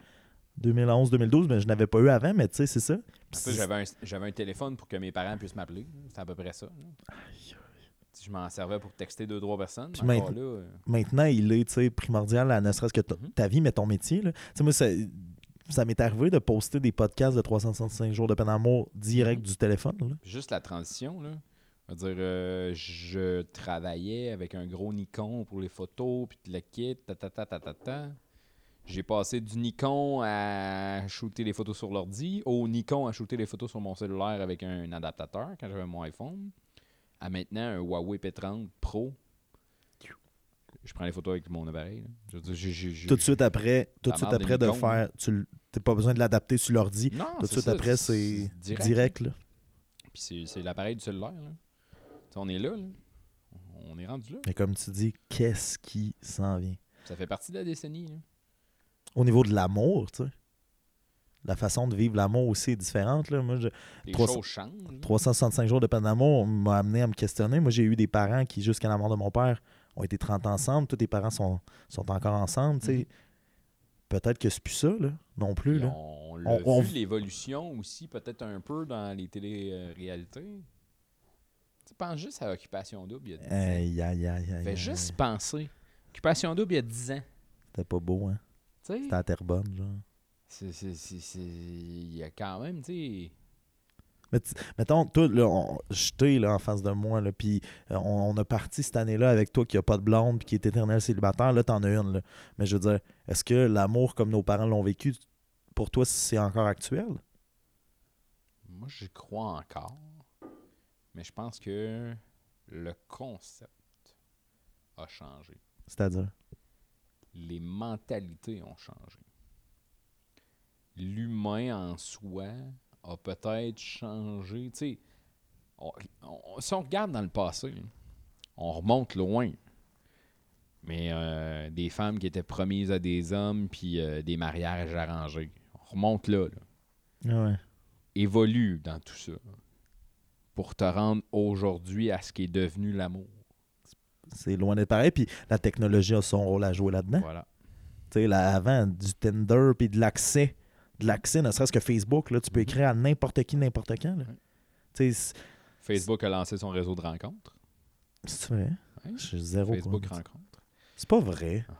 2011, 2012, mais je n'avais pas eu avant, mais tu sais, c'est ça. J'avais un, un téléphone pour que mes parents puissent m'appeler. C'était à peu près ça. Je m'en servais pour texter deux, trois personnes. Puis mais encore maintenant- là, euh, Maintenant, il est, primordial, à ne serait-ce que ta- Mhm. ta vie, mais ton métier. là. Tu sais, moi, ça, m'est arrivé de poster des podcasts de 365 jours de peine d'amour direct du téléphone. là. juste la transition, là. Je veux dire, euh, je travaillais avec un gros Nikon pour les photos, puis le kit, ta ta ta ta ta ta. J'ai passé du Nikon à shooter les photos sur l'ordi, au Nikon à shooter les photos sur mon cellulaire avec un adaptateur quand j'avais mon iPhone, à maintenant un Huawei P30 Pro. Je prends les photos avec mon appareil. Je Tout de suite après, tout de suite de après de faire, tu n'as pas besoin de l'adapter sur l'ordi. Non, Tout de suite après, c'est direct. là. Puis c'est- l'appareil du cellulaire. là. On est là, là. On est rendu là. Mais comme tu dis, qu'est-ce qui s'en vient? Ça fait partie de la décennie. là. Au niveau de l'amour, tu sais. La façon de vivre l'amour aussi est différente. Là. Moi, je- Les 300 choses changent. là. 365 jours de peine d'amour m'a amené à me questionner. Moi, j'ai eu des parents qui, jusqu'à la mort de mon père, ont été 30 ans ensemble. Tous tes parents sont, sont encore ensemble. tu sais. Peut-être que c'est plus ça, là, non plus. Là. On l'a On- on- vu, l'évolution aussi, peut-être un peu dans les télé-réalités. Tu penses juste à Occupation Double il y a 10 ans. Aïe, aïe, aïe, aïe. Fais juste penser. Occupation Double il y a 10 ans. C'était pas beau, hein? C'était à Terrebonne, genre. c'est- c'est- c'est- c'est- il y a quand même, tu sais. Mais mettons, toi, là, on- je t'ai là, en face de moi, là, puis euh, on, on a parti cette année-là avec toi qui a pas de blonde puis qui est éternel célibataire. Là, t'en as une. Là. Mais je veux dire, est-ce que l'amour comme nos parents l'ont vécu, pour toi, c'est encore actuel? Moi, j'y crois encore. Mais je pense que le concept a changé. C'est-à-dire? Les mentalités ont changé. L'humain en soi a peut-être changé. On- on- si on regarde dans le passé, on remonte loin. Mais euh, des femmes qui étaient promises à des hommes, puis euh, des mariages arrangés. On remonte là, là. Ouais. Évolue dans tout ça. Pour te rendre aujourd'hui à ce qui est devenu l'amour. C'est loin d'être pareil. Puis la technologie a son rôle à jouer là-dedans. Voilà. Tu sais, là, avant, du Tinder puis de l'accès. De l'accès, ne serait-ce que Facebook, là, tu peux écrire à n'importe qui, n'importe quand. là. Ouais. Tu Facebook a lancé son réseau de rencontres. c'est vrai? Ouais. Je suis zéro. Facebook ça. rencontres. C'est pas vrai. Ah.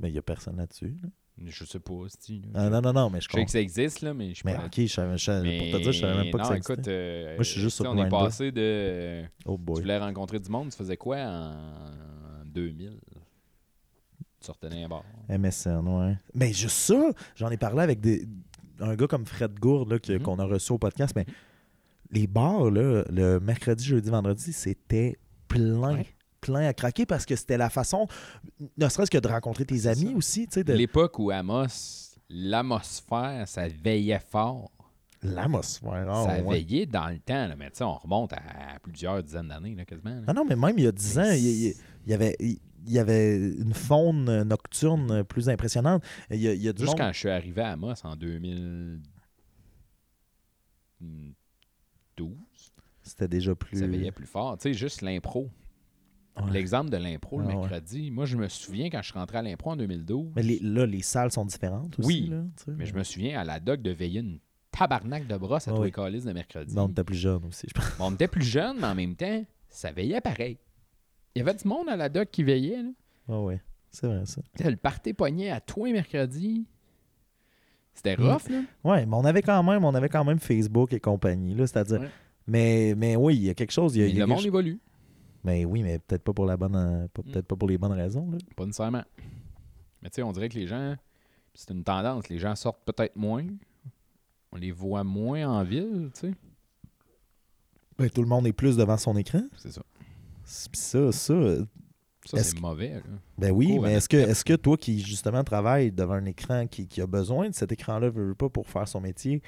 Mais il n'y a personne là-dessus. là. Je sais pas, si. Ah, non, non, non, mais je Je sais que ça existe, là, mais je suis Mais pas ok, je savais, je savais- pour te dire, je savais même pas que non, ça écoute, existait. euh, Moi, je suis juste tu sur On est passé de. Oh Tu boy. voulais rencontrer du monde, tu faisais quoi en 2000 Tu sortais d'un bar. MSN, ouais. Mais juste ça, j'en ai parlé avec des, un gars comme Fred Gourde Mhm. qu'on a reçu au podcast, mais les bars, là, le mercredi, jeudi, vendredi, c'était plein. Ouais. Plein à craquer parce que c'était la façon, ne serait-ce que de rencontrer tes amis ça. aussi, tu sais, de L'époque où Amos, l'atmosphère, ça veillait fort. l'atmosphère. ah, ça ouais. veillait dans le temps, là, mais tu sais, on remonte à plusieurs dizaines d'années, là, quasiment. là. Ah non, mais même il y a 10 ans, il y avait, il y avait une faune nocturne plus impressionnante. Il y a, il y a du Juste monde- quand je suis arrivé à Amos en 2012, C'était déjà plus. ça veillait plus fort. Tu sais, juste l'impro. Ouais. L'exemple de l'impro le Ah ouais. mercredi. Moi, je me souviens quand je suis rentré à l'impro en 2012. Mais les- là, les salles sont différentes aussi. Oui, là, tu sais. Mais je me souviens à la doc de veiller une tabarnak de brosse à Ah tous les calices de mercredi. Non, t'es plus jeune aussi, je pense. Bon, on était plus jeunes, mais en même temps, ça veillait pareil. Il y avait du monde à la doc qui veillait. Là. Ah ouais, c'est vrai ça. Le party poignet à toi mercredi. C'était Mm. rough, là. Ouais, mais on avait quand même, on avait quand même Facebook et compagnie, là, c'est-à-dire. Ouais. Mais, mais oui, il y a quelque chose. Il y a, Mais il y a le monde chose- évolue. Mais oui, mais peut-être pas pour la bonne, Mm. peut-être pas pour les bonnes raisons. Là. Pas nécessairement. Mais tu sais, on dirait que les gens. C'est une tendance. Les gens sortent peut-être moins. On les voit moins en ville, tu sais. Ben, tout le monde est plus devant son écran. C'est ça. Ça, ça, euh, Ça, c'est mauvais, là. ben oui, mais est-ce que, est-ce que toi qui justement travaille devant un écran qui, qui a besoin de cet écran-là, veut, pas pour faire son métier,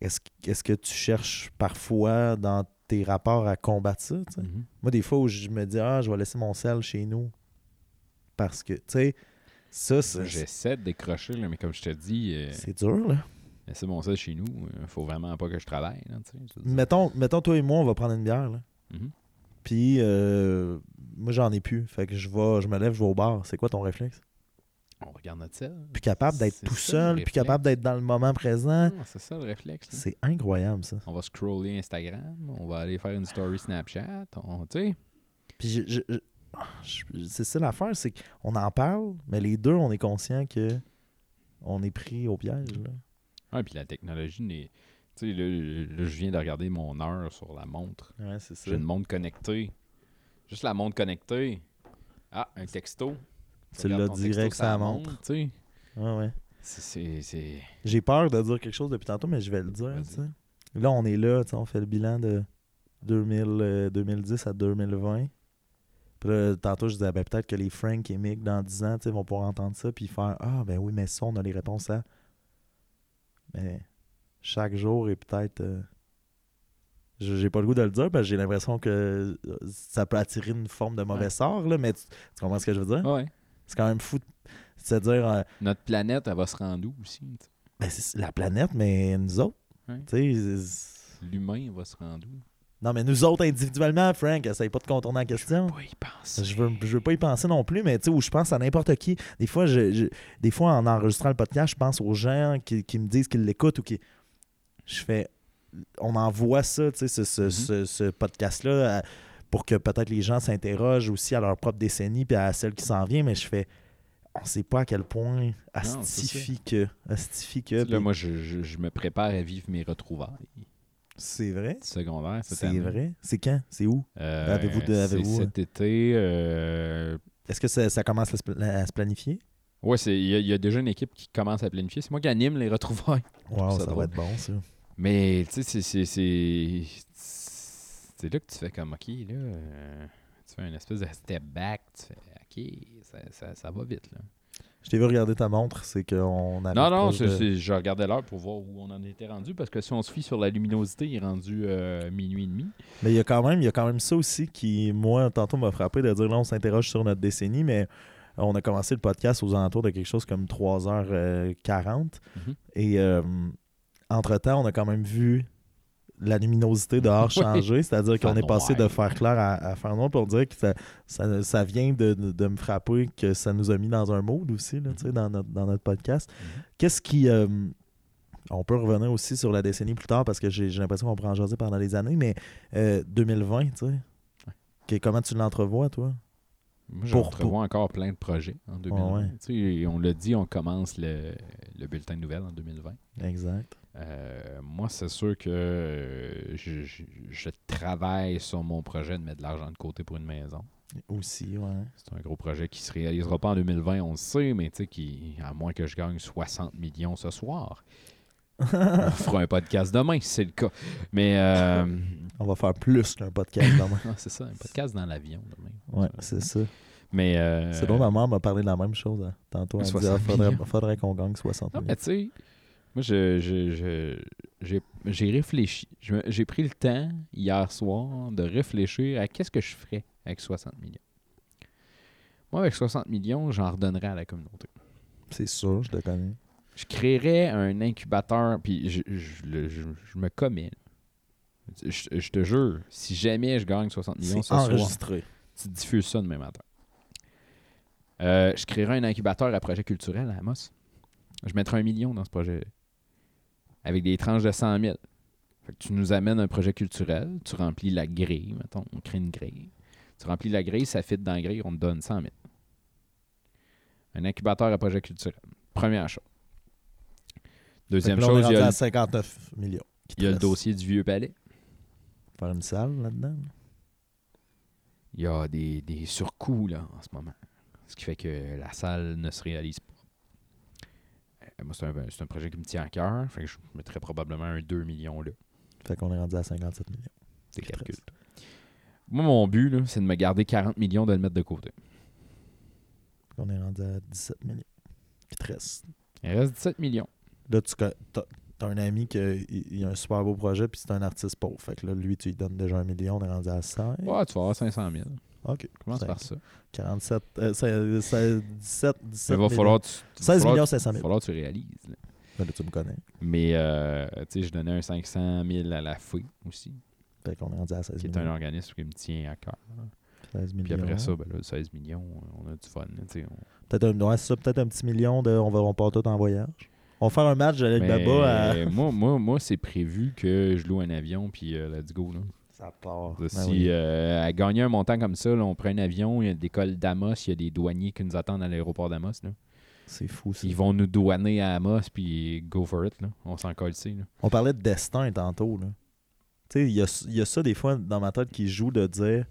est-ce, que- tu cherches parfois dans tes rapports à combattre ça? Mhm. Moi, des fois où je me dis, ah, je vais laisser mon sel chez nous. Parce que, tu sais, ça, c'est, J'essaie de décrocher, là, mais comme je te dis, euh, c'est dur, là. laisser mon sel chez nous, il faut vraiment pas que je travaille. Là. Mettons, mettons, toi et moi, on va prendre une bière, là. Mhm. Puis, euh, moi, j'en ai plus. Fait que je vais, je me lève, je vais au bar. C'est quoi ton réflexe? On regarde notre sel. Plus capable d'être tout ça, seul, plus capable d'être dans le moment présent. Ah, c'est ça le réflexe. là. C'est incroyable, ça. On va scroller Instagram, on va aller faire une story Snapchat, on, tu sais. Puis, je- je- je- je- c'est ça l'affaire, c'est qu'on en parle, mais les deux, on est conscient que on est pris au piège, là. Ouais, puis la technologie n'est. Tu sais, là, je viens de regarder mon heure sur la montre. Ouais, c'est ça. J'ai une montre connectée. Juste la montre connectée. Ah, un texto. Tu l'as direct sur la montre. Tu sais, Ouais, ouais. c'est- J'ai peur de dire quelque chose depuis tantôt, mais je vais le dire. Là, on est là, tu sais, on fait le bilan de 2000, euh, 2010 à 2020. Puis là, tantôt, je disais, ben, peut-être que les Frank et Mick, dans 10 ans, tu sais, vont pouvoir entendre ça puis faire Ah, ben oui, mais ça, on a les réponses à. Mais chaque jour est peut-être. euh, je- J'ai pas le goût de le dire parce que j'ai l'impression que euh, ça peut attirer une forme de mauvais Ouais. sort, là, mais tu, tu comprends ce que je veux dire? Ouais. C'est quand même fou. de- C'est-à-dire, euh, Notre planète, elle va se rendre où aussi? ben, c'est la planète, mais nous autres. Ouais. L'humain va se rendre où? Non, mais nous autres individuellement, Frank, essaye pas de contourner la question. Pas y penser. Je veux, je veux pas y penser non plus, mais tu sais, où je pense à n'importe qui. Des fois, je, je- des fois, en enregistrant le podcast, je pense aux gens qui, qui me disent qu'ils l'écoutent ou qui. Je fais. On envoie ça, tu sais, ce, ce, Mhm. ce- ce podcast-là, à- pour que peut-être les gens s'interrogent aussi à leur propre décennie puis à celle qui s'en vient, mais je fais. On sait pas à quel point astifie que. Que. Là, moi, je, je- je me prépare à vivre mes retrouvailles C'est vrai? secondaires cette C'est vrai? C'est quand? C'est où? Euh, Avez-vous de- avez-vous, cet été. euh, Est-ce que ça, ça commence à se, planifier? C'est- il y, a- il y a déjà une équipe qui commence à planifier. C'est moi qui anime les retrouvailles. Wow, ça ça, va être bon, ça. Mais tu sais, c'est- là que tu fais comme, OK, là, euh, tu fais une espèce de step back. Tu fais, OK, ça, ça, ça va vite, là. Je t'ai vu regarder ta montre, c'est qu'on a. Non, non, c'est- c'est- je regardais l'heure pour voir où on en était rendu, parce que si on se fie sur la luminosité, il est rendu euh, minuit et demi. Mais il y a quand même, il y a quand même ça aussi qui, moi, tantôt m'a frappé de dire là, on s'interroge sur notre décennie, mais on a commencé le podcast aux alentours de quelque chose comme 3h40. Mhm. Et euh, entre-temps, on a quand même vu la luminosité dehors Oui. changer, c'est-à-dire qu'on est passé de faire clair à, à faire noir pour dire que ça, ça, ça vient de, de- de me frapper que ça nous a mis dans un mode aussi, là, dans, notre, dans notre podcast. Mhm. Qu'est-ce qui. euh, on peut revenir aussi sur la décennie plus tard parce que j'ai j'ai l'impression qu'on pourra en jaser pendant les années, mais euh, 2020, tu sais. Que- comment tu l'entrevois, toi? Moi, Pour- j'entrevois encore plein de projets en 2020. ouais. Tu sais, on l'a dit, on commence le, le bulletin de nouvelles en 2020. Exact. Euh, moi, c'est sûr que euh, je, je- je travaille sur mon projet de mettre de l'argent de côté pour une maison. Aussi, ouais. C'est un gros projet qui se réalisera pas en 2020, on le sait, mais tu sais, à moins que je gagne 60 millions ce soir, on fera un podcast demain si c'est le cas. Mais euh, On va faire plus qu'un podcast demain. non, c'est ça, un podcast dans l'avion demain. Ouais, c'est ça. Mais euh, C'est drôle, ma mère m'a parlé de la même chose hein, tantôt. Elle me 60 ah, faudrait, qu'on gagne 60 Non, millions. mais tu sais, moi, je, je- je- j'ai, réfléchi. J'ai pris le temps, hier soir, de réfléchir à qu'est-ce que je ferais avec 60 millions. Moi, avec 60 millions, j'en redonnerais à la communauté. C'est sûr, je le connais. Je créerais un incubateur, puis je, je- le- je- je me commets. Je, te jure, si jamais je gagne 60 millions C'est ce soir, enregistré. tu diffuses ça demain matin. Euh, je créerai un incubateur à projet culturel à Amos. Je mettrai un million dans ce projet avec des tranches de 100 000. Fait que tu nous amènes un projet culturel, tu remplis la grille, mettons, on crée une grille. Tu remplis la grille, ça fit dans la grille, on te donne 100 000. Un incubateur à projet culturel. Première chose. Deuxième là, chose, il y a, à le- 59 millions. il y a le dossier du Vieux Palais. Faire une salle là-dedans? Il y a des, des surcoûts là, en ce moment. Ce qui fait que la salle ne se réalise pas. Euh, moi, c'est un, projet qui me tient à cœur. Fait que je mettrais probablement un 2 millions là. Fait qu'on est rendu à 57 millions. C'est calcul. Moi, mon but, c'est de me garder 40 millions de le mettre de côté. On est rendu à 17 millions. Qui te reste. Il reste 17 millions. Là, tu t'as un ami qui a, il- il a un super beau projet, puis c'est un artiste pauvre. Fait que là, lui, tu lui donnes déjà un million, on est rendu à 100. Ouais, tu vas avoir 500 000. OK. Commence par ça. 47, euh, c'est- c'est 17, 17 Il va falloir, tu, tu- 16 falloir- millions 500 Il va 000. falloir que tu réalises. là. Ben là, tu me connais. Mais, euh, tu sais, je donnais un 500 000 à la FOI aussi, Fait qu'on est rendu à 16 qui est millions. un organisme qui me tient à cœur. 16 Puis millions. après ça, ben là, 16 millions, on a du fun. là, tu sais, on- Peut-être un, ouais, c'est ça, peut-être un petit million de on va on part tout en voyage. On va faire un match avec Mais Baba à. moi, moi, moi c'est prévu que je loue un avion, puis euh, let's go. Là. Ça part. Si Ben oui. euh, à gagner un montant comme ça, là, on prend un avion, il y a des cols d'Amos, il y a des douaniers qui nous attendent à l'aéroport d'Amos. C'est fou ça. Ils vont nous douaner à Amos, puis go for it. Là. On s'en colle ici. Là. On parlait de destin tantôt. Tu sais, il y a, il y a ça des fois dans ma tête qui joue de dire.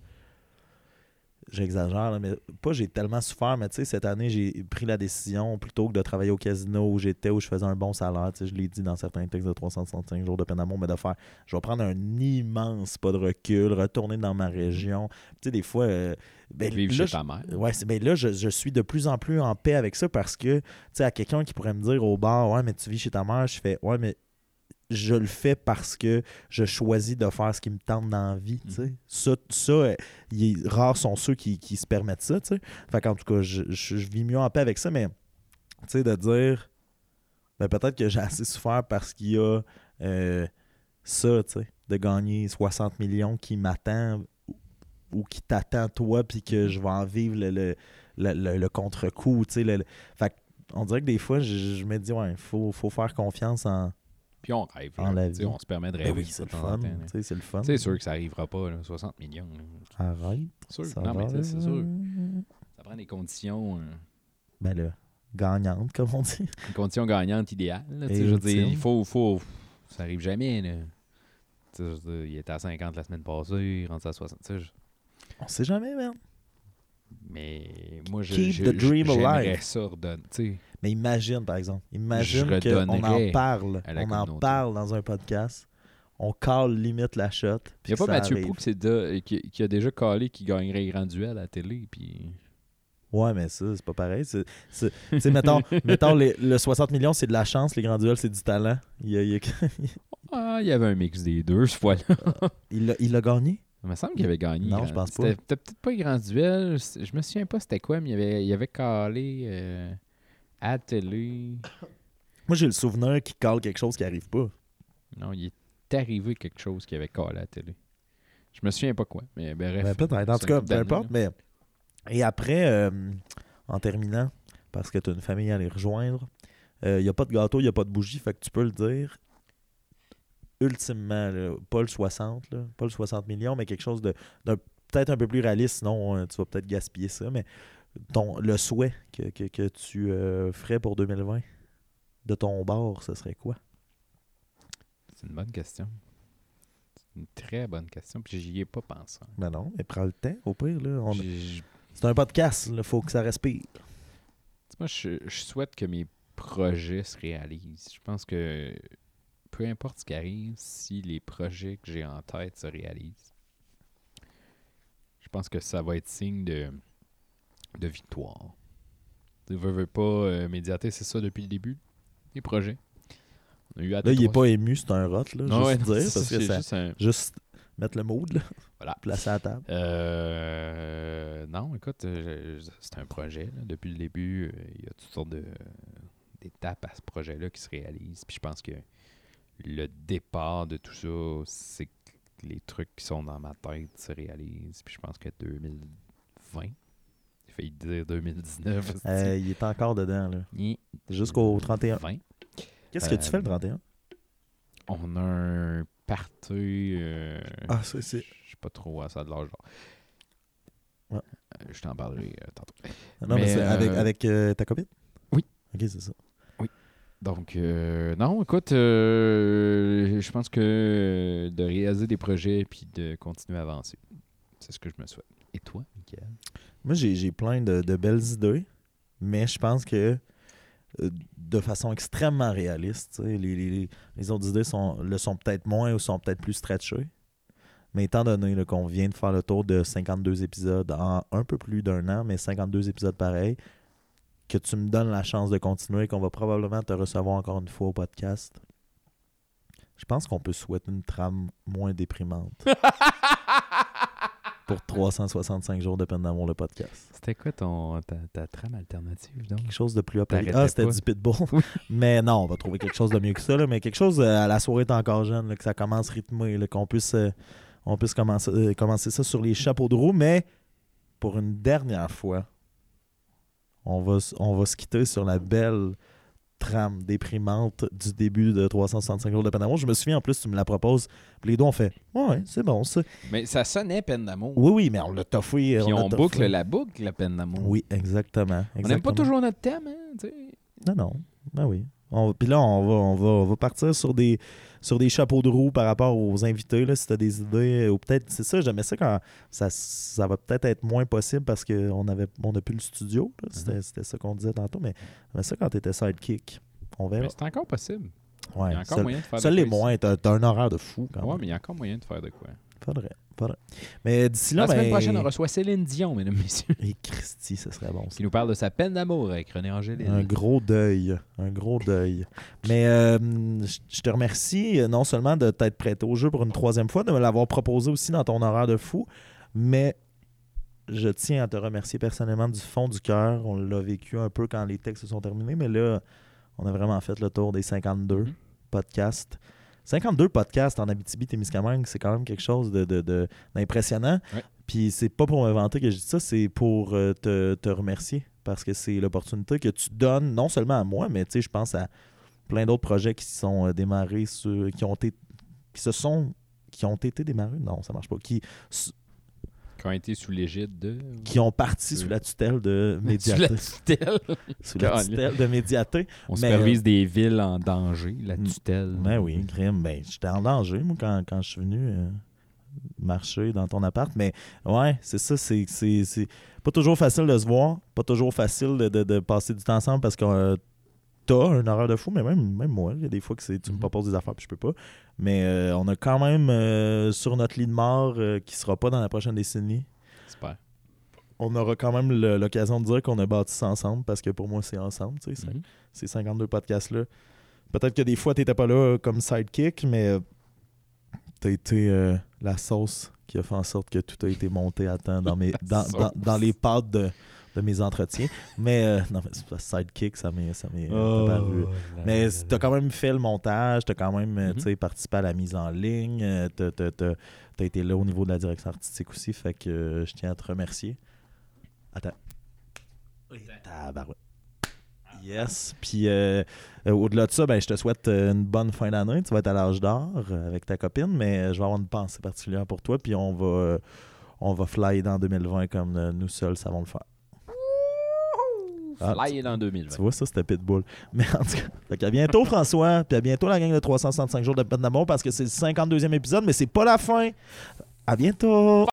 J'exagère, mais pas j'ai tellement souffert, mais tu sais, cette année, j'ai pris la décision plutôt que de travailler au casino où j'étais, où je faisais un bon salaire. Tu sais, je l'ai dit dans certains textes de 365 jours de peine d'amour, mais de faire, je vais prendre un immense pas de recul, retourner dans ma région. Tu sais, des fois, euh, ben, Vivre là, chez ta mère. Ouais, ben là, je, je suis de plus en plus en paix avec ça parce que, tu sais, à quelqu'un qui pourrait me dire au bar, ouais, mais tu vis chez ta mère, je fais, ouais, mais je le fais parce que je choisis de faire ce qui me tente dans la vie, tu sais. Ça, ça euh, il est- rares sont ceux qui, qui se permettent ça, tu sais. Fait qu'en tout cas, je, je- je vis mieux en paix avec ça, mais, de dire, ben peut-être que j'ai assez souffert parce qu'il y a euh, ça, tu sais, de gagner 60 millions qui m'attend ou- ou qui t'attend toi, puis que je vais en vivre le, le, le- le- le contre-coup, Fait on dirait que des fois, je, je me dis, ouais, il faut, faut faire confiance en. Puis on rêve. En là. On se permet de Ben rêver. oui, c'est le fun. C'est le fun. C'est sûr que ça arrivera pas, là, 60 millions. là. Arrête. Sûr. ça Non, va. c'est- c'est sûr. Ça prend des conditions. euh, Ben là, gagnante, comme on dit. Une condition gagnante idéale. là, tu sais, Et je veux dire, il faut, faut. Ça arrive jamais. Là. Dire, il était à 50 la semaine passée, il rentre à 60. tu sais, je- On sait jamais, man. Mais moi, je, Keep je- the dream alive. ça redonner. Mais imagine, par exemple, imagine qu'on en parle. On en parle dans un podcast. on cale limite la shot. Il n'y a pas Mathieu. Pou qui, da- qui, qui a déjà calé qui gagnerait les grands duels à la télé. Puis... Ouais, mais ça, c'est pas pareil. C'est- mettons, mettons les- le 60 millions, c'est de la chance. Les grands duels, c'est du talent. Il, a- il a- Ah, il y avait un mix des deux, ce fois-là. il l'a il l'a gagné? Il me semble qu'il avait gagné. Non, grand- je pense pas. C'était peut-être pas duels. c'est- Je me souviens pas c'était quoi, mais il avait, il avait calé euh, à télé. Moi, j'ai le souvenir qu'il cale quelque chose qui arrive pas. Non, il est arrivé quelque chose qui avait calé à la télé. Je me souviens pas quoi, mais bref. Ben, peut-être. En tout cas, peu importe. Mais... Et après, euh, en terminant, parce que tu as une famille à les rejoindre, il n'y a pas de gâteau, il n'y a pas de bougie, fait que tu peux le dire. Ultimement, là, pas le 60, là, pas le 60 millions, mais quelque chose de peut-être un peu plus réaliste, sinon euh, tu vas peut-être gaspiller ça, mais ton, le souhait que, que- que tu euh, ferais pour 2020 de ton bord, ce serait quoi? C'est une bonne question. C'est une très bonne question, puis j'y ai pas pensé. Ben non, mais prends le temps, au pire. Là, on- C'est un podcast, il faut que ça respire. Moi, je, je souhaite que mes projets se réalisent. Je pense que peu importe ce qui arrive, si les projets que j'ai en tête se réalisent, je pense que ça va être signe de, de victoire. Tu veux, veux pas, euh, Médiaté, c'est ça depuis le début, les projets? On a eu hâte Là, il est pas ému, c'est un rot, là, Non, juste non, dire, c'est- parce que c'est ça, juste un- juste mettre le mood, là, Voilà. placer à la table. Euh, non, écoute, euh, c'est un projet. là. Depuis le début, euh, il y a toutes sortes de- d'étapes à ce projet-là qui se réalisent. Puis je pense que le départ de tout ça, c'est que les trucs qui sont dans ma tête se réalisent. Puis je pense que 2020, j'ai failli dire 2019. Euh, il est encore dedans, là. Jusqu'au 31. 20. Qu'est-ce que tu fais le 31? On a un party. euh, Ah, c'est- c'est- Je sais pas trop à ça de l'âge. Ouais. Euh, je t'en parlerai euh, tantôt. Non, mais, mais, c'est avec, avec euh, ta copine? Oui. Ok, c'est ça. Donc, euh, non, écoute, euh, je pense que de réaliser des projets puis de continuer à avancer, c'est ce que je me souhaite. Et toi, Michael? Moi, j'ai plein de, de belles idées, mais je pense que euh, de façon extrêmement réaliste, les, les- autres idées sont, le sont peut-être moins ou sont peut-être plus stretchées. Mais étant donné qu'on vient de faire le tour de 52 épisodes en un peu plus d'un an, mais 52 épisodes pareils, que tu me donnes la chance de continuer, qu'on va probablement te recevoir encore une fois au podcast, je pense qu'on peut souhaiter une trame moins déprimante. pour 365 jours de peine d'amour, le podcast. C'était quoi ton, ta, ta trame alternative, donc? Quelque chose de plus T'arrêtais Ah, c'était du pitbull. mais non, on va trouver quelque chose de mieux que ça. là, mais quelque chose euh, à la soirée est encore jeune, là, que ça commence rythmé, qu'on puisse, euh, on puisse commencer, euh, commencer ça sur les chapeaux de roue. Mais pour une dernière fois, on va, on va se quitter sur la belle trame déprimante du début de 365 jours de peine d'amour. Je me souviens, en plus, tu me la proposes. Puis les deux, on fait Ouais, c'est bon, ça. Mais ça sonnait peine d'amour. Oui, oui, mais on l'a toffé. Puis on toffé. boucle la boucle, la peine d'amour. Oui, exactement. On n'aime exactement. pas toujours notre thème, hein, tu sais. Non, non. Ben oui. On- Puis là, on va, on, va, on va partir sur des, sur des chapeaux de roue par rapport aux invités. Là, si tu as des idées, ou peut-être, c'est ça, j'aimais ça quand ça, ça va peut-être être moins possible parce qu'on avait on n'a plus le studio. C'était, Mhm. c'était ça qu'on disait tantôt, mais j'aimais ça quand tu étais sidekick. On verra. Mais c'est encore possible. Ouais, il y a encore seul, moyen de faire de les quoi ici. moins, t'as, t'as un horaire de fou quand Ouais, même. mais il y a encore moyen de faire de quoi. Faudrait, faudrait. Mais d'ici là, La semaine ben- prochaine, on reçoit Céline Dion, mesdames et messieurs, Et Christy, ce serait bon. ça. qui nous parle de sa peine d'amour avec René Angélil. Un gros deuil. Un gros deuil. Mais euh, je te remercie euh, non seulement de t'être prêté au jeu pour une troisième fois, de me l'avoir proposé aussi dans ton horaire de fou, mais je tiens à te remercier personnellement du fond du cœur. On l'a vécu un peu quand les textes se sont terminés, mais là, on a vraiment fait le tour des 52 Mhm. podcasts. 52 podcasts en Abitibi-Témiscamingue, c'est quand même quelque chose de, de- de- d'impressionnant. Ouais. Puis c'est pas pour me vanter que je dis ça, c'est pour euh, te, te remercier parce que c'est l'opportunité que tu donnes non seulement à moi, mais tu sais, je pense à plein d'autres projets qui sont euh, démarrés, sur, qui ont été, qui se sont, qui ont été démarrés, non, ça marche pas, qui, Qui ont été sous l'égide de. qui ont parti Euh, sous la tutelle de Sous Médiaté. la tutelle. Sous la tutelle de Médiaté. On Mais, supervise des villes en danger, la Mm. tutelle. Ben oui, crime. Ben, j'étais en danger, moi, quand, quand je suis venu euh, marcher dans ton appart. Mais ouais, c'est ça. C'est, pas toujours facile de se voir. Pas toujours facile de, de- de passer du temps ensemble parce que euh, t'as un horaire de fou, mais même, même moi, il y a des fois que c'est, tu me Mhm. proposes des affaires puis je peux pas. Mais euh, on a quand même euh, sur notre lit de mort euh, qui sera pas dans la prochaine décennie. Super. On aura quand même l'occasion de dire qu'on a bâti ça ensemble parce que pour moi, c'est ensemble, tu sais, c'est- Mhm. ces 52 podcasts-là. Peut-être que des fois, tu n'étais pas là comme sidekick, mais tu as été euh, la sauce qui a fait en sorte que tout a été monté à temps dans, mes, dans, dans les pattes de, de mes entretiens. Mais euh, non, mais c'est pas sidekick, ça m'est ça m'est Oh. paru. Mais tu as quand même fait le montage, tu as quand même euh, Mhm. tu sais, participé à la mise en ligne, tu as, été là au niveau de la direction artistique aussi, fait que euh, je tiens à te remercier. Attends. Tabarouette. Yes. Puis euh, euh, au-delà de ça, ben, je te souhaite euh, une bonne fin d'année. Tu vas être à l'âge d'or euh, avec ta copine, mais euh, je vais avoir une pensée particulière pour toi. Puis on va, euh, on va flyer dans 2020 comme euh, nous seuls savons le faire. Ah, Fly dans 2020. Tu vois, ça, c'était Pitbull. Mais en tout cas, fait à bientôt, François. Puis à bientôt, la gang de 365 jours de peine d'amour parce que c'est le 52e épisode, mais c'est pas la fin. À bientôt.